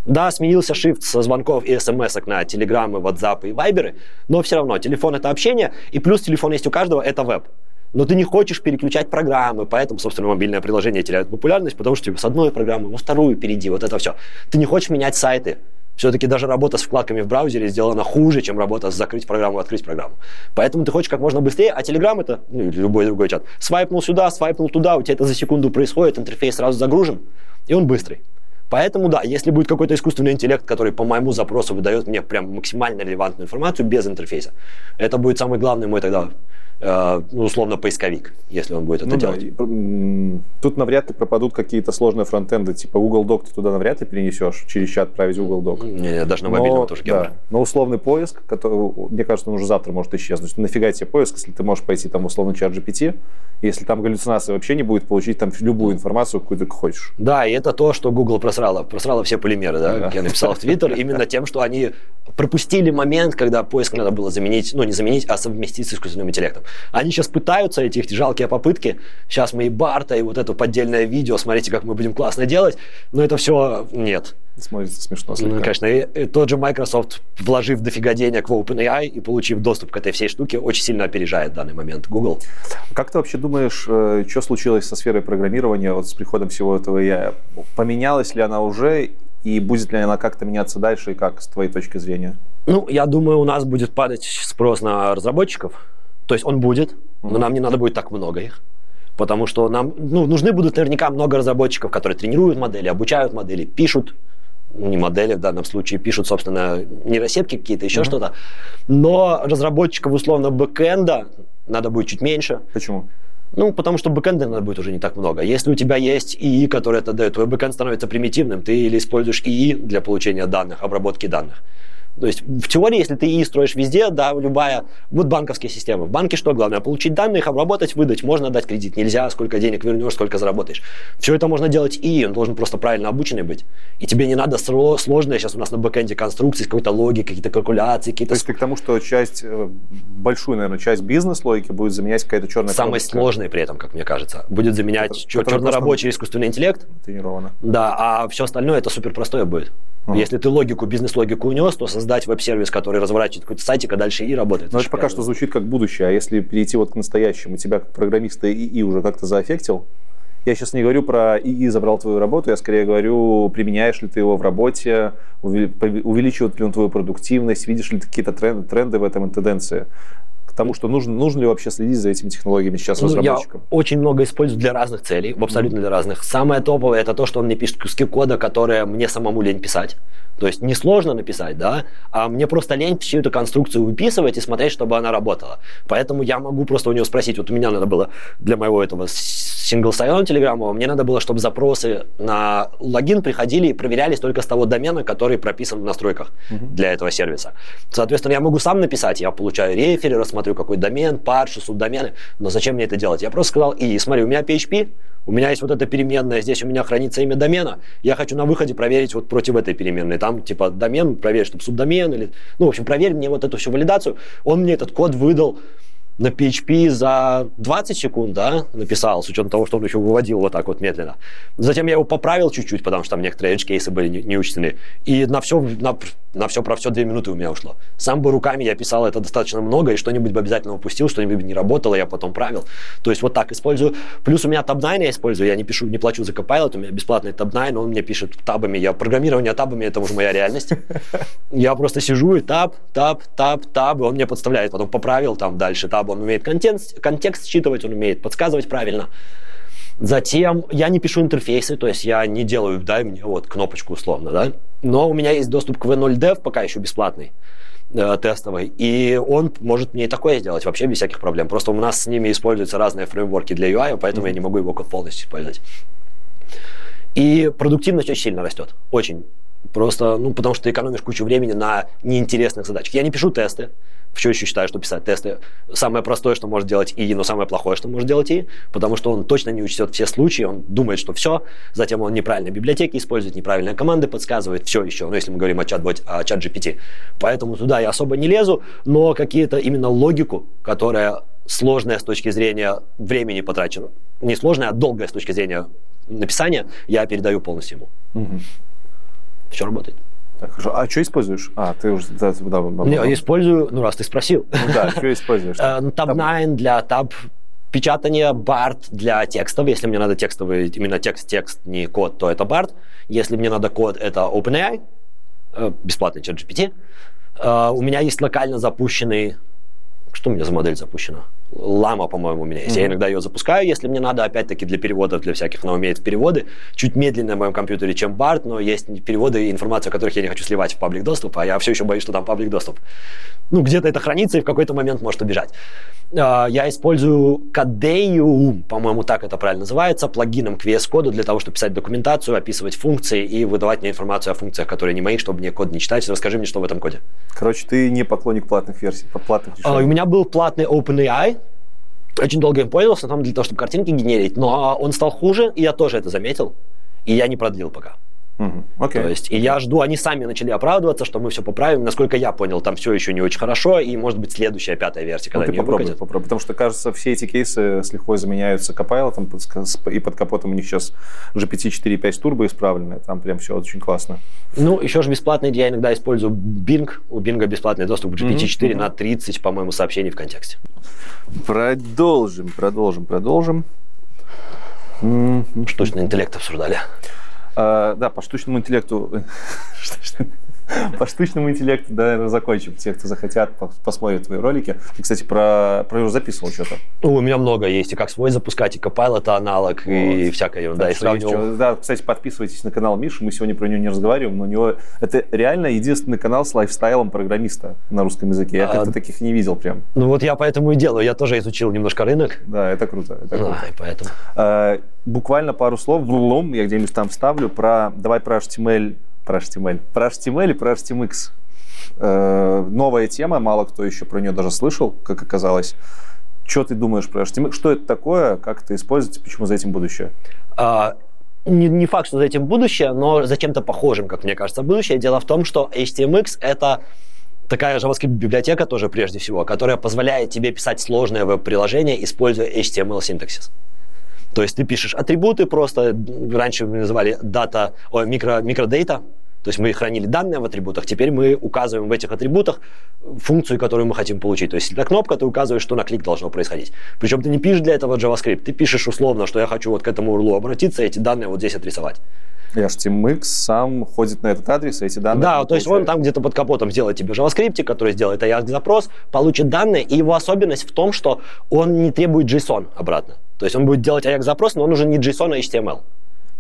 [SPEAKER 2] Да, сменился shift со звонков и смс на телеграммы, WhatsApp и Viber, но все равно телефон это общение, и плюс телефон есть у каждого, это веб но ты не хочешь переключать программы, поэтому, собственно, мобильное приложение теряет популярность, потому что тебе с одной программы во вторую перейди, вот это все. Ты не хочешь менять сайты. Все-таки даже работа с вкладками в браузере сделана хуже, чем работа с закрыть программу, открыть программу. Поэтому ты хочешь как можно быстрее, а Telegram это, ну, или любой другой чат, свайпнул сюда, свайпнул туда, у тебя это за секунду происходит, интерфейс сразу загружен, и он быстрый. Поэтому, да, если будет какой-то искусственный интеллект, который по моему запросу выдает мне прям максимально релевантную информацию без интерфейса, это будет самый главный мой тогда ну, условно, поисковик, если он будет это ну, делать. Да.
[SPEAKER 1] Тут навряд ли пропадут какие-то сложные фронтенды, типа Google Doc ты туда навряд ли перенесешь, через чат отправить Google Doc.
[SPEAKER 2] Не, даже на мобильном тоже
[SPEAKER 1] да. Но условный поиск, который, мне кажется, он уже завтра может исчезнуть. Нафига тебе поиск, если ты можешь пойти там условно чат GPT, если там галлюцинации вообще не будет, получить там любую информацию, какую ты хочешь.
[SPEAKER 2] Да, и это то, что Google просрало. Просрало все полимеры, да, да. как я написал в Twitter, именно тем, что они пропустили момент, когда поиск надо было заменить, ну не заменить, а совместить с искусственным интеллектом. Они сейчас пытаются, эти их жалкие попытки. Сейчас мы и Барта, и вот это поддельное видео, смотрите, как мы будем классно делать. Но это все нет.
[SPEAKER 1] Смотрится смешно. Слегка.
[SPEAKER 2] Ну, конечно. И, и тот же Microsoft, вложив дофига денег в OpenAI и получив доступ к этой всей штуке, очень сильно опережает в данный момент Google.
[SPEAKER 1] Как ты вообще думаешь, э, что случилось со сферой программирования вот с приходом всего этого AI? Поменялась ли она уже и будет ли она как-то меняться дальше и как с твоей точки зрения?
[SPEAKER 2] Ну, я думаю, у нас будет падать спрос на разработчиков, то есть он будет, но нам не надо будет так много их. Потому что нам ну, нужны будут наверняка много разработчиков, которые тренируют модели, обучают модели, пишут не модели в данном случае, пишут, собственно, нейросетки какие-то, еще mm-hmm. что-то. Но разработчиков условно бэкэнда надо будет чуть меньше.
[SPEAKER 1] Почему?
[SPEAKER 2] Ну, потому что бэкэнда надо будет уже не так много. Если у тебя есть ИИ, который это дает, твой бэкэнд становится примитивным, ты или используешь ИИ для получения данных, обработки данных, То есть в теории, если ты ИИ строишь везде, да, любая, вот банковские системы. В банке что главное? Получить данные, их обработать, выдать. Можно дать кредит, нельзя, сколько денег вернешь, сколько заработаешь. Все это можно делать ИИ, он должен просто правильно обученный быть. И тебе не надо сложные, сейчас у нас на бэкэнде конструкции, какой-то логики, какие-то калькуляции, какие-то...
[SPEAKER 1] То есть ты к тому, что часть, э, большую, наверное, часть бизнес-логики будет заменять какая-то черная
[SPEAKER 2] Самый сложный при этом, как мне кажется, будет заменять это, чернорабочий искусственный интеллект.
[SPEAKER 1] Тренировано.
[SPEAKER 2] Да, а все остальное это супер простое будет. Uh-huh. Если ты логику, бизнес-логику унес, то создать веб-сервис, который разворачивает какой-то сайтик, а дальше и работает.
[SPEAKER 1] Но это пока что звучит как будущее. А если перейти вот к настоящему, тебя как программиста ИИ уже как-то заэффектил? Я сейчас не говорю про ИИ забрал твою работу, я скорее говорю, применяешь ли ты его в работе, увеличивает ли он твою продуктивность, видишь ли ты какие-то тренды, тренды в этом и тенденции тому, что нужно, нужно ли вообще следить за этими технологиями сейчас ну, разработчикам?
[SPEAKER 2] Я очень много использую для разных целей, абсолютно для разных. Самое топовое это то, что он мне пишет куски кода, которые мне самому лень писать. То есть несложно написать, да, а мне просто лень всю эту конструкцию выписывать и смотреть, чтобы она работала. Поэтому я могу просто у него спросить, вот у меня надо было для моего этого сингл сайон телеграммового, мне надо было, чтобы запросы на логин приходили и проверялись только с того домена, который прописан в настройках uh-huh. для этого сервиса. Соответственно, я могу сам написать, я получаю рефери, рассмотрю какой домен, парши, субдомены, но зачем мне это делать? Я просто сказал, и смотри, у меня PHP, у меня есть вот эта переменная, здесь у меня хранится имя домена, я хочу на выходе проверить вот против этой переменной. Там типа домен, проверить, чтобы субдомен или... Ну, в общем, проверь мне вот эту всю валидацию. Он мне этот код выдал на PHP за 20 секунд, да, написал, с учетом того, что он еще выводил вот так вот медленно. Затем я его поправил чуть-чуть, потому что там некоторые edge кейсы были не, не учтены. И на все, на, на все про все две минуты у меня ушло. Сам бы руками я писал это достаточно много, и что-нибудь бы обязательно упустил, что-нибудь не работало, я потом правил. То есть вот так использую. Плюс у меня Tab9 я использую, я не пишу, не плачу за Copilot, у меня бесплатный Tab9, он мне пишет табами. Я программирование табами, это уже моя реальность. <laughs> Я просто сижу и таб, таб, таб, таб, и он мне подставляет, потом поправил там дальше таб, он умеет контекст, контекст считывать, он умеет подсказывать правильно. Затем я не пишу интерфейсы, то есть я не делаю, дай мне вот кнопочку условно, да. Но у меня есть доступ к V0Dev, пока еще бесплатный э, тестовый, и он может мне и такое сделать вообще без всяких проблем. Просто у нас с ними используются разные фреймворки для UI, поэтому я не могу его код полностью использовать. И продуктивность очень сильно растет, очень. Просто, ну, потому что ты экономишь кучу времени на неинтересных задачах. Я не пишу тесты, все еще считаю, что писать тесты самое простое, что может делать ИИ, но самое плохое, что может делать ИИ, потому что он точно не учтет все случаи, он думает, что все, затем он неправильно библиотеки использует, неправильные команды подсказывает, все еще, ну, если мы говорим о чат, о чат GPT. Поэтому туда я особо не лезу, но какие-то именно логику, которая сложная с точки зрения времени потрачена, не сложная, а долгая с точки зрения написания, я передаю полностью ему. Угу. Все работает.
[SPEAKER 1] Так, хорошо. А что используешь? А, ты уже... Да,
[SPEAKER 2] да, да, Я использую, ну, раз ты спросил.
[SPEAKER 1] Ну, да, что используешь? <laughs>
[SPEAKER 2] Э, ну, Tab9 для таб печатания, BART для текстов. Если мне надо текстовый, именно текст-текст, не код, то это BART. Если мне надо код, это OpenAI, э, бесплатный ChatGPT. Э, у меня есть локально запущенный что у меня за модель запущена? Лама, по-моему, у меня есть. Mm-hmm. Я иногда ее запускаю, если мне надо, опять-таки, для переводов, для всяких, она умеет переводы. Чуть медленнее на моем компьютере, чем BART, но есть переводы, информацию, которых я не хочу сливать в паблик доступ, а я все еще боюсь, что там паблик доступ. Ну, где-то это хранится и в какой-то момент может убежать. А, я использую Кадею, по-моему, так это правильно называется, плагином к VS Code для того, чтобы писать документацию, описывать функции и выдавать мне информацию о функциях, которые не мои, чтобы мне код не читать. Расскажи мне, что в этом коде.
[SPEAKER 1] Короче, ты не поклонник платных версий, платных
[SPEAKER 2] а, У меня был платный OpenAI, очень долго им пользовался, там для того, чтобы картинки генерить, но он стал хуже, и я тоже это заметил, и я не продлил пока.
[SPEAKER 1] Угу. Okay.
[SPEAKER 2] То есть, и я жду, они сами начали оправдываться, что мы все поправим. Насколько я понял, там все еще не очень хорошо, и может быть следующая пятая версия, когда ну,
[SPEAKER 1] они попробуй, выкатят. попробуй, потому что, кажется, все эти кейсы с лихвой заменяются Copilot, и под капотом у них сейчас GPT 4.5 турбо исправленное, там прям все очень классно.
[SPEAKER 2] Ну, еще же бесплатный, я иногда использую Bing, у Bing бесплатный доступ к GPT-4 mm-hmm. на 30, по-моему, сообщений в контексте.
[SPEAKER 1] Продолжим, продолжим, продолжим.
[SPEAKER 2] Штучный интеллект обсуждали.
[SPEAKER 1] А, да, по штучному интеллекту <laughs> по штучному интеллекту, наверное, закончим. Те, кто захотят, посмотрят твои ролики. Ты, кстати, про, про его записывал что-то.
[SPEAKER 2] Ну, у меня много есть. И как свой запускать, и Copilot это аналог, вот. и всякое ерунда.
[SPEAKER 1] Да, и сравнивал. Да, кстати, подписывайтесь на канал Миши. Мы сегодня про него не разговариваем, но у него это реально единственный канал с лайфстайлом программиста на русском языке. Я а, как-то таких не видел прям.
[SPEAKER 2] Ну вот я поэтому и делаю. Я тоже изучил немножко рынок.
[SPEAKER 1] Да, это круто. Это круто.
[SPEAKER 2] А, и поэтому.
[SPEAKER 1] А, буквально пару слов, я где-нибудь там вставлю, про, давай про HTML про HTML. Про HTML и про HTMX. Э, новая тема, мало кто еще про нее даже слышал, как оказалось. Что ты думаешь про HTML? Что это такое? Как это используется? Почему за этим будущее?
[SPEAKER 2] А, не, не факт, что за этим будущее, но за чем-то похожим, как мне кажется, будущее. Дело в том, что HTMX — это такая JavaScript-библиотека тоже прежде всего, которая позволяет тебе писать сложное веб-приложение, используя HTML-синтаксис. То есть ты пишешь атрибуты просто, раньше мы называли дата, ой, микро, микродейта, то есть мы хранили данные в атрибутах, теперь мы указываем в этих атрибутах функцию, которую мы хотим получить. То есть это кнопка, ты указываешь, что на клик должно происходить. Причем ты не пишешь для этого JavaScript, ты пишешь условно, что я хочу вот к этому URL обратиться, эти данные вот здесь отрисовать.
[SPEAKER 1] И HTMX сам ходит на этот адрес, и эти данные...
[SPEAKER 2] Да, то есть он там где-то под капотом сделает тебе JavaScript, который сделает AJAX-запрос, получит данные, и его особенность в том, что он не требует JSON обратно. То есть он будет делать AJAX-запрос, но он уже не JSON, а HTML.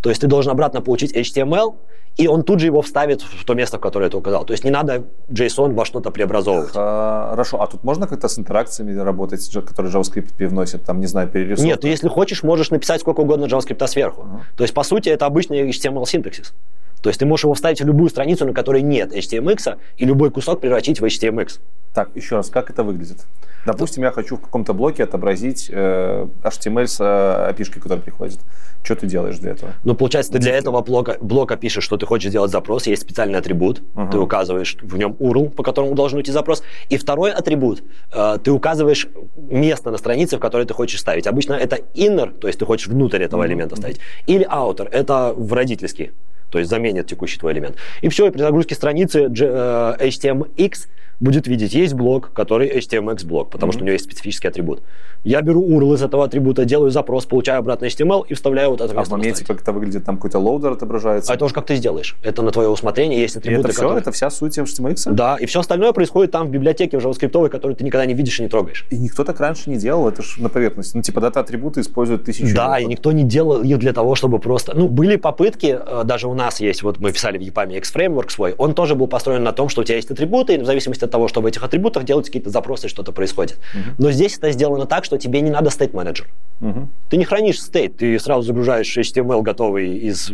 [SPEAKER 2] То есть ты должен обратно получить HTML, и он тут же его вставит в то место, в которое ты указал. То есть не надо JSON во что-то преобразовывать.
[SPEAKER 1] Хорошо, а тут можно как-то с интеракциями работать, которые JavaScript привносит, там, не знаю, перерисовка?
[SPEAKER 2] Нет, если хочешь, можешь написать сколько угодно JavaScript сверху. Uh-huh. То есть, по сути, это обычный HTML-синтаксис. То есть ты можешь его вставить в любую страницу, на которой нет HTMX, и любой кусок превратить в HTMX.
[SPEAKER 1] Так, еще раз, как это выглядит? Допустим, я хочу в каком-то блоке отобразить э, HTML с э, API, который приходит. Что ты делаешь для этого?
[SPEAKER 2] Ну, получается, ты для этого блока, блока пишешь, что ты хочешь сделать запрос, есть специальный атрибут, uh-huh. ты указываешь в нем URL, по которому должен уйти запрос, и второй атрибут, э, ты указываешь место на странице, в которое ты хочешь ставить. Обычно это inner, то есть ты хочешь внутрь этого uh-huh. элемента ставить, или outer, это в родительский то есть заменит текущий твой элемент. И все, и при загрузке страницы HTMX будет видеть, есть блок, который HTMX блок, потому mm-hmm. что у него есть специфический атрибут. Я беру URL из этого атрибута, делаю запрос, получаю обратно HTML и вставляю вот это
[SPEAKER 1] А в моменте, как это выглядит, там какой-то loader отображается?
[SPEAKER 2] А это уже как ты сделаешь. Это на твое усмотрение, есть атрибуты,
[SPEAKER 1] и это все?
[SPEAKER 2] которые...
[SPEAKER 1] Это вся суть HTMX?
[SPEAKER 2] Да, и все остальное происходит там в библиотеке в JavaScript, которую ты никогда не видишь и не трогаешь.
[SPEAKER 1] И никто так раньше не делал, это же на поверхности. Ну, типа, дата-атрибуты используют тысячу...
[SPEAKER 2] Да, и никто не делал их для того, чтобы просто... Ну, были попытки, э, даже у нас есть, вот мы писали в EPAM X-Framework свой, он тоже был построен на том, что у тебя есть атрибуты, и в зависимости того, что в этих атрибутах делать какие-то запросы, что-то происходит. Uh-huh. Но здесь это сделано так, что тебе не надо manager. Uh-huh. Ты не хранишь state, ты сразу загружаешь HTML готовый из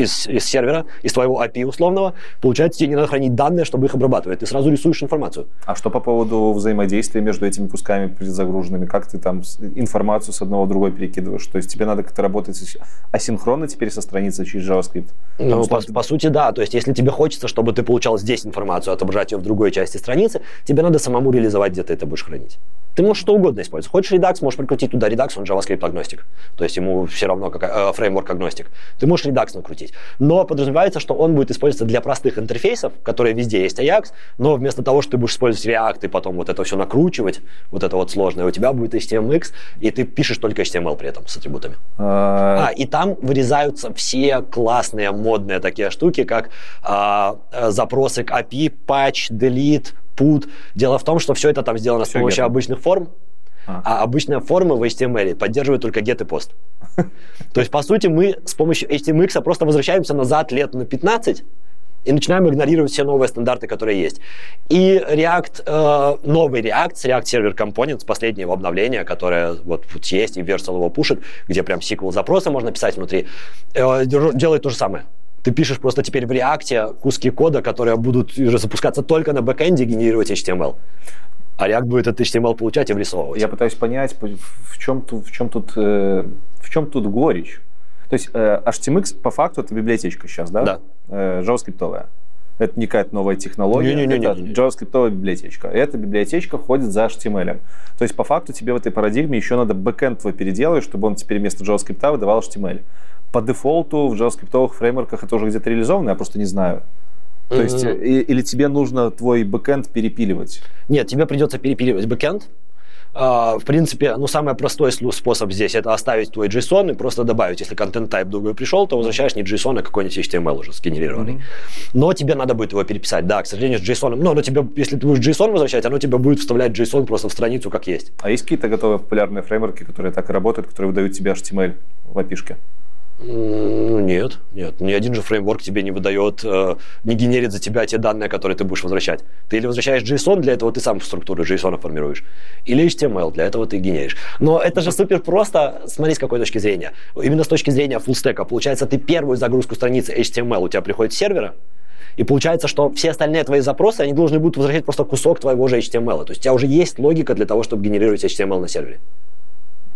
[SPEAKER 2] из, из сервера, из твоего API условного, получается, тебе не надо хранить данные, чтобы их обрабатывать. Ты сразу рисуешь информацию.
[SPEAKER 1] А что по поводу взаимодействия между этими кусками предзагруженными? Как ты там информацию с одного в другой перекидываешь? То есть тебе надо как-то работать асинхронно теперь со страницы через JavaScript?
[SPEAKER 2] Ну, по, по сути, да. То есть если тебе хочется, чтобы ты получал здесь информацию, отображать ее в другой части страницы, тебе надо самому реализовать, где ты это будешь хранить. Ты можешь что угодно использовать. Хочешь Redux, можешь прикрутить туда Redux, он JavaScript агностик. То есть ему все равно какая, э, фреймворк агностик. Ты можешь Redux накрутить. Но подразумевается, что он будет использоваться для простых интерфейсов, которые везде есть Ajax, но вместо того, что ты будешь использовать React и потом вот это все накручивать, вот это вот сложное, у тебя будет HTMX, и ты пишешь только HTML при этом с атрибутами. А, а и там вырезаются все классные, модные такие штуки, как а, запросы к API, patch, delete, put. Дело в том, что все это там сделано все с помощью обычных форм, а. а обычные формы в HTML поддерживают только get и post. <laughs> То есть, по сути, мы с помощью HTMX просто возвращаемся назад лет на 15 и начинаем игнорировать все новые стандарты, которые есть. И React, э, новый React, React Server Components, последнее обновление, которое вот, вот есть, и Versal его пушит, где прям SQL запросы можно писать внутри, э, делает то же самое. Ты пишешь просто теперь в React куски кода, которые будут запускаться только на бэкэнде, генерировать HTML. А React будет этот HTML получать и врисовывать.
[SPEAKER 1] Я пытаюсь понять, в чем тут, в чем тут, э, в чем тут горечь. То есть э, HTMX по факту это библиотечка сейчас, да?
[SPEAKER 2] Да.
[SPEAKER 1] Э, JavaScript. Это не какая-то новая технология,
[SPEAKER 2] не, не, не,
[SPEAKER 1] это
[SPEAKER 2] не, не.
[SPEAKER 1] JavaScript библиотечка. Эта библиотечка ходит за HTML. То есть по факту тебе в этой парадигме еще надо бэкэнд твой переделать, чтобы он теперь вместо JavaScript выдавал HTML по дефолту в JavaScript фреймворках это уже где-то реализовано, я просто не знаю. То mm-hmm. есть, и, или тебе нужно твой бэкэнд перепиливать?
[SPEAKER 2] Нет, тебе придется перепиливать бэкэнд. Uh, в принципе, ну, самый простой способ здесь это оставить твой JSON и просто добавить, если content type другой пришел, то возвращаешь не JSON, а какой-нибудь HTML уже сгенерированный. Mm-hmm. Но тебе надо будет его переписать. Да, к сожалению, с JSON. Но, но тебе, если ты будешь JSON возвращать, оно тебе будет вставлять JSON просто в страницу как есть.
[SPEAKER 1] А есть какие-то готовые популярные фреймворки, которые так и работают, которые выдают тебе HTML в API?
[SPEAKER 2] Нет, нет. Ни один же фреймворк тебе не выдает, э, не генерит за тебя те данные, которые ты будешь возвращать. Ты или возвращаешь JSON, для этого ты сам структуру JSON формируешь, или HTML, для этого ты генеришь. Но это же супер просто, смотри, с какой точки зрения. Именно с точки зрения фуллстека. Получается, ты первую загрузку страницы HTML у тебя приходит с сервера, И получается, что все остальные твои запросы, они должны будут возвращать просто кусок твоего же HTML. То есть у тебя уже есть логика для того, чтобы генерировать HTML на сервере.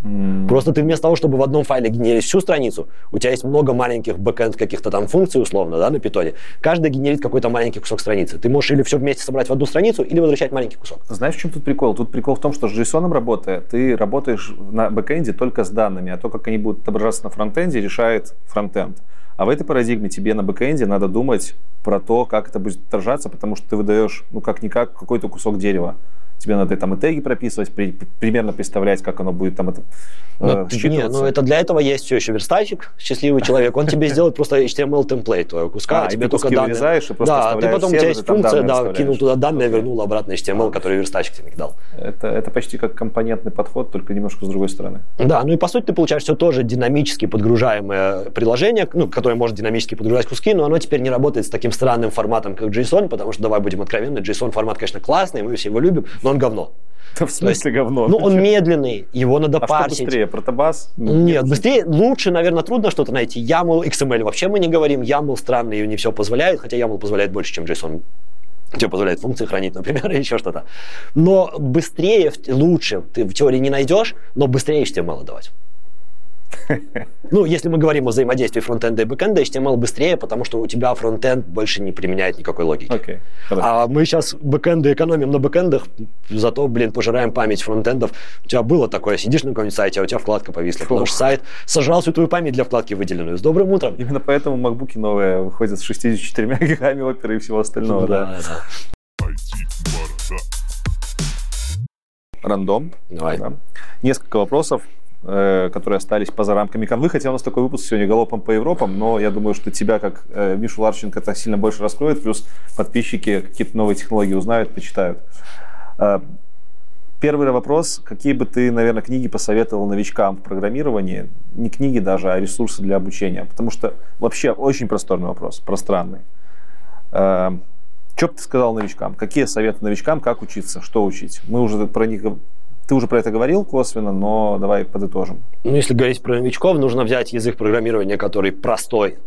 [SPEAKER 2] Mm. Просто ты вместо того, чтобы в одном файле генерить всю страницу, у тебя есть много маленьких бэкэнд каких-то там функций условно, да, на питоне. Каждый генерит какой-то маленький кусок страницы. Ты можешь или все вместе собрать в одну страницу, или возвращать маленький кусок.
[SPEAKER 1] Знаешь, в чем тут прикол? Тут прикол в том, что с JSON работая, ты работаешь на бэкэнде только с данными, а то, как они будут отображаться на фронтенде, решает фронтенд. А в этой парадигме тебе на бэкэнде надо думать про то, как это будет отражаться, потому что ты выдаешь, ну, как-никак, какой-то кусок дерева тебе надо там и теги прописывать, при, примерно представлять, как оно будет там это
[SPEAKER 2] э, ну, Нет, ну это для этого есть все еще верстальщик, счастливый <laughs> человек, он тебе сделает просто HTML темплейт твоего куска,
[SPEAKER 1] а, тебе только данные. И просто
[SPEAKER 2] да, ты потом у тебя есть функция, да, кинул туда данные, вернул обратно HTML, который верстальщик тебе дал.
[SPEAKER 1] Это, это почти как компонентный подход, только немножко с другой стороны.
[SPEAKER 2] Да, ну и по сути ты получаешь все тоже динамически подгружаемое приложение, ну, которое может динамически подгружать куски, но оно теперь не работает с таким странным форматом, как JSON, потому что, давай будем откровенны, JSON формат, конечно, классный, мы все его любим, но он говно.
[SPEAKER 1] в смысле JSON говно?
[SPEAKER 2] Ну, он медленный, его надо а парсить.
[SPEAKER 1] что быстрее, protobuf?
[SPEAKER 2] Ну, нет, быстрее, лучше, наверное, трудно что-то найти. YAML, XML вообще мы не говорим. YAML странный и не все позволяет, хотя YAML позволяет больше, чем JSON тебе позволяет функции хранить, например, <laughs> или еще что-то. Но быстрее, лучше ты в теории не найдешь, но быстрее HTML давать. <laughs> Ну, если мы говорим о взаимодействии фронтенда и бэкенда, HTML быстрее, потому что у тебя фронтенд больше не применяет никакой логики.
[SPEAKER 1] Okay.
[SPEAKER 2] А мы сейчас бэкенды экономим на бэкендах, зато, блин, пожираем память фронтендов. У тебя было такое, сидишь на каком-нибудь сайте, а у тебя вкладка повисла, потому что сайт сожрал всю твою память для вкладки выделенную. С добрым утром.
[SPEAKER 1] Именно поэтому макбуки новые выходят с 64 гигами оперы и всего остального. Да, да. Рандом.
[SPEAKER 2] Давай. Да.
[SPEAKER 1] Несколько вопросов. Э, которые остались поза рамками конвы, хотя у нас такой выпуск сегодня галопом по Европам, но я думаю, что тебя, как э, Мишу Ларченко, это сильно больше раскроет, плюс подписчики какие-то новые технологии узнают, почитают. Э, первый вопрос. Какие бы ты, наверное, книги посоветовал новичкам в программировании? Не книги даже, а ресурсы для обучения. Потому что вообще очень просторный вопрос, пространный. Что бы ты сказал новичкам? Какие советы новичкам, как учиться, что учить? Мы уже про них ты уже про это говорил косвенно, но давай подытожим.
[SPEAKER 2] Ну, если говорить про новичков, нужно взять язык программирования, который простой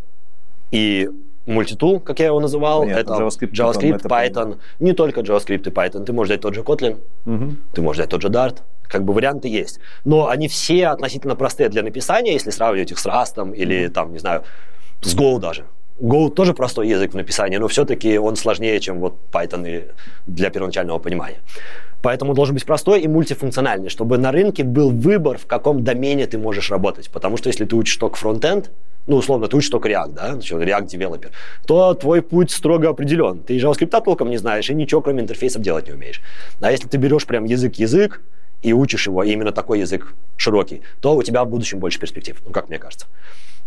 [SPEAKER 2] и мультитул, как я его называл.
[SPEAKER 1] Понятно, это JavaScript,
[SPEAKER 2] JavaScript Python. Python. Не только JavaScript и Python. Ты можешь взять тот же Kotlin, угу. ты можешь взять тот же Dart. Как бы варианты есть. Но они все относительно простые для написания, если сравнивать их с Rust или, там, не знаю, с Go даже. Go тоже простой язык в написании, но все-таки он сложнее, чем вот Python для первоначального понимания. Поэтому должен быть простой и мультифункциональный, чтобы на рынке был выбор, в каком домене ты можешь работать. Потому что если ты учишь только фронтенд, ну, условно, ты учишь только React, да, React девелопер, то твой путь строго определен. Ты JavaScript толком не знаешь и ничего, кроме интерфейсов, делать не умеешь. А если ты берешь прям язык-язык и учишь его, и именно такой язык широкий, то у тебя в будущем больше перспектив, ну, как мне кажется.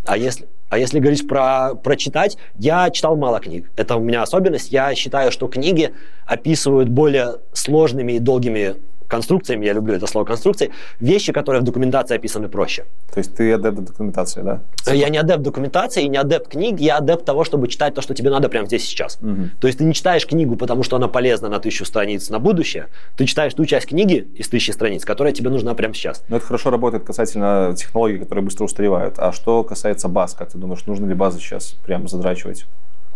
[SPEAKER 2] А если, а если говорить про прочитать, я читал мало книг. Это у меня особенность. Я считаю, что книги описывают более сложными и долгими конструкциями, я люблю это слово конструкции, вещи, которые в документации описаны проще.
[SPEAKER 1] То есть ты адепт документации, да?
[SPEAKER 2] Я не адепт документации, не адепт книг, я адепт того, чтобы читать то, что тебе надо прямо здесь сейчас. Угу. То есть ты не читаешь книгу, потому что она полезна на тысячу страниц на будущее, ты читаешь ту часть книги из тысячи страниц, которая тебе нужна прямо сейчас.
[SPEAKER 1] Но это хорошо работает касательно технологий, которые быстро устаревают. А что касается баз, как ты думаешь, нужно ли базы сейчас прямо задрачивать?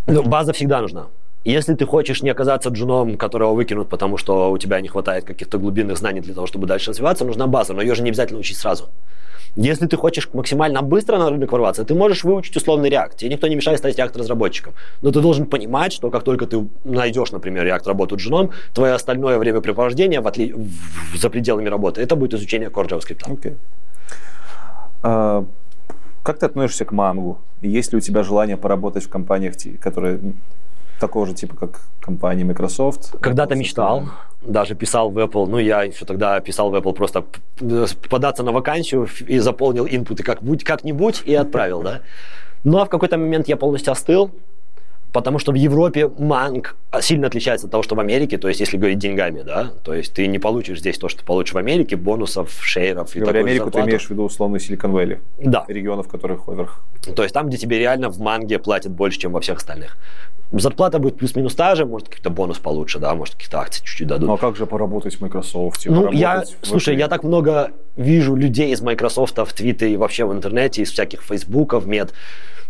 [SPEAKER 2] Ну, база всегда нужна. Если ты хочешь не оказаться джуном, которого выкинут, потому что у тебя не хватает каких-то глубинных знаний для того, чтобы дальше развиваться, нужна база, но ее же не обязательно учить сразу. Если ты хочешь максимально быстро на рынок ворваться, ты можешь выучить условный React. Тебе никто не мешает стать React-разработчиком. Но ты должен понимать, что как только ты найдешь, например, React работу джуном, твое остальное времяпрепровождение в отли... в... за пределами работы, это будет изучение Core JavaScript.
[SPEAKER 1] Okay. Uh, как ты относишься к мангу? Есть ли у тебя желание поработать в компаниях, которые такого же типа, как компания Microsoft.
[SPEAKER 2] Когда-то мечтал, даже писал в Apple, ну, я еще тогда писал в Apple просто податься на вакансию и заполнил инпуты как-нибудь, как-нибудь и отправил, да. Ну, а в какой-то момент я полностью остыл, потому что в Европе манг сильно отличается от того, что в Америке, то есть если говорить деньгами, да, то есть ты не получишь здесь то, что ты получишь в Америке, бонусов, шейров
[SPEAKER 1] и Говоря Америку, зарплату. ты имеешь в виду условный Силикон Вэлли?
[SPEAKER 2] Да.
[SPEAKER 1] Регионов, которых вверх.
[SPEAKER 2] То есть там, где тебе реально в манге платят больше, чем во всех остальных. Зарплата будет плюс-минус та же, может, какой-то бонус получше, да, может, какие-то акции чуть-чуть дадут.
[SPEAKER 1] Ну, а как же поработать в Microsoft?
[SPEAKER 2] Ну, я, слушай, я так много вижу людей из Microsoft в Твиттере и вообще в интернете, из всяких Фейсбуков, мед,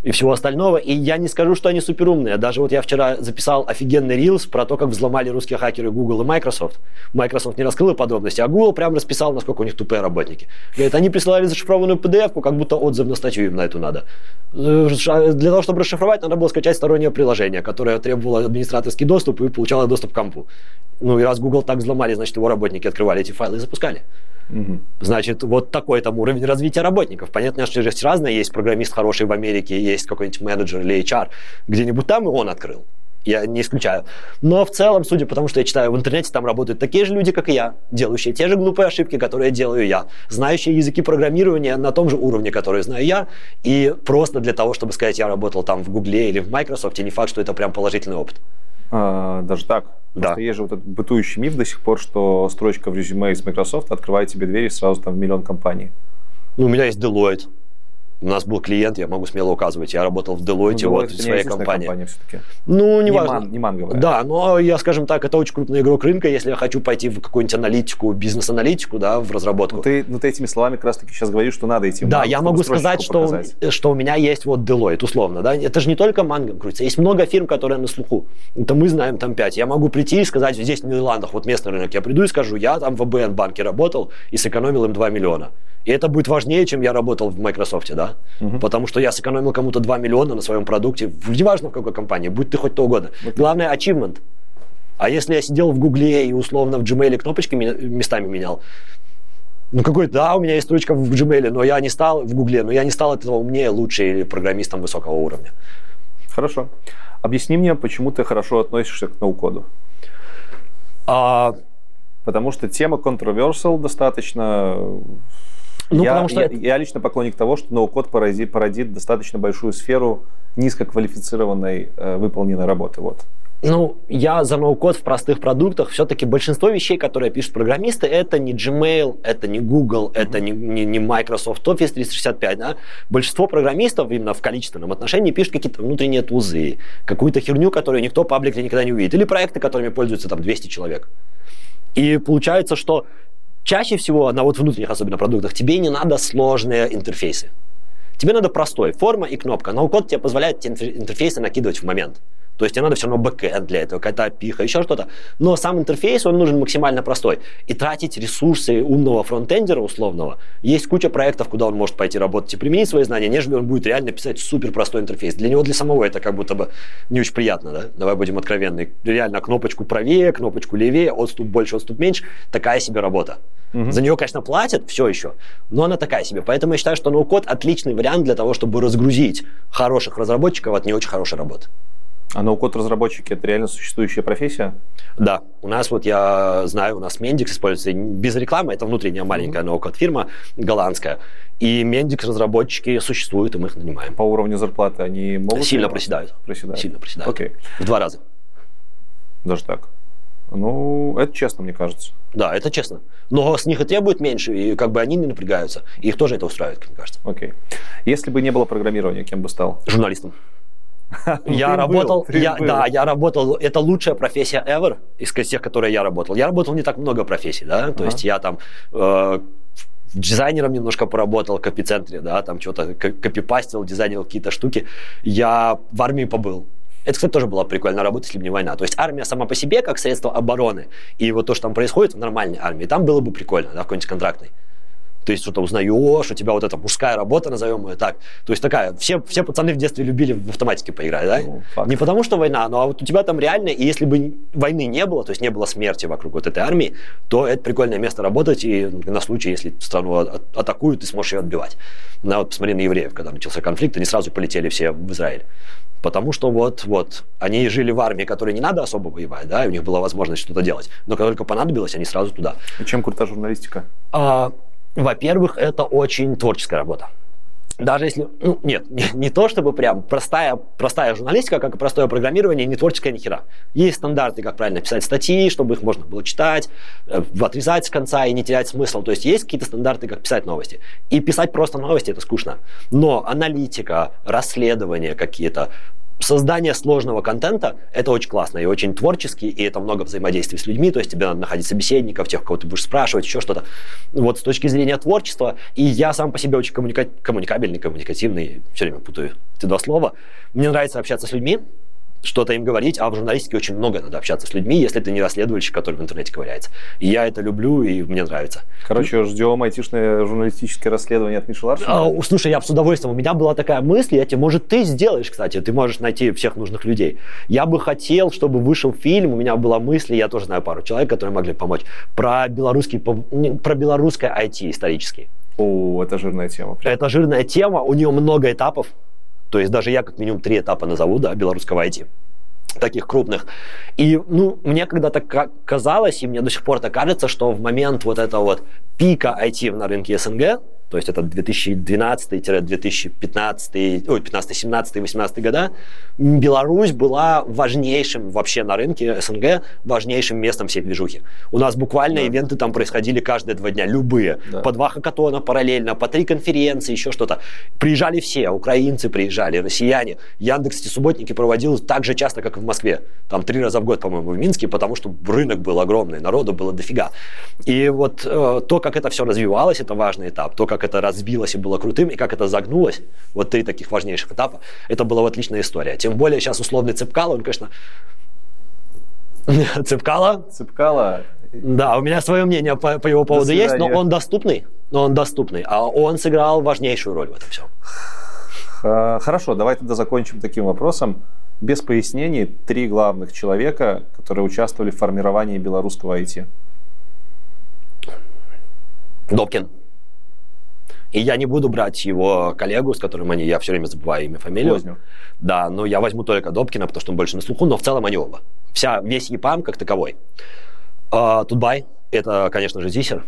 [SPEAKER 2] и всего остального. И я не скажу, что они суперумные. Даже вот я вчера записал офигенный рилс про то, как взломали русские хакеры Google и Microsoft. Microsoft не раскрыл подробности, а Google прям расписал, насколько у них тупые работники. Говорит, они присылали зашифрованную PDF, как будто отзыв на статью им на эту надо. Э, для того, чтобы расшифровать, надо было скачать стороннее приложение, которое требовало администраторский доступ и получало доступ к компу. Ну и раз Google так взломали, значит, его работники открывали эти файлы и запускали. Значит, вот такой там уровень развития работников. Понятно, что есть разные. Есть программист хороший в Америке, есть какой-нибудь менеджер или HR. Где-нибудь там и он открыл. Я не исключаю. Но в целом, судя по тому, что я читаю в интернете, там работают такие же люди, как и я, делающие те же глупые ошибки, которые делаю я, знающие языки программирования на том же уровне, которые знаю я, и просто для того, чтобы сказать, я работал там в Гугле или в Microsoft, не факт, что это прям положительный опыт.
[SPEAKER 1] А, даже так? Да. Потому есть же вот этот бытующий миф до сих пор, что строчка в резюме из Microsoft открывает тебе двери сразу там в миллион компаний.
[SPEAKER 2] Ну, у меня есть Deloitte. У нас был клиент, я могу смело указывать, я работал в Deloitte, ну, вот, в своей компании. компания все-таки. Ну, не, не важно. Ман,
[SPEAKER 1] не манговая.
[SPEAKER 2] Да, но я, скажем так, это очень крупный игрок рынка, если я хочу пойти в какую-нибудь аналитику, бизнес-аналитику, да, в разработку.
[SPEAKER 1] Ну, ты, ну, ты этими словами как раз-таки сейчас говоришь, что надо идти в
[SPEAKER 2] Да, я могу сказать, что, что у меня есть вот Deloitte, условно, да, это же не только мангом крутится, есть много фирм, которые на слуху. Это мы знаем там пять. Я могу прийти и сказать, здесь в Нидерландах, вот местный рынок, я приду и скажу, я там в АБН банке работал и сэкономил им 2 миллиона. И это будет важнее, чем я работал в Microsoft, да? Угу. Потому что я сэкономил кому-то 2 миллиона на своем продукте, неважно в какой компании, будь ты хоть то угодно. Вот. Главное, achievement. А если я сидел в Гугле и условно в Gmail кнопочки местами менял, ну какой, да, у меня есть строчка в Gmail, но я не стал в Гугле, но я не стал этого умнее, лучше или программистом высокого уровня.
[SPEAKER 1] Хорошо. Объясни мне, почему ты хорошо относишься к ноу-коду?
[SPEAKER 2] А...
[SPEAKER 1] Потому что тема controversial достаточно ну, я, потому что я, это... я лично поклонник того, что ноу-код породит, породит достаточно большую сферу низкоквалифицированной э, выполненной работы. Вот.
[SPEAKER 2] Ну, я за ноу-код в простых продуктах. Все-таки большинство вещей, которые пишут программисты, это не Gmail, это не Google, это не, не, не Microsoft Office 365. Да? Большинство программистов именно в количественном отношении пишут какие-то внутренние тузы, какую-то херню, которую никто пабликли никогда не увидит, или проекты, которыми пользуются там 200 человек. И получается, что чаще всего на вот внутренних особенно продуктах тебе не надо сложные интерфейсы. Тебе надо простой, форма и кнопка. Ноу-код тебе позволяет интерфейсы накидывать в момент. То есть тебе надо все равно бэкэнд для этого, какая-то опиха, еще что-то. Но сам интерфейс, он нужен максимально простой. И тратить ресурсы умного фронтендера условного, есть куча проектов, куда он может пойти работать и применить свои знания, нежели он будет реально писать супер простой интерфейс. Для него, для самого это как будто бы не очень приятно, да? Давай будем откровенны. Реально кнопочку правее, кнопочку левее, отступ больше, отступ меньше. Такая себе работа. Угу. За нее, конечно, платят, все еще, но она такая себе. Поэтому я считаю, что ноу-код отличный вариант для того, чтобы разгрузить хороших разработчиков от не очень хорошей работы.
[SPEAKER 1] А ноу-код разработчики это реально существующая профессия?
[SPEAKER 2] Да. У нас вот я знаю, у нас Mendix используется без рекламы, это внутренняя маленькая mm-hmm. ноу-код фирма голландская. И Mendix разработчики существуют, и мы их нанимаем.
[SPEAKER 1] По уровню зарплаты они могут?
[SPEAKER 2] Сильно проседают.
[SPEAKER 1] Проседают.
[SPEAKER 2] Сильно проседают.
[SPEAKER 1] Окей.
[SPEAKER 2] В два раза.
[SPEAKER 1] Даже так? Ну, это честно, мне кажется.
[SPEAKER 2] Да, это честно. Но с них и требуют меньше, и как бы они не напрягаются. И их тоже это устраивает, мне кажется.
[SPEAKER 1] Окей. Если бы не было программирования, кем бы стал?
[SPEAKER 2] Журналистом. <laughs> Я работал, я, да, я работал, это лучшая профессия ever из тех, которые я работал. Я работал не так много профессий, да, то есть я там э, дизайнером немножко поработал в эпицентре, да, там что-то копипастил, дизайнил какие-то штуки. Я в армии побыл, это, кстати, тоже была прикольная работа, если бы не война. То есть армия сама по себе как средство обороны, и вот то, что там происходит в нормальной армии, там было бы прикольно, да, в какой-нибудь контрактной ты что-то узнаешь, у тебя вот эта мужская работа, назовем ее так. То есть такая, все, все пацаны в детстве любили в автоматике поиграть, да? Ну, не потому что война, но а вот у тебя там реально, и если бы войны не было, то есть не было смерти вокруг вот этой армии, то это прикольное место работать, и на случай, если страну атакуют, ты сможешь ее отбивать. На, вот посмотри на евреев, когда начался конфликт, они сразу полетели все в Израиль. Потому что вот, вот, они жили в армии, которой не надо особо воевать, да, и у них была возможность что-то делать. Но когда только понадобилось, они сразу туда.
[SPEAKER 1] И чем крута журналистика?
[SPEAKER 2] А, во-первых, это очень творческая работа. Даже если, ну, нет, не, <laughs> не то чтобы прям простая, простая журналистика, как и простое программирование, не творческая ни хера. Есть стандарты, как правильно писать статьи, чтобы их можно было читать, э, отрезать с конца и не терять смысл. То есть есть какие-то стандарты, как писать новости. И писать просто новости это скучно. Но аналитика, расследования какие-то, создание сложного контента — это очень классно и очень творчески, и это много взаимодействий с людьми, то есть тебе надо находить собеседников, тех, кого ты будешь спрашивать, еще что-то. Вот с точки зрения творчества, и я сам по себе очень коммуника- коммуникабельный, коммуникативный, все время путаю эти два слова. Мне нравится общаться с людьми, что-то им говорить, а в журналистике очень много надо общаться с людьми, если ты не расследовальщик, который в интернете ковыряется. И я это люблю, и мне нравится.
[SPEAKER 1] Короче, ждем айтишное журналистическое расследование от Миши Ларшина.
[SPEAKER 2] А, слушай, я с удовольствием. У меня была такая мысль, я тебе, может, ты сделаешь, кстати, ты можешь найти всех нужных людей. Я бы хотел, чтобы вышел фильм, у меня была мысль, я тоже знаю пару человек, которые могли помочь, про белорусский, про белорусское IT исторический.
[SPEAKER 1] О, это жирная тема.
[SPEAKER 2] Это жирная тема, у нее много этапов, то есть даже я как минимум три этапа назову, да, белорусского IT таких крупных. И, ну, мне когда-то казалось, и мне до сих пор так кажется, что в момент вот этого вот пика IT на рынке СНГ, то есть это 2012-2015, ой, 15, 17, 18 года, Беларусь была важнейшим вообще на рынке СНГ, важнейшим местом всей движухи. У нас буквально да. ивенты там происходили каждые два дня, любые. Да. По два хакатона параллельно, по три конференции, еще что-то. Приезжали все, украинцы приезжали, россияне. Яндекс эти субботники проводил так же часто, как и в Москве. Там три раза в год, по-моему, в Минске, потому что рынок был огромный, народу было дофига. И вот э, то, как это все развивалось, это важный этап. То, как это разбилось и было крутым, и как это загнулось, вот три таких важнейших этапа, это была вот отличная история. Тем более сейчас условный Цепкало, он, конечно... <laughs> Цепкало?
[SPEAKER 1] Цепкало.
[SPEAKER 2] Да, у меня свое мнение по, по его поводу есть, но он доступный, но он доступный, а он сыграл важнейшую роль в этом всем.
[SPEAKER 1] Хорошо, давай тогда закончим таким вопросом. Без пояснений, три главных человека, которые участвовали в формировании белорусского IT.
[SPEAKER 2] Добкин. И я не буду брать его коллегу, с которым они, я все время забываю имя, фамилию. Позднюю. Да, но я возьму только Добкина, потому что он больше на слуху, но в целом они оба. Вся, весь ЕПАМ как таковой. А, Тутбай, это, конечно же, Зисер.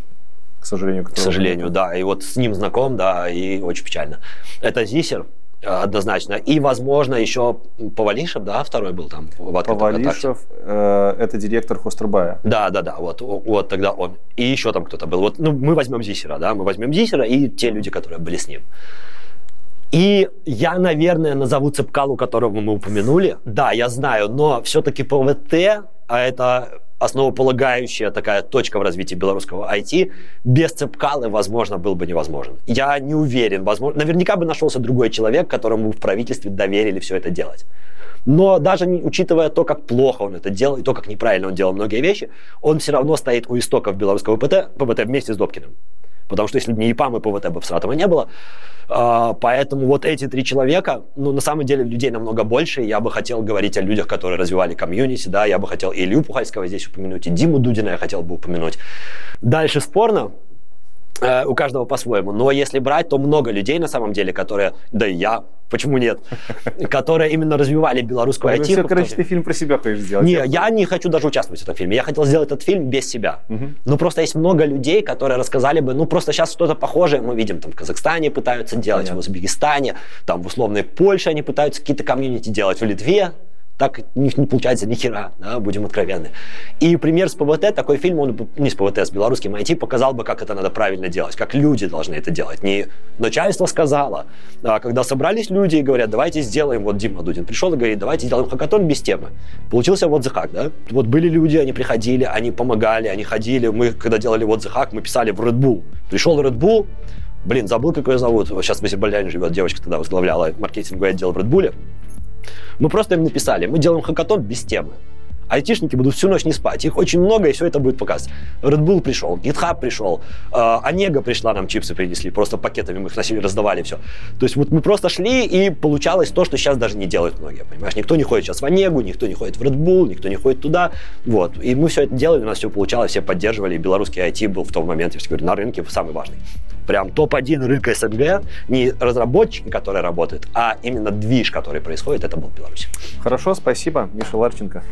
[SPEAKER 1] К сожалению.
[SPEAKER 2] К сожалению, да. И вот с ним знаком, да, и очень печально. Это Зисер, однозначно. И, возможно, еще Повалишев, да, второй был там
[SPEAKER 1] в Повалишев, э, это директор Хостербая.
[SPEAKER 2] Да, да, да, вот, вот тогда он. И еще там кто-то был. Вот, ну, мы возьмем Зисера, да, мы возьмем Зисера и те люди, которые были с ним. И я, наверное, назову Цепкалу, которого мы упомянули. Да, я знаю, но все-таки ПВТ, а это основополагающая такая точка в развитии белорусского IT, без Цепкалы, возможно, был бы невозможен. Я не уверен, возможно, наверняка бы нашелся другой человек, которому в правительстве доверили все это делать. Но даже учитывая то, как плохо он это делал, и то, как неправильно он делал многие вещи, он все равно стоит у истоков белорусского ПВТ, ПВТ вместе с Добкиным. Потому что если бы не ИПАМ и ПВТ бы Всратова не было. А, поэтому вот эти три человека, ну, на самом деле людей намного больше. Я бы хотел говорить о людях, которые развивали комьюнити, да, я бы хотел и Илью Пухальского здесь упомянуть, и Диму Дудина я хотел бы упомянуть. Дальше спорно, у каждого по-своему. Но если брать, то много людей на самом деле, которые, да и я, почему нет, <laughs> которые именно развивали белорусскую IT.
[SPEAKER 1] Все, короче, ты фильм про себя хочешь сделать.
[SPEAKER 2] Не, я не хочу даже участвовать в этом фильме. Я хотел сделать этот фильм без себя. Но просто есть много людей, которые рассказали бы, ну просто сейчас что-то похожее мы видим там в Казахстане пытаются делать, в Узбекистане, там в условной Польше они пытаются какие-то комьюнити делать, в Литве так не, не получается ни хера, да, будем откровенны. И пример с ПВТ, такой фильм, он не с ПВТ, с белорусским IT, показал бы, как это надо правильно делать, как люди должны это делать. Не начальство сказало, а когда собрались люди и говорят, давайте сделаем, вот Дима Дудин пришел и говорит, давайте сделаем хакатон без темы. Получился вот the да? Вот были люди, они приходили, они помогали, они ходили, мы, когда делали вот the мы писали в Red Bull. Пришел Red Bull, блин, забыл, как ее зовут, сейчас в Азербайджане живет девочка, тогда возглавляла маркетинговый отдел в Red Bull, мы просто им написали, мы делаем хакатон без темы. Айтишники будут всю ночь не спать. Их очень много, и все это будет показывать. Red Bull пришел, GitHub пришел, э, Онега пришла, нам чипсы принесли, просто пакетами мы их носили, раздавали, все. То есть вот мы просто шли, и получалось то, что сейчас даже не делают многие, понимаешь? Никто не ходит сейчас в Онегу, никто не ходит в Red Bull, никто не ходит туда. Вот. И мы все это делали, у нас все получалось, все поддерживали, и белорусский IT был в том моменте, я говорю, на рынке самый важный прям топ-1 рынка СНГ, эм не разработчики, которые работают, а именно движ, который происходит, это был Беларусь.
[SPEAKER 1] Хорошо, спасибо, Миша Ларченко.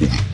[SPEAKER 1] Yeah.